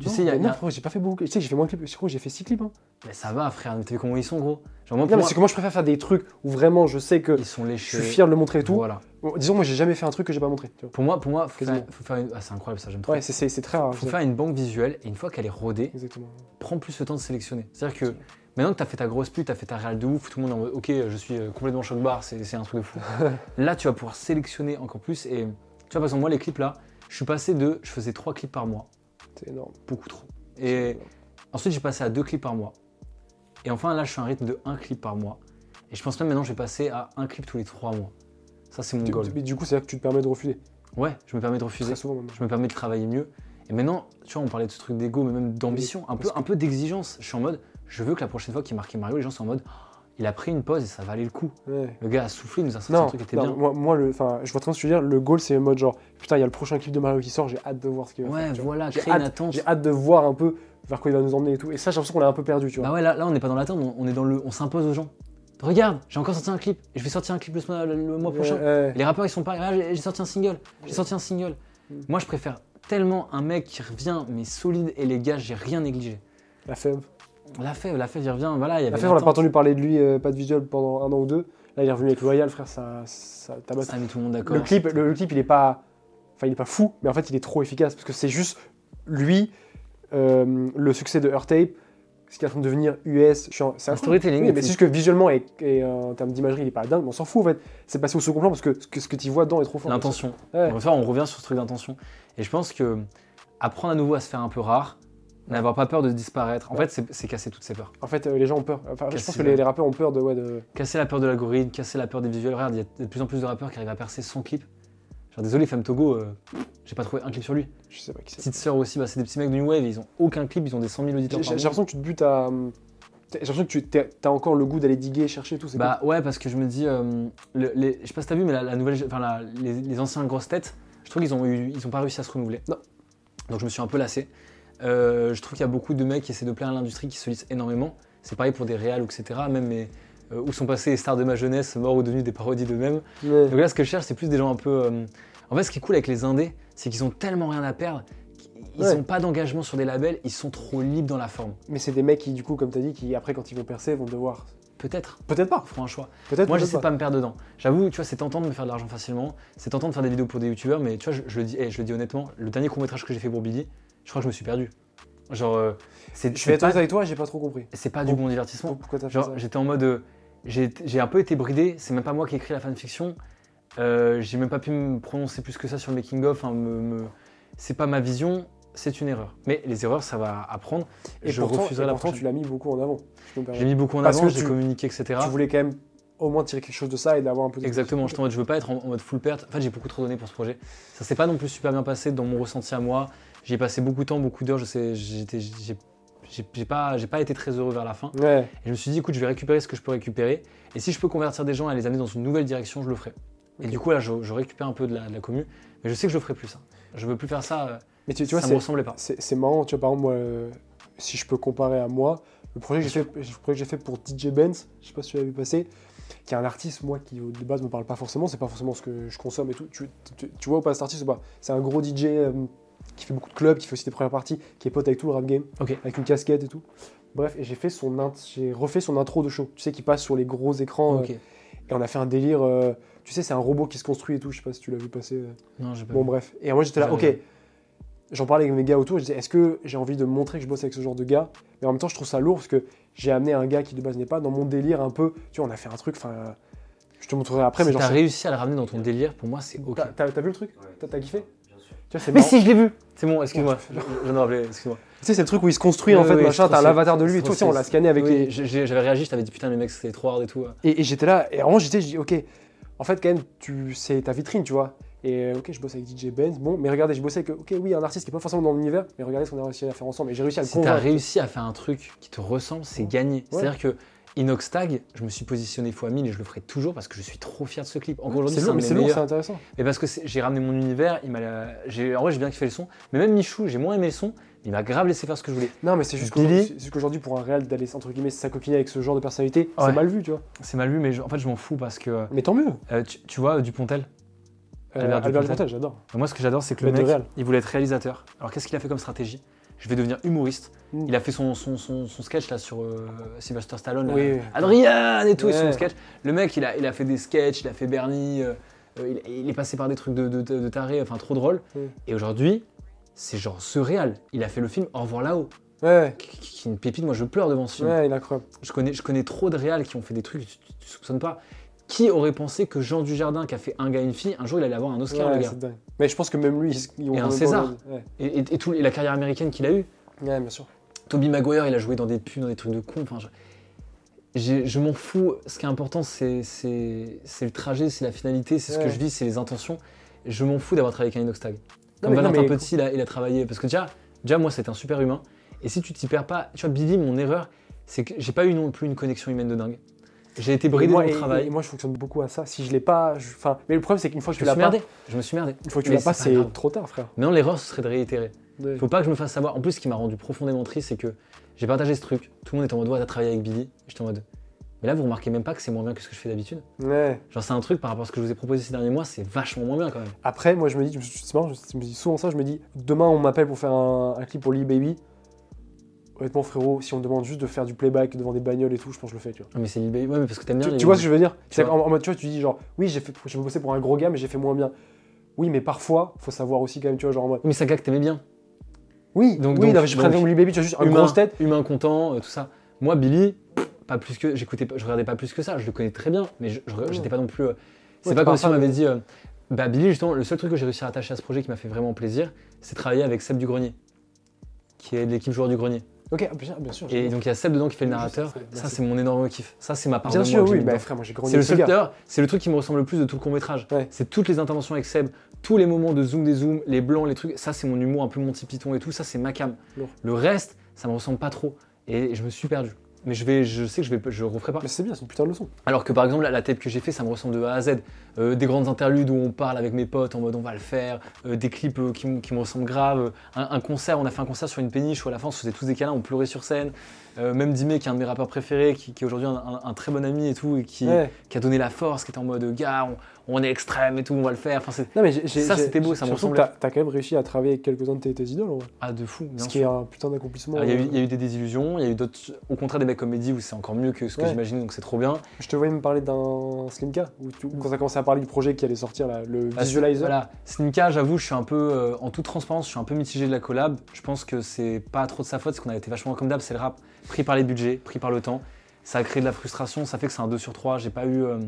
Speaker 3: Tu
Speaker 2: Non,
Speaker 3: sais, il y a,
Speaker 2: non, frérot, j'ai pas fait beaucoup. Tu sais, j'ai fait moins de clips. Je crois que j'ai fait 6 clips. Hein.
Speaker 3: Mais ça va, frère, t'as vu comment ils sont, gros? Genre, moi,
Speaker 2: Non, mais
Speaker 3: moi,
Speaker 2: c'est que moi, je préfère faire des trucs où vraiment je sais que
Speaker 3: ils sont
Speaker 2: je
Speaker 3: léchés.
Speaker 2: suis fier de le montrer et tout.
Speaker 3: Voilà.
Speaker 2: Bon, disons, moi, j'ai jamais fait un truc que j'ai pas montré. tu vois.
Speaker 3: Pour moi, pour moi faut, faire, faut faire une... Ah, c'est incroyable ça, j'aime trop.
Speaker 2: Ouais, c'est- très rare.
Speaker 3: faut faire une banque visuelle et une fois qu'elle est rodée.
Speaker 2: Exactement.
Speaker 3: prends plus le temps de sélectionner. C'est-à-dire que maintenant que tu as fait ta grosse pute, tu as fait ta réal de ouf, tout le monde est en mode ok, je suis euh, complètement choc bar, c'est c'est un truc de fou. là, tu vas pouvoir sélectionner encore plus. Et tu vois, par exemple, moi, les clips là, je suis passé de. Je faisais trois clips par mois,
Speaker 2: C'est énorme.
Speaker 3: beaucoup trop. Et ensuite, j'ai passé à deux clips par mois. Et enfin, là, je suis à un rythme de un clip par mois. Et je pense même maintenant, je vais passer à un clip tous les trois mois. Ça, c'est mon
Speaker 2: Du-
Speaker 3: goal.
Speaker 2: Mais du coup, c'est là que tu te permets de refuser.
Speaker 3: Ouais, je me permets de refuser.
Speaker 2: Très souvent
Speaker 3: je me permets de travailler mieux. Et maintenant, tu vois, on parlait de ce truc d'ego, mais même d'ambition, un peu, un peu d'exigence. Je suis en mode, je veux que la prochaine fois qu'il marquait Mario, les gens soient en mode, Oh, il a pris une pause et ça valait le coup.
Speaker 2: Ouais.
Speaker 3: Le gars a soufflé, il nous a sorti un truc qui était
Speaker 2: non,
Speaker 3: bien.
Speaker 2: moi, moi, le, je vois très bien ce que tu veux dire. Le goal, c'est le mode genre, putain, il y a le prochain clip de Mario qui sort, j'ai hâte de voir ce qu'il va
Speaker 3: Ouais,
Speaker 2: faire. tu vois.
Speaker 3: voilà,
Speaker 2: J'ai
Speaker 3: créer une
Speaker 2: hâte-
Speaker 3: attente.
Speaker 2: J'ai hâte de voir un peu vers quoi il va nous emmener et tout. Et ça, j'ai l'impression qu'on l'a un peu perdu, tu vois.
Speaker 3: Bah ouais, là, là on n'est pas dans l'attente, on, on est dans le, on s'impose aux gens. Regarde, j'ai encore sorti un clip je vais sortir un clip le, mois- le mois prochain.
Speaker 2: Ouais.
Speaker 3: Les rappeurs ils sont pas, ah, j'ai sorti un single, j'ai sorti un single.
Speaker 2: Mm.
Speaker 3: Moi je préfère tellement un mec qui revient mais solide et les gars j'ai rien négligé.
Speaker 2: La fève.
Speaker 3: La fève, la fève il revient, voilà, il y avait
Speaker 2: La fève, on n'a pas entendu parler de lui, euh, pas de visuel pendant un an ou deux. Là, il est revenu avec Loyal, frère, ça, ça tabasse.
Speaker 3: Ça a mis tout le monde d'accord.
Speaker 2: Le clip, le, le clip, il est pas, enfin, il est pas fou, mais en fait, il est trop efficace parce que c'est juste lui, euh, le succès de Earth Tape, ce qui est en train de devenir US. C'est
Speaker 3: Un storytelling
Speaker 2: Oui, mais c'est juste que visuellement et, et, euh, en termes d'imagerie, il est pas dingue, mais on s'en fout en fait. C'est passé au second plan parce que ce que, ce que tu vois dedans est trop fort.
Speaker 3: L'intention.
Speaker 2: Ouais.
Speaker 3: Faire- on revient sur ce truc d'intention. Et je pense que apprendre à nouveau à se faire un peu rare, n'avoir pas peur de disparaître, en
Speaker 2: Ouais.
Speaker 3: fait, c'est- casser toutes ces peurs.
Speaker 2: En fait, euh, les gens ont peur. Enfin, je pense que les, rappeurs ont peur de. Ouais, de...
Speaker 3: Casser la peur de l'algorithme, casser la peur des visuels. Regarde, il y a de plus en plus de rappeurs qui arrivent à percer sans clip. Genre, désolé, Femme Togo, euh, j'ai pas trouvé un clip sur lui.
Speaker 2: Je sais pas qui c'est.
Speaker 3: Petite sœur aussi, bah, c'est des petits mecs de New Wave, ils ont aucun clip, ils ont des 100 000
Speaker 2: J'ai
Speaker 3: auditeurs
Speaker 2: j'ai
Speaker 3: par mois.
Speaker 2: l'impression que tu te butes à. hum, J'ai l'impression que tu t'es- t'as encore le goût d'aller diguer, chercher tout. c'est
Speaker 3: Bah ouais, parce que je me dis, euh, le- les, je sais pas si t'as vu, mais la, la nouvelle, enfin la- les, les anciens grosses têtes, je trouve qu'ils ont eu, ils ont pas réussi à se renouveler.
Speaker 2: Non.
Speaker 3: Donc je me suis un peu lassé. Euh, je trouve qu'il y a beaucoup de mecs qui essaient de plaire à l'industrie, qui se lissent énormément. C'est pareil pour des réals, etc. Même mais où sont passés les stars de ma jeunesse, morts ou devenus des parodies d'eux-mêmes.
Speaker 2: Ouais.
Speaker 3: Donc là, ce que je cherche, c'est plus des gens un peu. euh, En fait, ce qui est cool avec les indés, c'est qu'ils ont tellement rien à perdre. Ils
Speaker 2: Ouais.
Speaker 3: n'ont pas d'engagement sur des labels, ils sont trop libres dans la forme.
Speaker 2: Mais c'est des mecs qui, du coup, comme tu as dit, qui après, quand ils vont percer, vont devoir.
Speaker 3: Peut-être,
Speaker 2: Peut-être pas.
Speaker 3: ils feront un choix.
Speaker 2: Peut-être
Speaker 3: Moi,
Speaker 2: peut-être
Speaker 3: j'essaie pas de me perdre dedans. J'avoue, tu vois, c'est tentant de me faire de l'argent facilement. C'est tentant de faire des vidéos pour des youtubeurs, mais tu vois, je, je le dis, eh, je le dis honnêtement, le dernier court métrage que j'ai fait pour Billy, je crois que je me suis perdu. Genre, euh,
Speaker 2: Je vais être honnête
Speaker 3: pas,
Speaker 2: avec toi, j'ai pas trop compris.
Speaker 3: c'est pas du bon divertissement.
Speaker 2: Pourquoi t'as fait
Speaker 3: Genre, j'étais en mode, euh, j'ai j'ai un peu été bridé. C'est même pas moi qui ai écrit la fanfiction. Euh, j'ai même pas pu me prononcer plus que ça sur le making of. hein, me- me- C'est pas ma vision. C'est une erreur. Mais les erreurs, ça va apprendre.
Speaker 2: Et
Speaker 3: je
Speaker 2: pourtant,
Speaker 3: refuserai
Speaker 2: et
Speaker 3: la
Speaker 2: pourtant,
Speaker 3: prochaine.
Speaker 2: tu l'as mis beaucoup en avant.
Speaker 3: J'ai mis beaucoup en
Speaker 2: Parce
Speaker 3: avant, j'ai communiqué, etc.
Speaker 2: Tu voulais quand même au moins tirer quelque chose de ça et d'avoir un peu de.
Speaker 3: Exactement, je, t'en mode, je veux pas être en, en mode full perte. En fait, j'ai beaucoup trop donné pour ce projet. Ça s'est pas non plus super bien passé dans mon ressenti à moi. J'y ai passé beaucoup de temps, beaucoup d'heures. Je sais, j'ai, j'ai- pas, j'ai pas été très heureux vers la fin.
Speaker 2: Ouais.
Speaker 3: Et je me suis dit, écoute, je vais récupérer ce que je peux récupérer. Et si je peux convertir des gens et les amener dans une nouvelle direction, je le ferai. Et du coup, là, je, je récupère un peu de la, de la commu. Mais je sais que je ferai plus ça. Je veux plus faire ça. euh,
Speaker 2: Mais tu, tu vois,
Speaker 3: ça me ressemblait pas.
Speaker 2: c'est marrant. Tu vois, par exemple, moi, euh, si je peux comparer à moi, le projet que j'ai fait, projet que fait pour DJ Benz, je sais pas si tu l'as vu passer, qui est un artiste, moi, qui de base me parle pas forcément, c'est pas forcément ce que je consomme et tout. Tu, tu- tu vois ou pas cet artiste ou pas? C'est un gros DJ euh, qui fait beaucoup de clubs, qui fait aussi des premières parties, qui est pote avec tout le rap game, avec une casquette et tout. Bref, et j'ai fait son j'ai refait son intro de show. Tu sais, qui passe sur les gros écrans. Euh, et on a fait un délire. euh, tu sais, c'est un robot qui se construit et tout. Je sais pas si tu l'as vu passer. euh.
Speaker 3: Non, j'ai pas.
Speaker 2: Bon,
Speaker 3: vu.
Speaker 2: bref. Et moi, j'étais là, ok. J'en parlais avec mes gars autour. Je disais, est-ce que j'ai envie de montrer que je bosse avec ce genre de gars? Mais en même temps, je trouve ça lourd parce que j'ai amené un gars qui de base n'est pas dans mon délire un peu. Tu vois, on a fait un truc. Enfin, euh, je te montrerai après.
Speaker 3: si
Speaker 2: mais genre,
Speaker 3: t'as réussi à le ramener dans ton délire, pour moi, c'est ok.
Speaker 2: T'as- vu le truc?
Speaker 6: Ouais.
Speaker 2: T'as- kiffé? Tu vois, c'est
Speaker 3: Mais
Speaker 2: marrant.
Speaker 3: si, je l'ai vu. C'est bon, excuse-moi.
Speaker 2: Ouais,
Speaker 3: Je de rappeler, excuse-moi.
Speaker 2: Tu sais, c'est le truc où il se construit en fait,
Speaker 3: oui,
Speaker 2: machin. T'as l'avatar de lui et tout. on l'a scanné avec
Speaker 3: Oui,
Speaker 2: les.
Speaker 3: J'avais réagi, je t'avais dit putain, mais mec, c'est trop hard et tout.
Speaker 2: Et, et j'étais là, et vraiment j'étais, je dis ok, en fait quand même, tu, c'est ta vitrine, tu vois. Et ok, je bosse avec DJ Benz, bon, mais regardez, je bossais avec, ok, oui, un artiste qui est pas forcément dans l'univers, mais regardez ce qu'on a réussi à faire ensemble. Et j'ai réussi à le
Speaker 3: Si t'as
Speaker 2: convaincre.
Speaker 3: réussi à faire un truc qui te ressemble, c'est gagné.
Speaker 2: Ouais.
Speaker 3: C'est-à-dire que Inoxtag, je me suis positionné fois 1000 et je le ferai toujours parce que je suis trop fier de ce clip. Encore aujourd'hui,
Speaker 2: C'est
Speaker 3: c'est un
Speaker 2: intéressant.
Speaker 3: Mais parce que j'ai ramené mon univers, il m'a, en vrai, j'ai bien kiffé le son. Mais même Michou, j'ai moins aimé le son, il m'a grave laissé faire ce que je voulais.
Speaker 2: Non, mais c'est juste qu'aujourd'hui, pour un réel d'aller entre guillemets s'acoquiner avec ce genre de personnalité,
Speaker 3: Ouais.
Speaker 2: c'est mal vu, tu vois.
Speaker 3: C'est mal vu, mais je- en fait, je m'en fous parce que
Speaker 2: Mais tant mieux.
Speaker 3: euh, tu, tu vois, Dupontel.
Speaker 2: Euh,
Speaker 3: Albert Dupontel.
Speaker 2: Dupontel, j'adore.
Speaker 3: Moi, ce que j'adore, c'est que le mec, il voulait être réalisateur. Alors, qu'est-ce qu'il a fait comme stratégie? Je vais devenir humoriste.
Speaker 2: Mm.
Speaker 3: Il a fait son, son, son, son sketch là sur euh, Sylvester Stallone.
Speaker 2: Oui, oui.
Speaker 3: Adrien et tout, et son
Speaker 2: Ouais.
Speaker 3: sketch. Le mec, il a, il a fait des sketchs, il a fait Bernie, euh, euh, il, il est passé par des trucs de, de, de, de taré, enfin trop drôle.
Speaker 2: Mm.
Speaker 3: Et aujourd'hui, c'est genre surréal. Il a fait le film Au revoir là-haut,
Speaker 2: Ouais,
Speaker 3: qui, qui- qui est une pépite. Moi, je pleure devant ce film.
Speaker 2: ouais, il est incroyable.
Speaker 3: Je connais, je connais trop de réals qui ont fait des trucs que tu, tu- tu soupçonnes pas. Qui aurait pensé que Jean Dujardin, qui a fait un gars et une fille, un jour il allait avoir un Oscar,
Speaker 2: Ouais,
Speaker 3: le gars
Speaker 2: dingue. Mais je pense que même lui, ils ont
Speaker 3: Et un César.
Speaker 2: Ouais.
Speaker 3: et, et, et tout, et la carrière américaine qu'il a eue.
Speaker 2: ouais, bien sûr.
Speaker 3: Toby Maguire, il a joué dans des pubs, dans des trucs de con. Enfin, je, je m'en fous. Ce qui est important, c'est le trajet, c'est la finalité, c'est ce que je vis, c'est les intentions. Je m'en fous d'avoir travaillé avec un inoxtag.
Speaker 2: Non,
Speaker 3: Comme
Speaker 2: non,
Speaker 3: Valentin
Speaker 2: mais-
Speaker 3: Petit, il a, il a travaillé. Parce que déjà, déjà moi, c'est un super humain. Et si tu t'y perds pas, tu vois, Billy, mon erreur, c'est que j'ai pas eu non plus une connexion humaine de dingue. J'ai été bridé
Speaker 2: moi,
Speaker 3: dans
Speaker 2: et-
Speaker 3: travail.
Speaker 2: et moi, je fonctionne beaucoup à ça. Si je l'ai pas, je- enfin, mais le problème, c'est qu'une fois que
Speaker 3: je
Speaker 2: tu l'as pas,
Speaker 3: merdé. Je me suis merdé.
Speaker 2: une fois que tu
Speaker 3: Mais
Speaker 2: l'as pas,
Speaker 3: c'est
Speaker 2: trop tard, frère.
Speaker 3: Maintenant, l'erreur, ce serait de réitérer.
Speaker 2: Ouais.
Speaker 3: Faut pas que je me fasse savoir. En plus, ce qui m'a rendu profondément triste, c'est que j'ai partagé ce truc. Tout le monde était en mode, ouais, t'as travaillé avec Billy. J'étais en mode, mais là, vous remarquez même pas que c'est moins bien que ce que je fais d'habitude.
Speaker 2: Ouais.
Speaker 3: Genre, c'est un truc par rapport à ce que je vous ai proposé ces derniers mois, c'est vachement moins bien quand même.
Speaker 2: Après, moi, je me dis, c'est marrant, je me dis souvent ça. Je me dis, demain, on m'appelle pour faire un, un clip pour Lee Baby. Honnêtement, frérot, si on me demande juste de faire du playback devant des bagnoles et tout, je pense que je le fais, tu vois.
Speaker 3: Ah, mais c'est. Ouais, mais parce que t'aimes bien.
Speaker 2: Tu,
Speaker 3: les-
Speaker 2: tu vois ce que je veux dire?
Speaker 3: Tu
Speaker 2: C'est
Speaker 3: vois.
Speaker 2: en, en mode, tu vois, tu dis genre, oui, j'ai fait, j'ai bossé pour un gros gars, mais j'ai fait moins bien. Oui, mais parfois, faut savoir aussi quand même, tu vois, genre en mode.
Speaker 3: Oui, mais c'est un gars que t'aimais bien.
Speaker 2: Oui,
Speaker 3: Donc-
Speaker 2: oui,
Speaker 3: donc-
Speaker 2: non, je
Speaker 3: donc-
Speaker 2: Lee Baby, tu juste une
Speaker 3: humain,
Speaker 2: grosse tête.
Speaker 3: Humain content, euh, tout ça. Moi, Billy, pas plus que. J'écoutais pas, je regardais pas plus que ça. Je le connais très bien, mais je, j'étais pas non plus. euh, c'est
Speaker 2: Ouais,
Speaker 3: pas comme si on m'avait dit. euh, bah, Billy, justement, le seul truc que j'ai réussi à attacher à ce projet qui m'a fait vraiment plaisir, c'est travailler avec Seb du Grenier, qui est de l'équipe joueur du Grenier.
Speaker 2: Ok, bien, sûr.
Speaker 3: Et donc il y a Seb dedans qui fait le narrateur. Ça, c'est mon énorme kiff. Ça, c'est ma part
Speaker 2: Bien
Speaker 3: de moi
Speaker 2: sûr,
Speaker 3: j'ai
Speaker 2: oui, bah frère, moi j'ai grandi
Speaker 3: C'est le seul c'est le truc qui me ressemble le plus de tout le court métrage.
Speaker 2: Ouais.
Speaker 3: C'est toutes les interventions avec Seb, tous les moments de zoom des zooms, les blancs, les trucs. Ça, c'est mon humour un peu Monty Python et tout. Ça, c'est ma cam.
Speaker 2: Lourd.
Speaker 3: Le reste, ça me ressemble pas trop. Et je me suis perdu. Mais je vais, je sais que je vais, je referai pas.
Speaker 2: Mais c'est bien, c'est une putain de leçon.
Speaker 3: Alors que par exemple, la, la tape que j'ai fait, ça me ressemble de A à Z. Euh, des grandes interludes où on parle avec mes potes en mode on va le faire, euh, des clips euh, qui, me ressemblent grave, un, un concert, on a fait un concert sur une péniche où à la fin on se faisait tous des câlins, on pleurait sur scène. Même Dimé, qui est un de mes rappeurs préférés, qui, qui est aujourd'hui un, un- un très bon ami et tout, et qui,
Speaker 2: Ouais.
Speaker 3: qui a donné la force, qui était en mode gars, on, on est extrême et tout, on va le faire. Enfin,
Speaker 2: Non, mais
Speaker 3: Ça, c'était beau, ça me ressemblait.
Speaker 2: T'as t'as quand même réussi à travailler avec quelques-uns de tes, tes idoles, vrai.
Speaker 3: ah, de fou, bien
Speaker 2: Ce
Speaker 3: sûr.
Speaker 2: qui est un putain d'accomplissement.
Speaker 3: Alors, Il y, a eu-
Speaker 2: euh,
Speaker 3: il y a eu des désillusions, il y a eu d'autres, au contraire des mecs comédie où c'est encore mieux que ce que
Speaker 2: Ouais.
Speaker 3: j'imaginais, donc c'est trop bien.
Speaker 2: Je te voyais me parler d'un Slimka, où tu- quand ça commencé à parler du projet qui allait sortir, là, le
Speaker 3: Bah,
Speaker 2: visualizer.
Speaker 3: Voilà, Slimka, j'avoue, je suis un peu, euh, en toute transparence, je suis un peu mitigé de la collab. Je pense que c'est pas trop de sa faute, parce qu'on a été vachement comme d'hab, c'est le rap, pris par les budgets, pris par le temps. Ça a créé de la frustration, ça fait que c'est un 2 sur 3. J'ai pas eu, euh,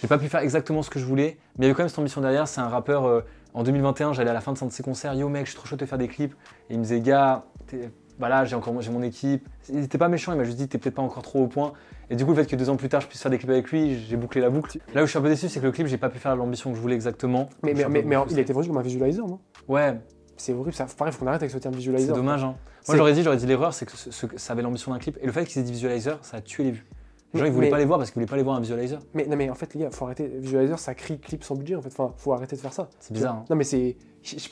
Speaker 3: j'ai pas pu faire exactement ce que je voulais, mais il y a eu quand même cette ambition derrière. C'est un rappeur. euh, en 2021, j'allais à la fin de un de ses concerts, yo mec, je suis trop chaud de te faire des clips. Et il me disait, gars, voilà, j'ai encore j'ai mon équipe. Il était pas méchant, il m'a juste dit, t'es peut-être pas encore trop au point. Et du coup, le fait que deux ans plus tard, je puisse faire des clips avec lui, j'ai bouclé la boucle. Là où je suis un peu déçu, c'est que le clip, j'ai pas pu faire l'ambition que je voulais exactement.
Speaker 2: Mais, mais, mais, mais il été vendu comme un visualizer, non?
Speaker 3: Ouais,
Speaker 2: C'est horrible, ça. Pareil, faut qu'on arrête avec ce terme
Speaker 3: c'est
Speaker 2: visualizer.
Speaker 3: dommage. Hein.
Speaker 2: C'est-
Speaker 3: Moi, j'aurais dit, j'aurais dit l'erreur, c'est que ce- ce- ça avait l'ambition d'un clip. Et le fait qu'ils aient dit visualizer, ça a tué les vues. Les gens, ils voulaient
Speaker 2: mais-
Speaker 3: pas les voir parce qu'ils voulaient pas les voir un visualizer.
Speaker 2: Mais non, mais en fait, les gars, faut arrêter. Visualizer, ça crie clip sans budget, en fait. Enfin, faut arrêter de faire ça.
Speaker 3: C'est bizarre. hein.
Speaker 2: Non, mais c'est.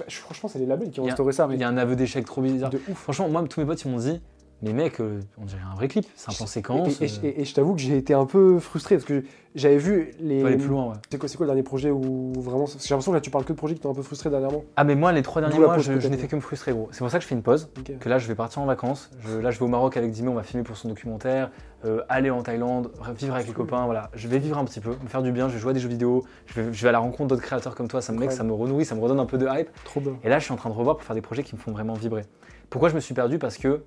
Speaker 2: Franchement, c'est les labels qui ont instauré ça, mais
Speaker 3: Il y a un aveu d'échec trop bizarre.
Speaker 2: de ouf.
Speaker 3: Franchement, moi, tous mes potes, ils m'ont dit, mais mec, euh, on dirait un vrai clip. C'est un plan séquence.
Speaker 2: Et, et-
Speaker 3: euh,
Speaker 2: et- et je t'avoue que j'ai été un peu frustré parce que j'avais vu les.
Speaker 3: faut aller plus loin, ouais.
Speaker 2: C'est quoi, c'est quoi le dernier projet où vraiment. J'ai l'impression que là, tu parles que de projets qui t'ont un peu frustré dernièrement.
Speaker 3: Ah, mais moi, les trois derniers mois, je, n'ai fait que me frustrer, gros. C'est pour ça que je fais une pause. Que là, je vais partir en vacances. Je- là, je vais au Maroc avec Dimé, on va filmer pour son documentaire. euh, aller en Thaïlande, vivre avec les copains, voilà. Je vais vivre un petit peu, me faire du bien. Je vais jouer à des jeux vidéo. Je vais, je vais à la rencontre d'autres créateurs comme toi. Ça me, mec, ça me renourrit, ça me redonne un peu de hype.
Speaker 2: Trop bien.
Speaker 3: Et là, je suis en train de revoir pour faire des projets qui me font vraiment vibrer. Pourquoi je me suis perdu? Parce que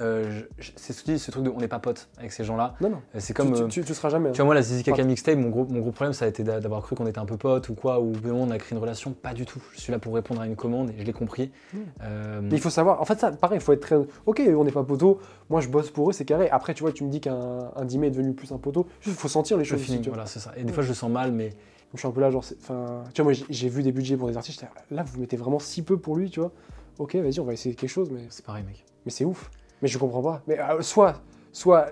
Speaker 3: euh, c'est ce, ce truc de on n'est pas potes avec ces gens-là.
Speaker 2: Non, non.
Speaker 3: Euh, C'est
Speaker 2: Tu,
Speaker 3: comme.
Speaker 2: tu,
Speaker 3: euh,
Speaker 2: tu- tu seras jamais.
Speaker 3: tu vois, moi, la Zizi Kaka mixtape, mon gros, mon gros problème, ça a été d'a- d'avoir cru qu'on était un peu potes ou quoi, ou moment, on a créé une relation. Pas du tout. Je suis là pour répondre à une commande et je l'ai compris.
Speaker 2: Mm.
Speaker 3: Euh,
Speaker 2: Mais il faut savoir, en fait, ça, pareil, il faut être très. Ok, on n'est pas poteau, moi je bosse pour eux, c'est carré. Après, tu vois, tu me dis qu'un un Dimé est devenu plus un poteau, il faut sentir les
Speaker 3: le
Speaker 2: choses. aussi,
Speaker 3: feeling,
Speaker 2: tu
Speaker 3: voilà, c'est ça. Et des fois, je le sens mal, mais
Speaker 2: Je suis un peu là, genre, enfin, tu vois, moi j'ai- vu des budgets pour des artistes, là vous mettez vraiment si peu pour lui, tu vois. Ok, vas-y, on va essayer quelque chose, mais,
Speaker 3: c'est pareil, mec.
Speaker 2: mais c'est ouf. Mais je comprends pas. Mais euh, soit, soit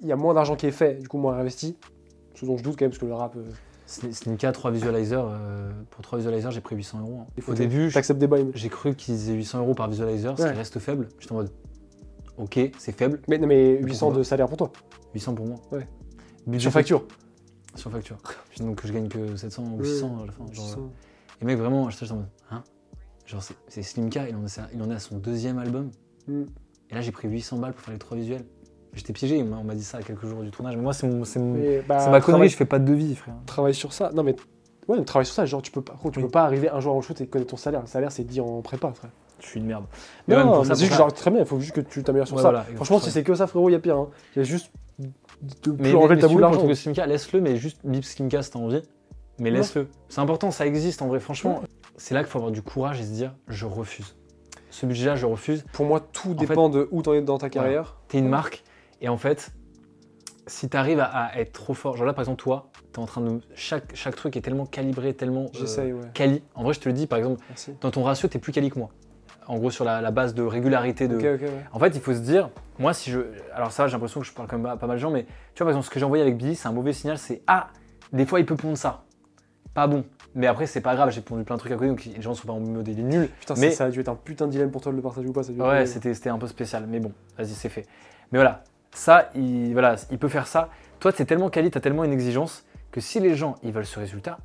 Speaker 2: il y a moins d'argent qui est fait, du coup moins investi, ce dont je doute quand même, parce que le rap. euh,
Speaker 3: Sn- Slimka, 3 visualizers. euh, pour 3 visualizers, j'ai pris 800 euros. hein. Au début, j'ai cru qu'ils aient 800 euros par visualizer, ce
Speaker 2: Ouais.
Speaker 3: qui reste faible. J'étais en mode, ok, c'est faible.
Speaker 2: Mais, non, mais 800
Speaker 3: pourquoi
Speaker 2: de salaire pour toi,
Speaker 3: 800 pour moi.
Speaker 2: Ouais.
Speaker 3: Budget
Speaker 2: sur facture.
Speaker 3: Sur facture. Donc je gagne que 700 ou 600 à la fin. genre,
Speaker 2: 600.
Speaker 3: Et mec, vraiment, j'étais en mode, hein? Genre, c'est- c'est Slimka, il en, est, à- il en est à son deuxième album.
Speaker 2: Mm.
Speaker 3: Et là, j'ai pris 800 balles pour faire les trois visuels. J'étais piégé, on m'a- dit ça à quelques jours du tournage. Mais moi, c'est c'est
Speaker 2: bah,
Speaker 3: c'est ma connerie, je fais pas de devis, frère.
Speaker 2: Travaille sur ça. Non, mais. Ouais, mais travaille sur ça. Genre, tu peux pas, tu
Speaker 3: Oui.
Speaker 2: peux pas arriver un jour en shoot et connaître ton salaire. Le salaire, c'est dit en prépa, frère.
Speaker 3: Je suis une merde.
Speaker 2: Non, mais
Speaker 3: ça,
Speaker 2: c'est
Speaker 3: pour
Speaker 2: juste
Speaker 3: ça-
Speaker 2: genre, très bien. Il faut juste que tu t'améliores sur
Speaker 3: Ouais,
Speaker 2: ça.
Speaker 3: voilà,
Speaker 2: Franchement, si c'est que ça, frérot, il y a pire. Hein. Il y a juste de plus
Speaker 3: Mais,
Speaker 2: enlever
Speaker 3: mais,
Speaker 2: le tabou
Speaker 3: mais
Speaker 2: l'argent.
Speaker 3: laisse-le, mais juste bip Slimka si t'as envie. Mais laisse-le. C'est important, ça existe en vrai. Franchement, c'est là qu'il faut avoir du courage et se dire je refuse. Ce budget-là, je refuse.
Speaker 2: Pour moi, tout
Speaker 3: En
Speaker 2: dépend de où t'en es dans ta carrière.
Speaker 3: T'es une marque et en fait, si t'arrives à, à être trop fort, genre là par exemple, toi, t'es en train de. Chaque, chaque truc est tellement calibré, tellement. euh,
Speaker 2: ouais.
Speaker 3: quali. En vrai, je te le dis, par exemple,
Speaker 2: Merci.
Speaker 3: dans ton ratio, t'es plus quali que moi. En gros, sur la, la base de régularité de.
Speaker 2: Ok, ok, ouais.
Speaker 3: En fait, il faut se dire, moi, si je. Alors, ça, j'ai l'impression que je parle quand même à pas mal de gens, mais tu vois, par exemple, ce que j'ai envoyé avec Billy, c'est un mauvais signal, c'est Ah, des fois, il peut pondre ça. Pas bon. Mais après, c'est pas grave, j'ai pondu plein de trucs à côté, donc les gens sont pas en mode il est nul.
Speaker 2: Putain,
Speaker 3: Mais-
Speaker 2: ça, ça a dû être un putain de dilemme pour toi de le partager ou pas. Ça a
Speaker 3: Ouais, c'était c'était un peu spécial, mais bon, vas-y, c'est fait. Mais voilà, ça, il, voilà, il peut faire ça. Toi, t'es tellement quali, t'as tellement une exigence que si les gens, ils veulent ce résultat,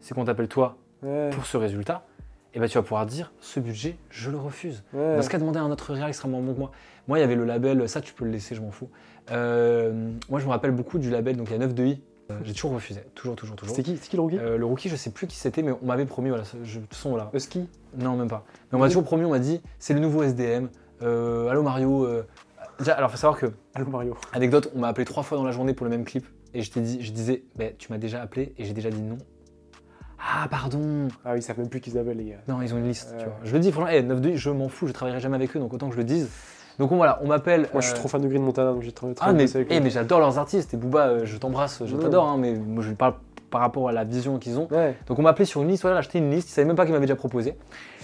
Speaker 3: c'est qu'on t'appelle toi
Speaker 2: Ouais,
Speaker 3: pour ce résultat, et ben tu vas pouvoir dire, ce budget, je le refuse.
Speaker 2: ouais.
Speaker 3: Dans ce cas, demander à un autre réel extrêmement bon que moi. Moi, il y avait le label, ça tu peux le laisser, je m'en fous. Euh, moi, je me rappelle beaucoup du label, donc il y a 9 de i. Euh, J'ai toujours refusé, toujours, toujours, toujours.
Speaker 2: C'était qui, qui le rookie
Speaker 3: Euh, le rookie, je sais plus qui c'était, mais on m'avait promis, voilà, ce- je, de toute façon, voilà.
Speaker 2: Husky
Speaker 3: Non, même pas. Mais on m'a toujours promis, on m'a dit, c'est le nouveau SDM. Euh, allô Mario. euh, Déjà, alors faut savoir que,
Speaker 2: Allô Mario.
Speaker 3: anecdote, on m'a appelé trois fois dans la journée pour le même clip. Et je t'ai dit, je disais, bah, tu m'as déjà appelé et j'ai déjà dit non. Ah, pardon.
Speaker 2: Ah oui, ils savent même plus qui ils appellent, les gars.
Speaker 3: Non, ils ont une liste, tu
Speaker 2: Ouais.
Speaker 3: vois. Je le dis, franchement, hey, 9 2 je m'en fous, je travaillerai jamais avec eux, donc autant que je le dise. Donc on- voilà, on m'appelle.
Speaker 2: Moi, je suis trop fan de Green Montana, donc j'ai très, très
Speaker 3: Ah, mais,
Speaker 2: avec
Speaker 3: eh, mais j'adore leurs artistes. Et Booba, euh, je t'embrasse, je t'adore, hein, mais moi je lui parle par rapport à la vision qu'ils ont.
Speaker 2: Ouais.
Speaker 3: Donc on m'a appelé sur une liste, voilà, acheté une liste, ils savaient même pas qu'ils m'avaient déjà proposé.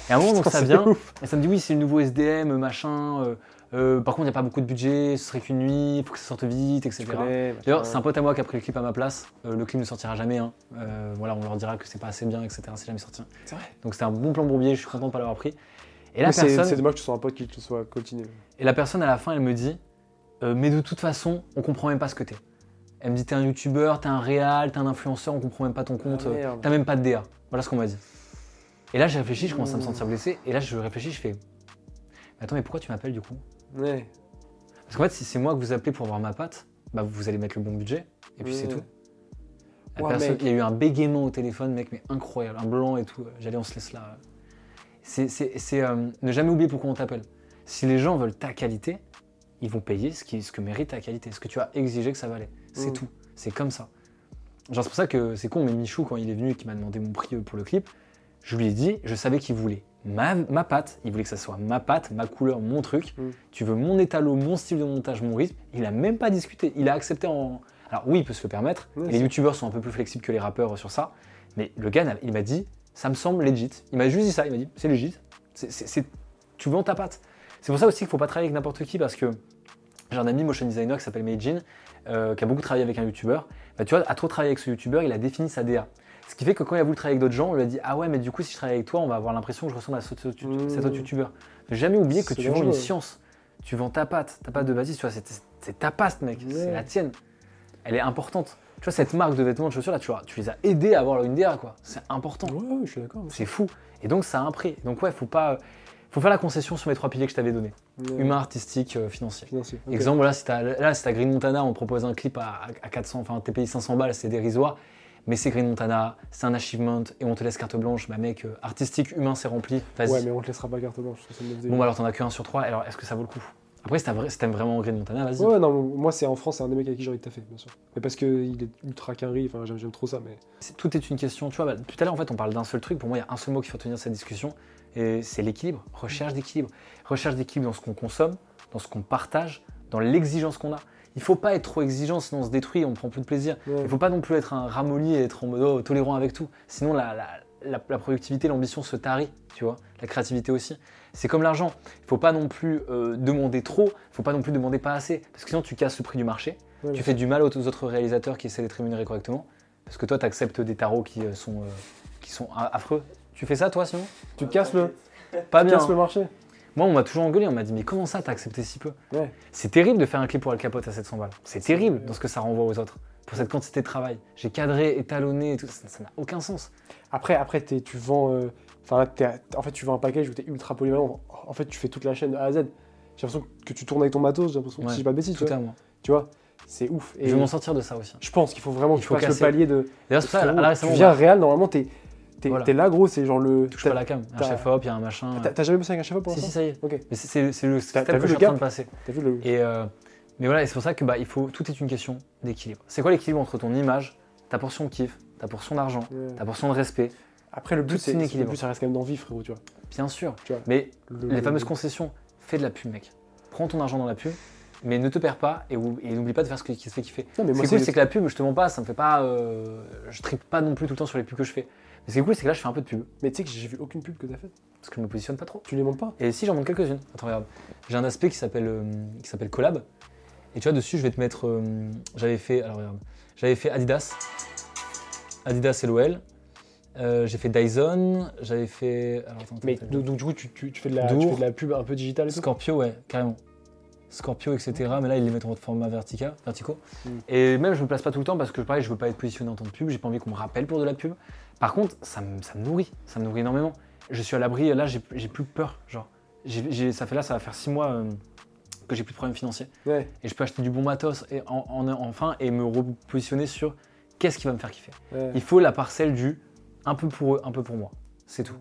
Speaker 3: Et à un moment, donc ça vient,
Speaker 2: ouf.
Speaker 3: et ça me dit oui, c'est le nouveau SDM, machin. euh, euh, par contre, il n'y a pas beaucoup de budget, ce serait qu'une nuit, il faut que ça sorte vite, etc. D'ailleurs, c'est un pote à moi qui a pris le clip à ma place. Euh, le clip ne sortira jamais. hein. Voilà, on leur dira que c'est pas assez bien, etc. C'est jamais sorti.
Speaker 2: C'est vrai.
Speaker 3: Donc c'était un bon plan bourbier, je suis content de pas l'avoir pris. Et la, personne,
Speaker 2: c'est dommage que tu sois un pote qui te soit coltiné.
Speaker 3: et la personne à la fin, elle me dit euh, Mais de toute façon, on comprend même pas ce que t'es. Elle me dit T'es un youtubeur, t'es un réal, t'es un influenceur, on comprend même pas ton compte,
Speaker 2: Ah,
Speaker 3: euh,
Speaker 2: merde.
Speaker 3: t'as même pas de DA. Voilà ce qu'on m'a dit. Et là, j'ai réfléchi, je commence à me sentir blessé. Et là, je réfléchis, je fais Mais attends, mais pourquoi tu m'appelles du coup?
Speaker 2: Ouais.
Speaker 3: Parce qu'en fait, si c'est moi que vous appelez pour voir ma patte, bah vous allez mettre le bon budget, et puis c'est
Speaker 2: Ouais.
Speaker 3: tout. La personne- il y a eu un bégaiement au téléphone, mec, mais incroyable, un blanc et tout. J'allais, on se laisse là. C'est euh, ne jamais oublier pourquoi on t'appelle. Si les gens veulent ta qualité, ils vont payer ce, qui, ce que mérite ta qualité, ce que tu as exigé que ça valait. C'est
Speaker 2: Mm.
Speaker 3: tout. C'est comme ça. Genre, c'est pour ça que c'est con, mais Michou, quand il est venu et qu'il m'a demandé mon prix euh, pour le clip, je lui ai dit, je savais qu'il voulait ma, ma patte, il voulait que ça soit ma patte, ma couleur, mon truc.
Speaker 2: Mm.
Speaker 3: Tu veux mon étalot, mon style de montage, mon rythme. Il a même pas discuté. Il a accepté en. Alors oui, il peut se le permettre. Les youtubeurs sont un peu plus flexibles que les rappeurs sur ça. Mais le gars, il m'a dit, ça me semble legit. Il m'a juste dit ça. Il m'a dit, c'est legit. C'est- Tu vends ta patte. C'est pour ça aussi qu'il faut pas travailler avec n'importe qui parce que j'ai un ami motion designer qui s'appelle Meijin, euh, qui a beaucoup travaillé avec un youtubeur. Bah, tu vois, à trop travailler avec ce youtubeur, il a défini sa DA. Ce qui fait que quand il a voulu travailler avec d'autres gens, on lui a dit Ah ouais, mais du coup, si je travaille avec toi, on va avoir l'impression que je ressemble à cet autre,
Speaker 2: Mmh.
Speaker 3: cet autre youtubeur. Ne jamais oublier que tu vends une science. Tu vends ta patte, ta patte de bâtisse, tu vois, c'est- ta patte, mec. C'est la tienne. Elle est importante. Tu vois, cette marque de vêtements, de chaussures, là, tu, vois, tu les as aidés à avoir une DA, quoi. C'est important.
Speaker 2: Ouais, ouais, je suis d'accord.
Speaker 3: C'est fou. Et donc, ça a un prix. Donc, ouais, faut pas. Faut faire la concession sur les trois piliers que je t'avais donnés
Speaker 2: Ouais.
Speaker 3: humain, artistique, euh, financier.
Speaker 2: Financier.
Speaker 3: Exemple, voilà, si t'as, là, si t'as Green Montana, on propose un clip à, à 400, enfin, payé 500 balles, c'est dérisoire. Mais c'est Green Montana, c'est un achievement et on te laisse carte blanche. Bah, mec, euh, artistique, humain, c'est rempli. Vas-y.
Speaker 2: Ouais, mais on te laissera pas carte blanche. ça, me
Speaker 3: Bon, bah, alors t'en as que un sur trois. Alors, est-ce que ça vaut le coup? Après, si, t'aimes vraiment Green Montana, vas-y.
Speaker 2: Ouais, non, moi, c'est en France, c'est un des mecs avec qui j'ai envie de taffer, bien sûr. Mais parce qu'il est ultra carré, enfin, j'aime trop ça, mais.
Speaker 3: Tout est une question. Tu vois, bah, tout à l'heure, en fait, on parle d'un seul truc. Pour moi, il y a un seul mot qui faut tenir cette discussion. Et c'est l'équilibre. Recherche d'équilibre. Recherche d'équilibre dans ce qu'on consomme, dans ce qu'on partage, dans l'exigence qu'on a. Il faut pas être trop exigeant, sinon on se détruit, on prend plus de plaisir.
Speaker 2: Ouais.
Speaker 3: Il faut pas non plus être un ramolli et être en mode oh, tolérant avec tout. Sinon, la, la, la- la productivité, l'ambition se tarit, tu vois. La créativité aussi. C'est comme l'argent. Il faut pas non plus euh, demander trop. Il faut pas non plus demander pas assez. Parce que sinon, tu casses le prix du marché.
Speaker 2: Ouais,
Speaker 3: tu fais du mal aux autres réalisateurs qui essaient d'être rémunérés correctement. Parce que toi, tu acceptes des tarots qui euh, sont, euh, qui sont a- affreux. Tu fais ça, toi, sinon?
Speaker 2: Tu casses le,
Speaker 3: Pas
Speaker 2: tu
Speaker 3: bien.
Speaker 2: casses le marché.
Speaker 3: Moi, on m'a toujours engueulé. On m'a dit, mais comment ça, t'as accepté si peu?
Speaker 2: Ouais.
Speaker 3: C'est terrible de faire un clip pour Al Capote à 700 balles. C'est terrible dans ce que ça renvoie aux autres. Pour cette quantité de travail. J'ai cadré, étalonné et tout. Ça n'a aucun sens.
Speaker 2: Après, après tu vends. euh, Enfin, là, en fait, tu vends un package où t'es ultra polyvalent. En fait, tu fais toute la chaîne de A à Z. J'ai l'impression que tu tournes avec ton matos, j'ai l'impression,
Speaker 3: Ouais,
Speaker 2: si j'ai pas de bêtises, tu vois.
Speaker 3: moi.
Speaker 2: Tu vois, c'est ouf. Et
Speaker 3: Je veux m'en sortir de ça aussi.
Speaker 2: je pense qu'il faut vraiment que
Speaker 3: Il
Speaker 2: tu
Speaker 3: faut casser.
Speaker 2: le palier de.
Speaker 3: D'ailleurs, c'est pour ça, là
Speaker 2: tu viens réel, normalement, t'es t'es-
Speaker 3: Voilà.
Speaker 2: là, gros, c'est genre le.
Speaker 3: touche pas la cam. Un
Speaker 2: t'as-
Speaker 3: chef-op, il y a un machin.
Speaker 2: T'as jamais bossé avec un chef pour
Speaker 3: Si, si, ça y est.
Speaker 2: Ok.
Speaker 3: Mais c'est- le step que je suis en train de passer.
Speaker 2: T'as vu le.
Speaker 3: Et euh, mais voilà, et c'est pour ça que bah, il faut, tout est une question d'équilibre. C'est quoi l'équilibre entre ton image, ta portion de kiff, ta portion d'argent,
Speaker 2: Ouais.
Speaker 3: ta portion de respect
Speaker 2: Après, le but,
Speaker 3: est
Speaker 2: c'est le but, ça reste quand même d'envie, frérot, tu vois.
Speaker 3: Bien sûr.
Speaker 2: Tu vois.
Speaker 3: Mais
Speaker 2: Le-
Speaker 3: les
Speaker 2: le-
Speaker 3: fameuses concessions, fais de la pub, mec. Prends ton argent dans la pub, mais ne te perds pas et, et n'oublie pas de faire ce qui te fait kiffer.
Speaker 2: Non, mais
Speaker 3: Ce qui est cool,
Speaker 2: c'est
Speaker 3: que la pub, je te mens pas, ça me fait pas. euh, je tripe pas non plus tout le temps sur les pubs que je fais. Mais ce qui est cool, c'est que là, je fais un peu de pub,
Speaker 2: Mais tu sais que j'ai vu aucune pub que t'as faite.
Speaker 3: parce que je me positionne pas trop.
Speaker 2: Tu les montres pas
Speaker 3: Et si j'en montre quelques-unes. Attends, regarde. J'ai un aspect qui s'appelle euh, qui s'appelle collab. Et tu vois, dessus, je vais te mettre. euh, j'avais fait. Alors, regarde. J'avais fait Adidas. Adidas et l'OL. Euh, j'ai fait Dyson. J'avais fait. Alors, attends,
Speaker 2: Mais
Speaker 3: attends,
Speaker 2: donc, donc, du coup, tu, tu- tu fais de la, tu fais de la pub un peu digitale et tout
Speaker 3: Scorpio, ouais, carrément. Scorpio, etc. Mais là, ils les mettent en format vertica, verticaux.
Speaker 2: Mm.
Speaker 3: Et même, je me place pas tout le temps parce que, pareil, je veux pas être positionné en tant que pub. J'ai pas envie qu'on me rappelle pour de la pub. Par contre, ça me, ça me nourrit. Ça me nourrit énormément. Je suis à l'abri. Là, j'ai plus peur. Genre, ça fait là, ça va faire six mois euh, que j'ai plus de problèmes financiers.
Speaker 2: Ouais.
Speaker 3: Et je peux acheter du bon matos et en, en- enfin et me repositionner sur qu'est-ce qui va me faire kiffer.
Speaker 2: ouais.
Speaker 3: Il faut la parcelle du un peu pour eux, un peu pour moi. C'est tout.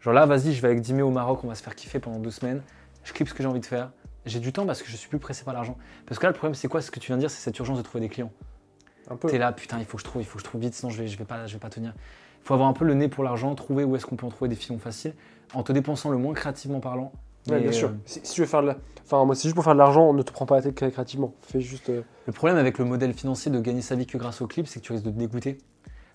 Speaker 3: Genre là, vas-y, je vais avec Dimé au Maroc, on va se faire kiffer pendant deux semaines. Je clip ce que j'ai envie de faire. J'ai du temps parce que je suis plus pressé par l'argent. Parce que là, le problème, c'est quoi Ce que tu viens de dire, c'est cette urgence de trouver des clients.
Speaker 2: Un peu.
Speaker 3: T'es là, putain, il faut que je trouve, il faut que je trouve vite, sinon je vais, je vais, pas, je vais pas tenir. Il faut avoir un peu le nez pour l'argent, trouver où est-ce qu'on peut en trouver des filons faciles, en te dépensant le moins créativement parlant.
Speaker 2: Ouais, bien sûr.
Speaker 3: euh,
Speaker 2: Si, si tu veux faire de la... Enfin, moi, c'est juste pour faire de l'argent, ne te prends pas la tête créativement. Fais juste. euh,
Speaker 3: le problème avec le modèle financier de gagner sa vie que grâce au clip, c'est que tu risques de te dégoûter.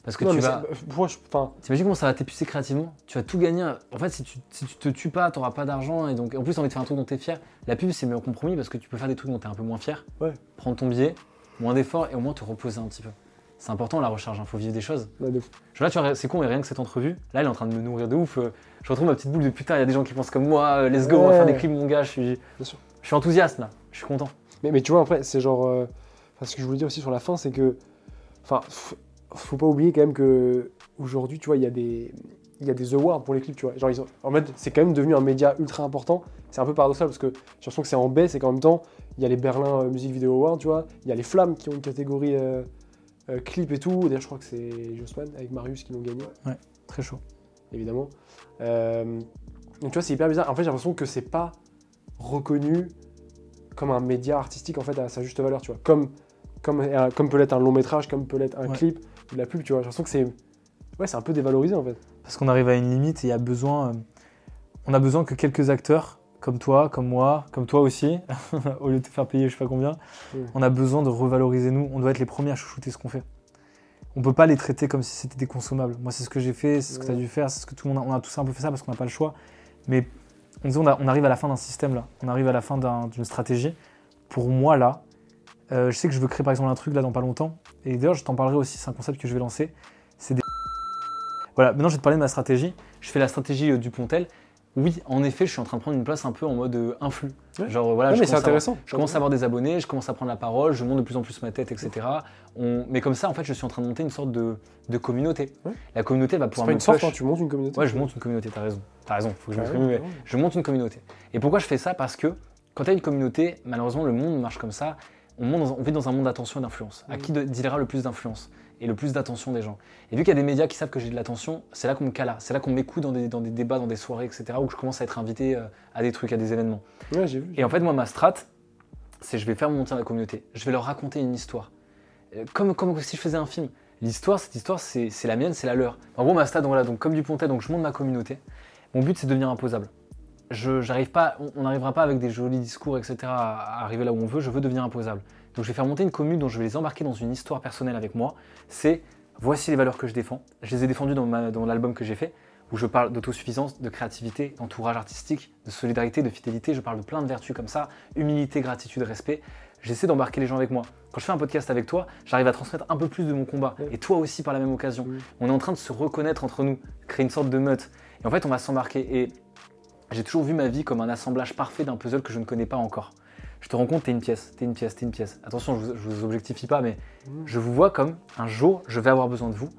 Speaker 3: Parce que
Speaker 2: non,
Speaker 3: tu vas.
Speaker 2: c'est- Moi, je... enfin,
Speaker 3: T'imagines comment ça va t'épuiser créativement Tu vas tout gagner. En fait, si tu, si tu te tues pas, t'auras pas d'argent. Et donc, en plus, t'as envie de faire un truc dont t'es fier. La pub, c'est en compromis parce que tu peux faire des trucs dont t'es un peu moins fier.
Speaker 2: Ouais.
Speaker 3: Prendre ton billet, moins d'efforts et au moins te reposer un petit peu. C'est important la recharge, il faut vivre des choses.
Speaker 2: là, de
Speaker 3: tu vois, c'est con, mais rien que cette entrevue, là, elle est en train de me nourrir de ouf. Euh, Je retrouve ma petite boule de putain, il y a des gens qui pensent comme moi, euh, let's go, on va faire des clips, mon gars. Je suis,
Speaker 2: Bien sûr.
Speaker 3: je suis enthousiaste là, je suis content.
Speaker 2: Mais, mais tu vois, après, c'est genre. euh, Enfin, ce que je voulais dire aussi sur la fin, c'est que. Enfin, faut pas oublier quand même que. Aujourd'hui, tu vois, il y a des. Il y a des awards pour les clips, tu vois. Genre, ils ont- en fait, c'est quand même devenu un média ultra important. C'est un peu paradoxal parce que j'ai l'impression que c'est en baisse et qu'en même temps, il y a les Berlin euh, Music Video Awards, tu vois. Il y a les Flammes qui ont une catégorie euh, euh, clip et tout. D'ailleurs, je crois que c'est Jossman avec Marius qui l'ont gagné.
Speaker 3: Très chaud.
Speaker 2: évidemment. Euh, donc tu vois, c'est hyper bizarre. En fait, j'ai l'impression que c'est pas reconnu comme un média artistique en fait à sa juste valeur, tu vois. Comme, comme, comme peut l'être un long métrage, comme peut l'être un
Speaker 3: Ouais.
Speaker 2: clip ou de la pub, tu vois. J'ai l'impression que c'est ouais, c'est un peu dévalorisé en fait.
Speaker 8: Parce qu'on arrive à une limite et il y a besoin, euh, on a besoin que quelques acteurs, comme toi, comme moi, comme toi aussi, au lieu de te faire payer je sais pas combien, on a besoin de revaloriser nous. On doit être les premiers à chouchouter ce qu'on fait. On peut pas les traiter comme si c'était des consommables. Moi, c'est ce que j'ai fait, c'est ce que tu as dû faire, c'est ce que tout le monde a, on a tous un peu fait ça parce qu'on n'a pas le choix. Mais on, dit, on, a- on arrive à la fin d'un système là, on arrive à la fin d'un- d'une stratégie. Pour moi là, euh, je sais que je veux créer par exemple un truc là dans pas longtemps. Et d'ailleurs, je t'en parlerai aussi, c'est un concept que je vais lancer. C'est des voilà, maintenant je vais te parler de ma stratégie.
Speaker 3: Je fais la stratégie euh, du Pontel. Oui, en effet, je suis en train de prendre une place un peu en mode euh, influx.
Speaker 2: Ouais.
Speaker 3: Genre voilà,
Speaker 2: Ouais,
Speaker 3: je
Speaker 2: mais c'est
Speaker 3: commence avoir-
Speaker 2: intéressant.
Speaker 3: Je commence à avoir des abonnés, je commence à prendre la parole, je monte de plus en plus ma tête, etc. On- Mais comme ça, en fait, je suis en train de monter une sorte de, de communauté.
Speaker 2: Ouais.
Speaker 3: La communauté va
Speaker 2: C'est
Speaker 3: pouvoir
Speaker 2: pas
Speaker 3: me
Speaker 2: une sorte, hein, tu montes une communauté.
Speaker 3: Ouais, je monte une communauté, t'as raison. T'as raison, faut que je mais
Speaker 2: ouais.
Speaker 3: je monte une communauté. Et pourquoi je fais ça? Parce que quand tu as une communauté, malheureusement, le monde marche comme ça. On, vit dans un monde d'attention et d'influence. À
Speaker 2: Mhm.
Speaker 3: qui dira le plus d'influence et le plus d'attention des gens? Et vu qu'il y a des médias qui savent que j'ai de l'attention, c'est là qu'on me cala. C'est là qu'on m'écoute dans des, dans des débats, dans des soirées, etc. Où je commence à être invité euh, à des trucs, à des événements.
Speaker 2: Ouais, j'ai vu.
Speaker 3: Et en fait, moi, ma strat, c'est je vais faire monter la communauté. Je vais leur raconter une histoire. Euh, Comme, comme si je faisais un film. L'histoire, cette histoire, c'est c'est la mienne, c'est la leur. En gros, ma strat, donc, voilà, donc comme du Pontet, donc je monte ma communauté. Mon but, c'est de devenir imposable. Je, j'arrive pas, on- n'arrivera pas avec des jolis discours, etc., à, à arriver là où on veut. Je veux devenir imposable. Donc, je vais faire monter une commune dont je vais les embarquer dans une histoire personnelle avec moi. C'est voici les valeurs que je défends. Je les ai défendues dans, l'album que j'ai fait, où je parle d'autosuffisance, de créativité, d'entourage artistique, de solidarité, de fidélité. Je parle de plein de vertus comme ça humilité, gratitude, respect. J'essaie d'embarquer les gens avec moi. Quand je fais un podcast avec toi, j'arrive à transmettre un peu plus de mon combat. Et toi aussi par la même occasion. On est en train de se reconnaître entre nous, créer une sorte de meute. Et en fait, on va s'embarquer. Et j'ai toujours vu ma vie comme un assemblage parfait d'un puzzle que je ne connais pas encore. Je te rends compte, t'es une pièce, t'es une pièce, t'es une pièce. Attention, je vous, je vous objectifie pas, mais
Speaker 2: Mmh.
Speaker 3: je vous vois comme un jour, je vais avoir besoin de vous.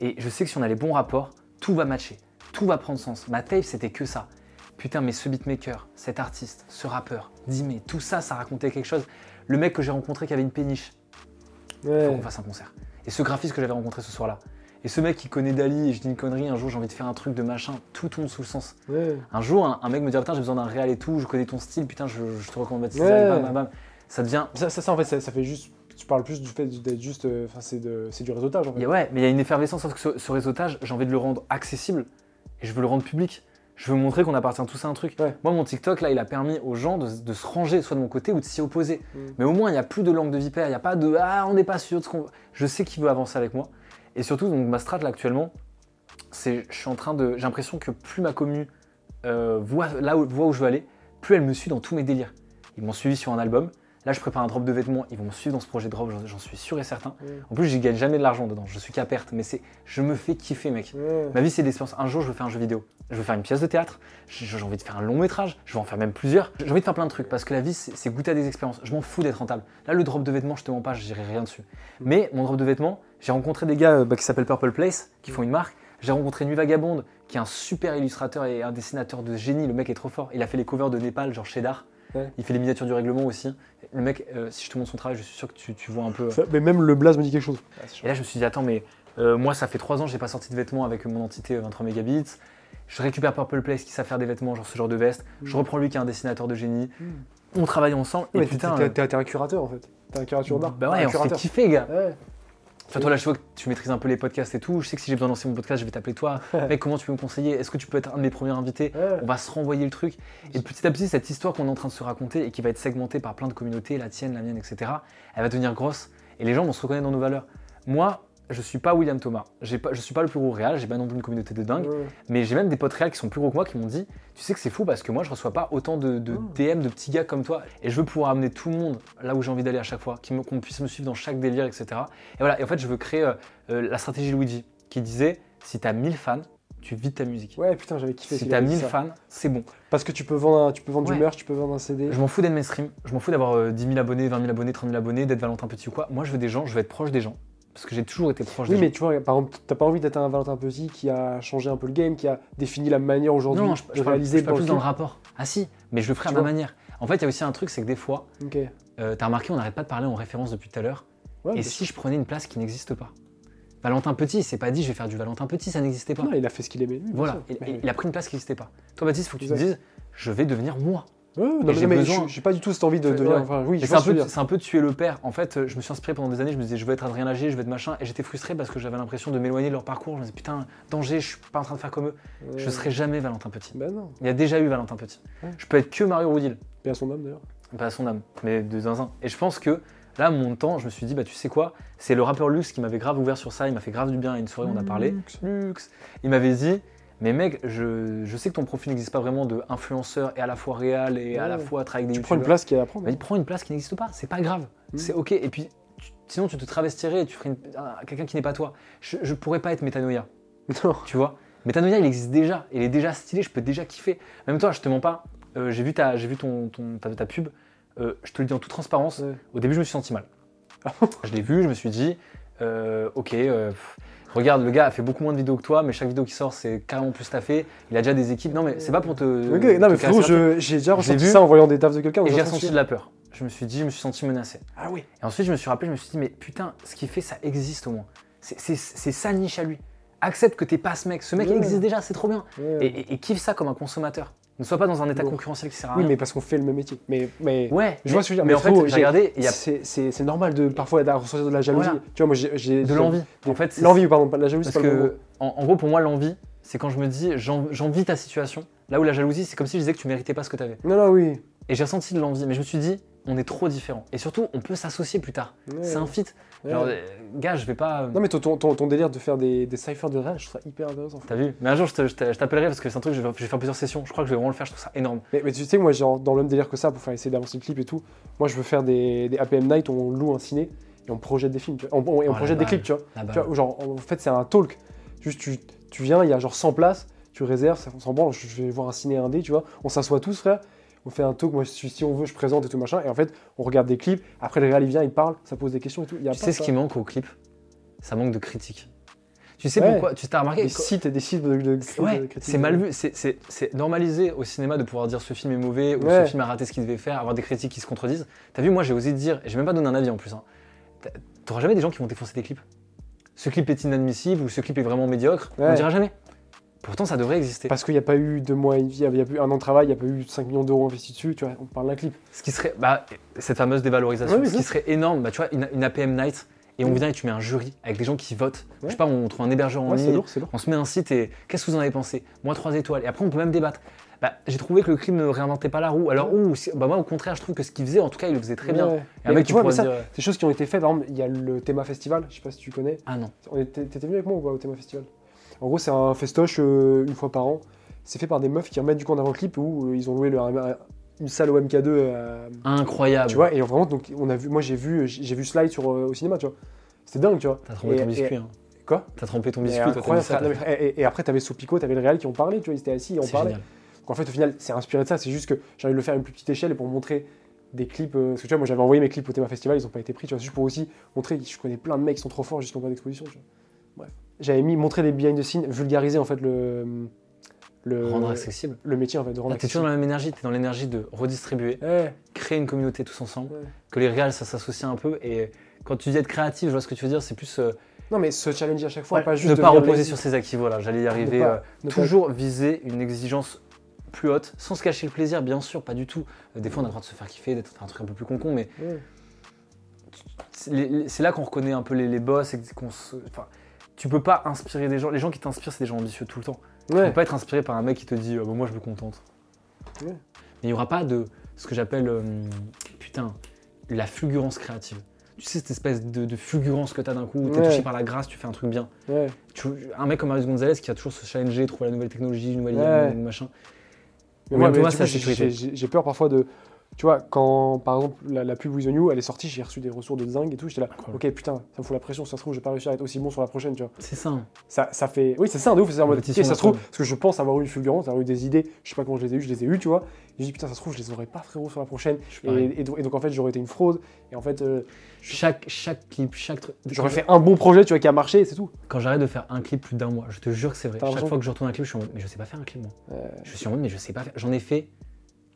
Speaker 3: Et je sais que si on a les bons rapports, tout va matcher. tout va prendre sens. Ma tape, c'était que ça. Putain, mais ce beatmaker, cet artiste, ce rappeur, Dimé, tout ça, ça racontait quelque chose. Le mec que j'ai rencontré qui avait une péniche, faut
Speaker 2: Ouais.
Speaker 3: qu'on fasse un concert. Et ce graphiste que j'avais rencontré ce soir-là. Et ce mec qui connaît Dali, et je dis une connerie, un jour j'ai envie de faire un truc de machin, tout tombe sous le sens.
Speaker 2: Ouais.
Speaker 3: Un jour, un, un mec me dit, putain, j'ai besoin d'un réal et tout, je connais ton style, putain, je, je te recommande Baptiste,
Speaker 2: Ouais.
Speaker 3: bam, bam, bam. Ça devient.
Speaker 2: Ça, ça, ça, en fait, ça, ça fait juste. Tu parles plus du fait d'être juste. euh, Enfin, c'est du réseautage en fait.
Speaker 3: Il ouais, mais il y a une effervescence, sauf que ce, ce réseautage, j'ai envie de le rendre accessible et je veux le rendre public. Je veux montrer qu'on appartient tous à un truc.
Speaker 2: Ouais.
Speaker 3: Moi, mon TikTok, là, il a permis aux gens de, de se ranger soit de mon côté ou de s'y opposer.
Speaker 2: Mm.
Speaker 3: Mais au moins, il n'y a plus de langue de vipère, il n'y a pas de Ah, on n'est pas sûr de ce qu'on. Je sais qui veut avancer avec moi. Et surtout, donc, ma strat, là, actuellement, c'est je suis en train de. J'ai l'impression que plus ma commu euh, voit, là où, voit où je veux aller, plus elle me suit dans tous mes délires. Ils m'ont suivi sur un album. Là, je prépare un drop de vêtements. Ils vont me suivre dans ce projet de drop, j'en- suis sûr et certain.
Speaker 2: Mm.
Speaker 3: En plus, j'y gagne jamais de l'argent dedans. Je suis qu'à perte. Mais c'est, je me fais kiffer, mec. Ma vie, c'est l'expérience. Un jour, je veux faire un jeu vidéo. Je veux faire une pièce de théâtre. J'ai envie de faire un long métrage. Je veux en faire même plusieurs. J'ai envie de faire plein de trucs parce que la vie, c'est goûter à des expériences. Je m'en fous d'être rentable. Là, le drop de vêtements, je te mens pas, je dirai rien dessus. Mais mon drop de vêtements, j'ai rencontré des gars euh, bah, qui s'appellent Purple Place, qui font une marque. J'ai rencontré Nuit Vagabonde, qui est un super illustrateur et un dessinateur de génie. Le mec est trop fort. Il a fait les covers de Népal, genre Cheddar.
Speaker 2: Ouais.
Speaker 3: Il fait les miniatures du règlement aussi. Le mec, euh, si je te montre son travail, je suis sûr que tu, tu vois un peu. euh,
Speaker 2: Ça- Mais même le blaze me dit quelque chose.
Speaker 3: et là, je me suis dit, attends, mais euh, moi, ça fait trois ans, j'ai pas sorti de vêtements avec mon entité euh, 23 mégabits. Je récupère Purple Place qui sait faire des vêtements, genre ce genre de veste. Je reprends lui qui est un dessinateur de génie. On travaille ensemble.
Speaker 2: Ouais,
Speaker 3: et putain.
Speaker 2: t'es un curateur en fait. T'es un curateur d'art.
Speaker 3: bah
Speaker 2: Un
Speaker 3: ouais, on se fait kiffer, gars.
Speaker 2: Ouais.
Speaker 3: Enfin, toi, là, je vois que tu maîtrises un peu les podcasts et tout. Je sais que si j'ai besoin de lancer mon podcast, je vais t'appeler toi. Mec, comment tu peux me conseiller? Est-ce que tu peux être un de mes premiers invités? On va se renvoyer le truc. Et petit à petit, cette histoire qu'on est en train de se raconter et qui va être segmentée par plein de communautés, la tienne, la mienne, etc., elle va devenir grosse et les gens vont se reconnaître dans nos valeurs. Moi, je suis pas William Thomas. Pas, je suis pas le plus gros réal, j'ai pas non plus une communauté de dingue. Mais j'ai même des potes réels qui sont plus gros que moi qui m'ont dit Tu sais que c'est fou parce que moi je reçois pas autant de, de. DM de petits gars comme toi. Et je veux pouvoir amener tout le monde là où j'ai envie d'aller à chaque fois, qu'on puisse me suivre dans chaque délire, etc. Et voilà, et en fait je veux créer euh, euh, la stratégie Luigi qui disait Si t'as 1000 fans, tu vis de ta musique.
Speaker 2: Ouais, putain, j'avais kiffé.
Speaker 3: si t'as
Speaker 2: avait dit
Speaker 3: 1000
Speaker 2: ça.
Speaker 3: fans, c'est bon.
Speaker 2: Parce que tu peux vendre, un- tu peux vendre
Speaker 3: Ouais.
Speaker 2: du merch, tu peux vendre un CD.
Speaker 3: Je m'en fous d'être mainstream, je m'en fous d'avoir euh, 10 000 abonnés, 20 000 abonnés, 30 000 abonnés, d'être Valentin Petit ou quoi. Moi je veux des gens, je veux être proche des gens. Parce que j'ai toujours été proche
Speaker 2: Oui,
Speaker 3: des
Speaker 2: mais
Speaker 3: gens.
Speaker 2: tu vois, par exemple, t'as pas envie d'être un Valentin Petit qui a changé un peu le game, qui a défini la manière aujourd'hui
Speaker 3: Non, je,
Speaker 2: de
Speaker 3: je
Speaker 2: réaliser
Speaker 3: parle plus dans le rapport. Ah si, mais je le ferai à ma manière. En fait, il y a aussi un truc, c'est que des fois. Euh, T'as remarqué, on n'arrête pas de parler en référence depuis tout à l'heure.
Speaker 2: Ouais,
Speaker 3: et si je prenais une place qui n'existe pas? Valentin Petit, il s'est pas dit je vais faire du Valentin Petit, ça n'existait pas.
Speaker 2: Non, il a fait ce qu'il aimait. lui,
Speaker 3: voilà, il, a pris une place qui n'existait pas. Toi, Baptiste, il faut que tu te dises je vais devenir moi.
Speaker 2: Ouais, non, mais,
Speaker 3: j'ai
Speaker 2: mais
Speaker 3: besoin-
Speaker 2: je- j'ai pas du tout cette envie de
Speaker 3: Ouais.
Speaker 2: devenir. Enfin, oui,
Speaker 3: Et
Speaker 2: je
Speaker 3: c'est un, peu,
Speaker 2: veux dire.
Speaker 3: c'est un peu tuer le père. En fait, euh, je me suis inspiré pendant des années, je me disais je veux être Adrien Lagier, je veux être machin, et j'étais frustré parce que j'avais l'impression de m'éloigner de leur parcours. Je me disais putain, danger, je suis pas en train de faire comme eux. Je
Speaker 2: Ouais.
Speaker 3: serai jamais Valentin Petit.
Speaker 2: Non.
Speaker 3: Il y a déjà eu Valentin Petit.
Speaker 2: Ouais.
Speaker 3: Je peux être que Mario Woodil.
Speaker 2: Et à son âme d'ailleurs.
Speaker 3: pas à son âme, mais de zinzin. Et je pense que là, mon temps, je me suis dit, bah tu sais quoi, c'est le rappeur Lux qui m'avait grave ouvert sur ça, il m'a fait grave du bien à une soirée, on a parlé. Lux. Il m'avait dit, mais mec, je, je sais que ton profil n'existe pas vraiment de influenceur et à la fois réel et à la fois travailler avec des
Speaker 2: Tu prends une place qui est à prendre.
Speaker 3: Mais il prend une place qui n'existe pas, c'est pas grave,
Speaker 2: Mm.
Speaker 3: c'est ok. Et puis, tu- sinon, tu te travestirais et tu ferais quelqu'un qui n'est pas toi. Je, je pourrais pas être Metanoia,
Speaker 2: Non.
Speaker 3: tu vois? Metanoia, il existe déjà, il est déjà stylé, je peux déjà kiffer. Même toi, je te mens pas, euh, j'ai vu, ta, j'ai vu ton, ton- ta, ta pub, euh, je te le dis en toute transparence,
Speaker 2: Ouais.
Speaker 3: au début, je me suis senti mal. je l'ai vu, je me suis dit, euh, ok, euh, pff, regarde, le gars a fait beaucoup moins de vidéos que toi, mais chaque vidéo qui sort, c'est carrément plus taffé. Il a déjà des équipes. Non, mais c'est pas pour te.
Speaker 2: Non, mais frérot, j'ai déjà ressenti
Speaker 3: vu.
Speaker 2: ça en voyant des tafs de quelqu'un.
Speaker 3: Et j'ai ressenti de la peur. Je me suis dit, je me suis senti menacé.
Speaker 2: Ah oui.
Speaker 3: Et ensuite, je me suis rappelé, je me suis dit, mais putain, ce qu'il fait, ça existe au moins. C'est- sa niche à lui. Accepte que t'es pas ce mec. Ce mec, il
Speaker 2: Ouais.
Speaker 3: existe déjà, c'est trop bien.
Speaker 2: Ouais.
Speaker 3: Et, et- et kiffe ça comme un consommateur. Ne sois pas dans un état
Speaker 2: Bon.
Speaker 3: concurrentiel qui sert à
Speaker 2: Oui,
Speaker 3: rien.
Speaker 2: mais parce qu'on fait le même métier. Mais, mais
Speaker 3: Ouais,
Speaker 2: je vois ce que je veux dire.
Speaker 3: mais en fait, j'ai regardé, a
Speaker 2: c'est- normal de parfois ressentir de la jalousie.
Speaker 3: Voilà.
Speaker 2: Tu vois, moi j'ai
Speaker 3: de l'envie. En fait,
Speaker 2: L'envie, pardon, pas de la jalousie,
Speaker 3: Parce
Speaker 2: c'est pas le
Speaker 3: que, en, en gros, pour moi, l'envie, c'est quand je me dis, j'en- j'envie ta situation. Là où la jalousie, c'est comme si je disais que tu méritais pas ce que tu avais.
Speaker 2: Non, non, oui.
Speaker 3: Et j'ai ressenti de l'envie, mais je me suis dit, on est trop différents. Et surtout, on peut s'associer plus tard.
Speaker 2: Ouais.
Speaker 3: C'est un fit. Genre, euh, gars, je vais pas.
Speaker 2: Non, mais ton, ton, ton- ton délire de faire des, des cyphers de rage, je trouve ça hyper intéressant.
Speaker 3: T'as vu? Mais un jour, je t'appellerai parce que c'est un truc, je vais, je vais faire plusieurs sessions. Je crois que je vais vraiment le faire, je trouve ça énorme.
Speaker 2: Mais, mais tu sais, moi, genre, dans le même délire que ça, pour faire essayer d'avancer le clip et tout, moi, je veux faire des, des APM Night où on loue un ciné et on projette des films, tu vois. On- on- et on
Speaker 3: Oh,
Speaker 2: projette des
Speaker 3: balle.
Speaker 2: clips, tu vois. Tu genre, en fait, c'est un talk. Juste, tu, tu viens, il y a genre 100 places, tu réserves, ça, on s'en branle, je vais voir un ciné indé, tu vois. On s'assoit tous, frère. On fait un talk, moi, si, si on veut, je présente et tout machin. Et en fait, on regarde des clips. Après, le réal, il vient, il parle, ça pose des questions et tout. Il y a
Speaker 3: Tu sais ce qui manque au clip Ça manque de critique. Tu sais
Speaker 2: Ouais.
Speaker 3: pourquoi? Tu t'as remarqué
Speaker 2: Des sites des sites de, de, de
Speaker 3: Ouais,
Speaker 2: critiques.
Speaker 3: c'est mal vu. C'est- normalisé au cinéma de pouvoir dire ce film est mauvais ou
Speaker 2: Ouais.
Speaker 3: ce film a raté ce qu'il devait faire, avoir des critiques qui se contredisent. T'as vu, moi j'ai osé dire, et j'ai même pas donné un avis en plus. hein. T'auras jamais des gens qui vont défoncer des clips? Ce clip est inadmissible ou ce clip est vraiment médiocre. On dira jamais. Pourtant, ça devrait exister.
Speaker 2: Parce qu'il n'y a pas eu deux mois, il n'y a, eu un an de travail, il n'y a pas eu 5 millions d'euros investis dessus, tu vois, on parle d'un clip.
Speaker 3: Ce qui serait, bah, cette fameuse dévalorisation,
Speaker 2: Ouais,
Speaker 3: ce qui serait énorme, bah, tu vois, une, une APM night, et on
Speaker 2: Mm.
Speaker 3: vient et tu mets un jury avec des gens qui votent. Je
Speaker 2: Ouais.
Speaker 3: sais pas, on trouve un hébergeur en
Speaker 2: Ouais, c'est
Speaker 3: ligne,
Speaker 2: lourd, c'est lourd.
Speaker 3: on se met un site et qu'est-ce que vous en avez pensé? Moi, trois étoiles. Et après, on peut même débattre. Bah, j'ai trouvé que le clip ne réinventait pas la roue. Alors, ouh, bah, moi, au contraire, je trouve que ce qu'il faisait, en tout cas, il le faisait très bien. Et
Speaker 2: Mais tu vois,
Speaker 3: pourrait
Speaker 2: mais ça,
Speaker 3: dire, euh,
Speaker 2: c'est des choses qui ont été faites. Par exemple, il y a le Théma Festival, je sais pas si tu connais.
Speaker 3: Ah non.
Speaker 2: T'étais venu avec moi ou pas au Théma Festival? En gros, c'est un festoche euh, une fois par an. C'est fait par des meufs qui remettent du coup en avant le clip où euh, ils ont loué une salle au MK2. euh,
Speaker 3: Incroyable.
Speaker 2: tu vois, et vraiment, donc, on a vu, moi j'ai vu, j'ai vu Slide sur, au cinéma, tu vois. C'était dingue, tu vois.
Speaker 3: T'as trempé
Speaker 2: Et-
Speaker 3: ton
Speaker 2: et-
Speaker 3: biscuit. hein.
Speaker 2: Quoi?
Speaker 3: T'as trempé ton biscuit, toi, ça,
Speaker 2: et, et après, t'avais Sopico, t'avais le Real qui ont parlé, tu vois, ils étaient assis, ils
Speaker 3: C'est
Speaker 2: parlé.
Speaker 3: génial.
Speaker 2: Donc en fait, au final, c'est inspiré de ça. C'est juste que j'ai envie de le faire à une plus petite échelle et pour montrer des clips. euh, parce que tu vois, moi j'avais envoyé mes clips au Théma Festival, ils n'ont pas été pris. Tu vois, juste pour aussi montrer que je connais plein de mecs qui sont trop forts jusqu'en bas d'exposition. tu vois. Bref. J'avais mis montrer des behind the scenes, vulgariser en fait le. le
Speaker 3: Rendre accessible.
Speaker 2: Le métier en fait, de rendre
Speaker 3: Là, T'es toujours dans
Speaker 2: accessible.
Speaker 3: la même énergie, t'es dans l'énergie de redistribuer,
Speaker 2: Ouais,
Speaker 3: créer une communauté tous ensemble,
Speaker 2: Ouais.
Speaker 3: que les réals, ça s'associe un peu. Et quand tu dis être créatif, je vois ce que tu veux dire, c'est plus. euh,
Speaker 2: Non, mais se challenger à chaque fois,
Speaker 3: Ouais,
Speaker 2: pas juste.
Speaker 3: ne
Speaker 2: de
Speaker 3: pas reposer
Speaker 2: les-
Speaker 3: sur ses acquis, voilà, j'allais y arriver.
Speaker 2: pas-
Speaker 3: euh,
Speaker 2: pas-
Speaker 3: toujours viser une exigence plus haute, sans se cacher le plaisir, bien sûr, pas du tout. Euh, Des fois, on a le droit de se faire kiffer, d'être un truc un peu plus con mais c'est là qu'on reconnaît un peu les, les boss et qu'on se. Enfin, tu peux pas inspirer des gens. Les gens qui t'inspirent, c'est des gens ambitieux tout le temps. Tu
Speaker 2: Ouais.
Speaker 3: peux pas être inspiré par un mec qui te dit euh, Bon, moi je me contente.
Speaker 2: Ouais.
Speaker 3: Mais il n'y aura pas de ce que j'appelle euh, putain la fulgurance créative. Tu sais cette espèce de, de fulgurance que t'as d'un coup, t'es
Speaker 2: Ouais.
Speaker 3: touché par la grâce, tu fais un truc bien. Tu- un mec comme Marius Gonzalez qui a toujours se challenger, trouver la nouvelle technologie, une nouvelle idée, machin.
Speaker 2: Mais moi, mais
Speaker 3: moi,
Speaker 2: j'ai j'ai peur parfois de. Tu vois, quand par exemple la, la pub With the New, elle est sortie, j'ai reçu des ressources de dingue et tout, j'étais là,
Speaker 3: Cool.
Speaker 2: ok putain, ça me fout la pression, si ça se trouve, je vais pas réussir à être aussi bon sur la prochaine, tu vois.
Speaker 3: C'est ça.
Speaker 2: Ça, ça fait. Oui, c'est ça, de ouf, c'est en mode, ok,
Speaker 3: Compétition
Speaker 2: ça se trouve, parce que je pense avoir eu une fulgurance, avoir eu des idées, je sais pas comment je les ai eues, je les ai eues, tu vois. Et je dis putain, ça se trouve, je les aurais pas frérot sur la prochaine. Et, et donc, et donc, en fait, j'aurais été une fraude, et en fait, euh,
Speaker 3: Chaque, chaque clip, chaque truc.
Speaker 2: j'aurais fait un bon projet, tu vois, qui a marché, et c'est tout.
Speaker 3: Quand j'arrête de faire un clip plus d'un mois, je te jure que c'est vrai. Chaque fois que je retourne un clip, je suis en mode, mais je sais pas faire un clip moi. Je suis en mode, mais je sais pas faire. J'en ai fait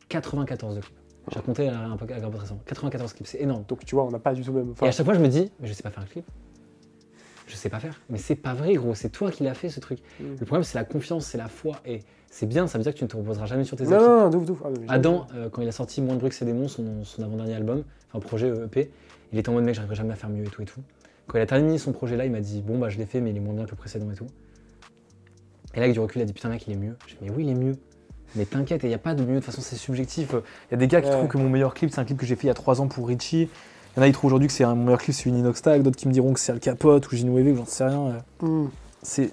Speaker 3: 94 de clips. J'ai raconté un peu à Garbo récemment. 94 clips, c'est énorme.
Speaker 2: Donc tu vois, on n'a pas du tout le même. enfin,
Speaker 3: Et à chaque fois, je me dis, mais je sais pas faire un clip. Je sais pas faire. Mais c'est pas vrai, gros. C'est toi qui l'as fait, ce truc.
Speaker 2: Mm.
Speaker 3: Le problème, c'est la confiance, c'est la foi. Et c'est bien, ça veut dire que tu ne te reposeras jamais sur tes
Speaker 2: non,
Speaker 3: acquis.
Speaker 2: non, non, de ouf, de ouf. Ah,
Speaker 3: Adam, euh, quand il a sorti Moins de bruit que ses démons, son, son avant-dernier album, enfin projet euh, EP, il était en mode mec, j'arriverai jamais à faire mieux et tout et tout. Quand il a terminé son projet là, il m'a dit bon bah je l'ai fait, mais il est moins bien que le précédent et tout. Et là, avec du recul, il a dit putain mec, il est mieux. Je dis mais oui, il est mieux. Mais t'inquiète, il n'y a pas de mieux, de toute façon c'est subjectif. Il y a des gars qui
Speaker 2: Ouais.
Speaker 8: trouvent que mon meilleur clip, c'est un clip que j'ai fait il y a 3 ans pour Richie. Il y en a qui trouvent aujourd'hui que c'est un mon meilleur clip, c'est une Inox Tag. D'autres qui me diront que c'est Al Capote ou Ginouévé, ou j'en sais rien. euh,
Speaker 2: Mm.
Speaker 8: C'est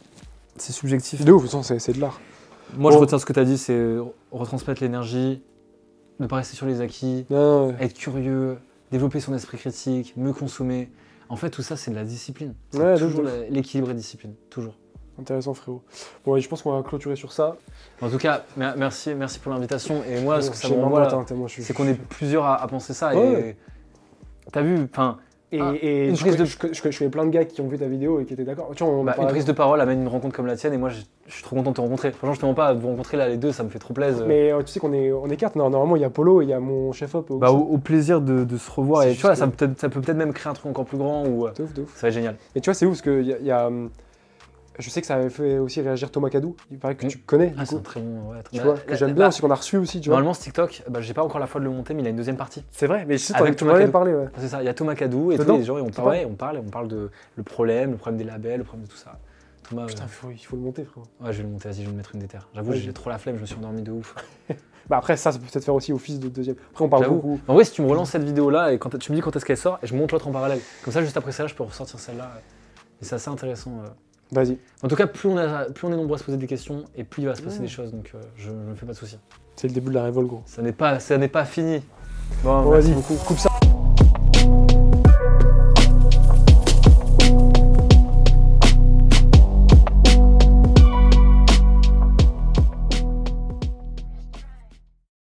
Speaker 8: c'est subjectif.
Speaker 2: De ouf, de toute façon, c'est c'est de l'art.
Speaker 3: Moi, je retiens ce que tu as dit, c'est retransmettre l'énergie, ne pas rester sur les acquis,
Speaker 2: ouais.
Speaker 3: être curieux, développer son esprit critique, mieux consommer. En fait, tout ça, c'est de la discipline. C'est
Speaker 2: Ouais,
Speaker 3: toujours l'équilibre et discipline, toujours.
Speaker 2: Intéressant, frérot. Bon, ouais, je pense qu'on va clôturer sur ça.
Speaker 3: En tout cas, mer- merci, merci pour l'invitation. Et moi, ce que ça me renvoie, c'est qu'on est plusieurs à, à penser ça.
Speaker 2: Ouais.
Speaker 3: Et t'as vu, enfin,
Speaker 2: Et,
Speaker 3: Ah,
Speaker 2: et
Speaker 3: une
Speaker 2: je,
Speaker 3: prise
Speaker 2: connais-
Speaker 3: de-
Speaker 2: je, connais- je connais- je connais plein de gars qui ont vu ta vidéo et qui étaient d'accord. Tu vois, on en
Speaker 3: bah, une prise de parole amène une rencontre comme la tienne. Et moi, je, je suis trop content de te rencontrer. Franchement, je te mens pas, de vous rencontrer là les deux, ça me fait trop plaisir.
Speaker 2: Mais euh, tu sais qu'on est, on est quatre. Non, Normalement, il y a Polo et il y a mon chef-op.
Speaker 8: Bah, au, au plaisir de, de se revoir. Et
Speaker 3: tu vois, ça, peut, ça peut peut-être même créer un truc encore plus grand ou euh,
Speaker 2: ouf, ouf.
Speaker 3: ça va être génial.
Speaker 2: Et tu vois, c'est ouf parce que il y a, il y a, hum, je sais que ça avait fait aussi réagir Thomas Cadou. Il paraît que tu connais.
Speaker 3: Ah, c'est très bon. Ouais,
Speaker 2: Tu
Speaker 3: bah,
Speaker 2: vois, que j'aime
Speaker 3: bah,
Speaker 2: bien aussi qu'on a reçu aussi. Tu vois.
Speaker 3: Normalement, ce TikTok, bah, j'ai pas encore la foi de le monter, mais il a une deuxième partie.
Speaker 2: C'est vrai, mais je sais,
Speaker 3: Avec Thomas Cadou.
Speaker 2: parlé. Ouais.
Speaker 3: C'est ça, il y a Thomas Cadou et tous les gens, et on parle, ouais, on parle, on parle de le problème, le problème des labels, le problème de tout ça. Thomas,
Speaker 2: Putain,
Speaker 3: euh,
Speaker 2: faut- il faut le monter, frérot.
Speaker 3: ouais, je vais le monter, vas-y, je vais le mettre une déterre. J'avoue, j'ai trop la flemme, je me suis endormi de ouf.
Speaker 2: Bah après, ça, ça peut peut-être faire aussi office de deuxième. Après, on parle beaucoup.
Speaker 3: En vrai, si tu me relances cette vidéo-là et quand tu me dis quand est-ce qu'elle sort, et je monte l'autre en parallèle. Comme ça, juste après celle-là, je peux ressortir celle-là. Et c'est assez intéressant.
Speaker 2: Vas-y.
Speaker 3: En tout cas, plus on, a, plus on est nombreux à se poser des questions, et plus il va se passer des choses. Donc, euh, je ne me fais pas de soucis.
Speaker 2: C'est le début de la révolte, gros.
Speaker 3: Ça n'est pas, ça n'est pas fini. Bon,
Speaker 2: vas-y, coupe ça.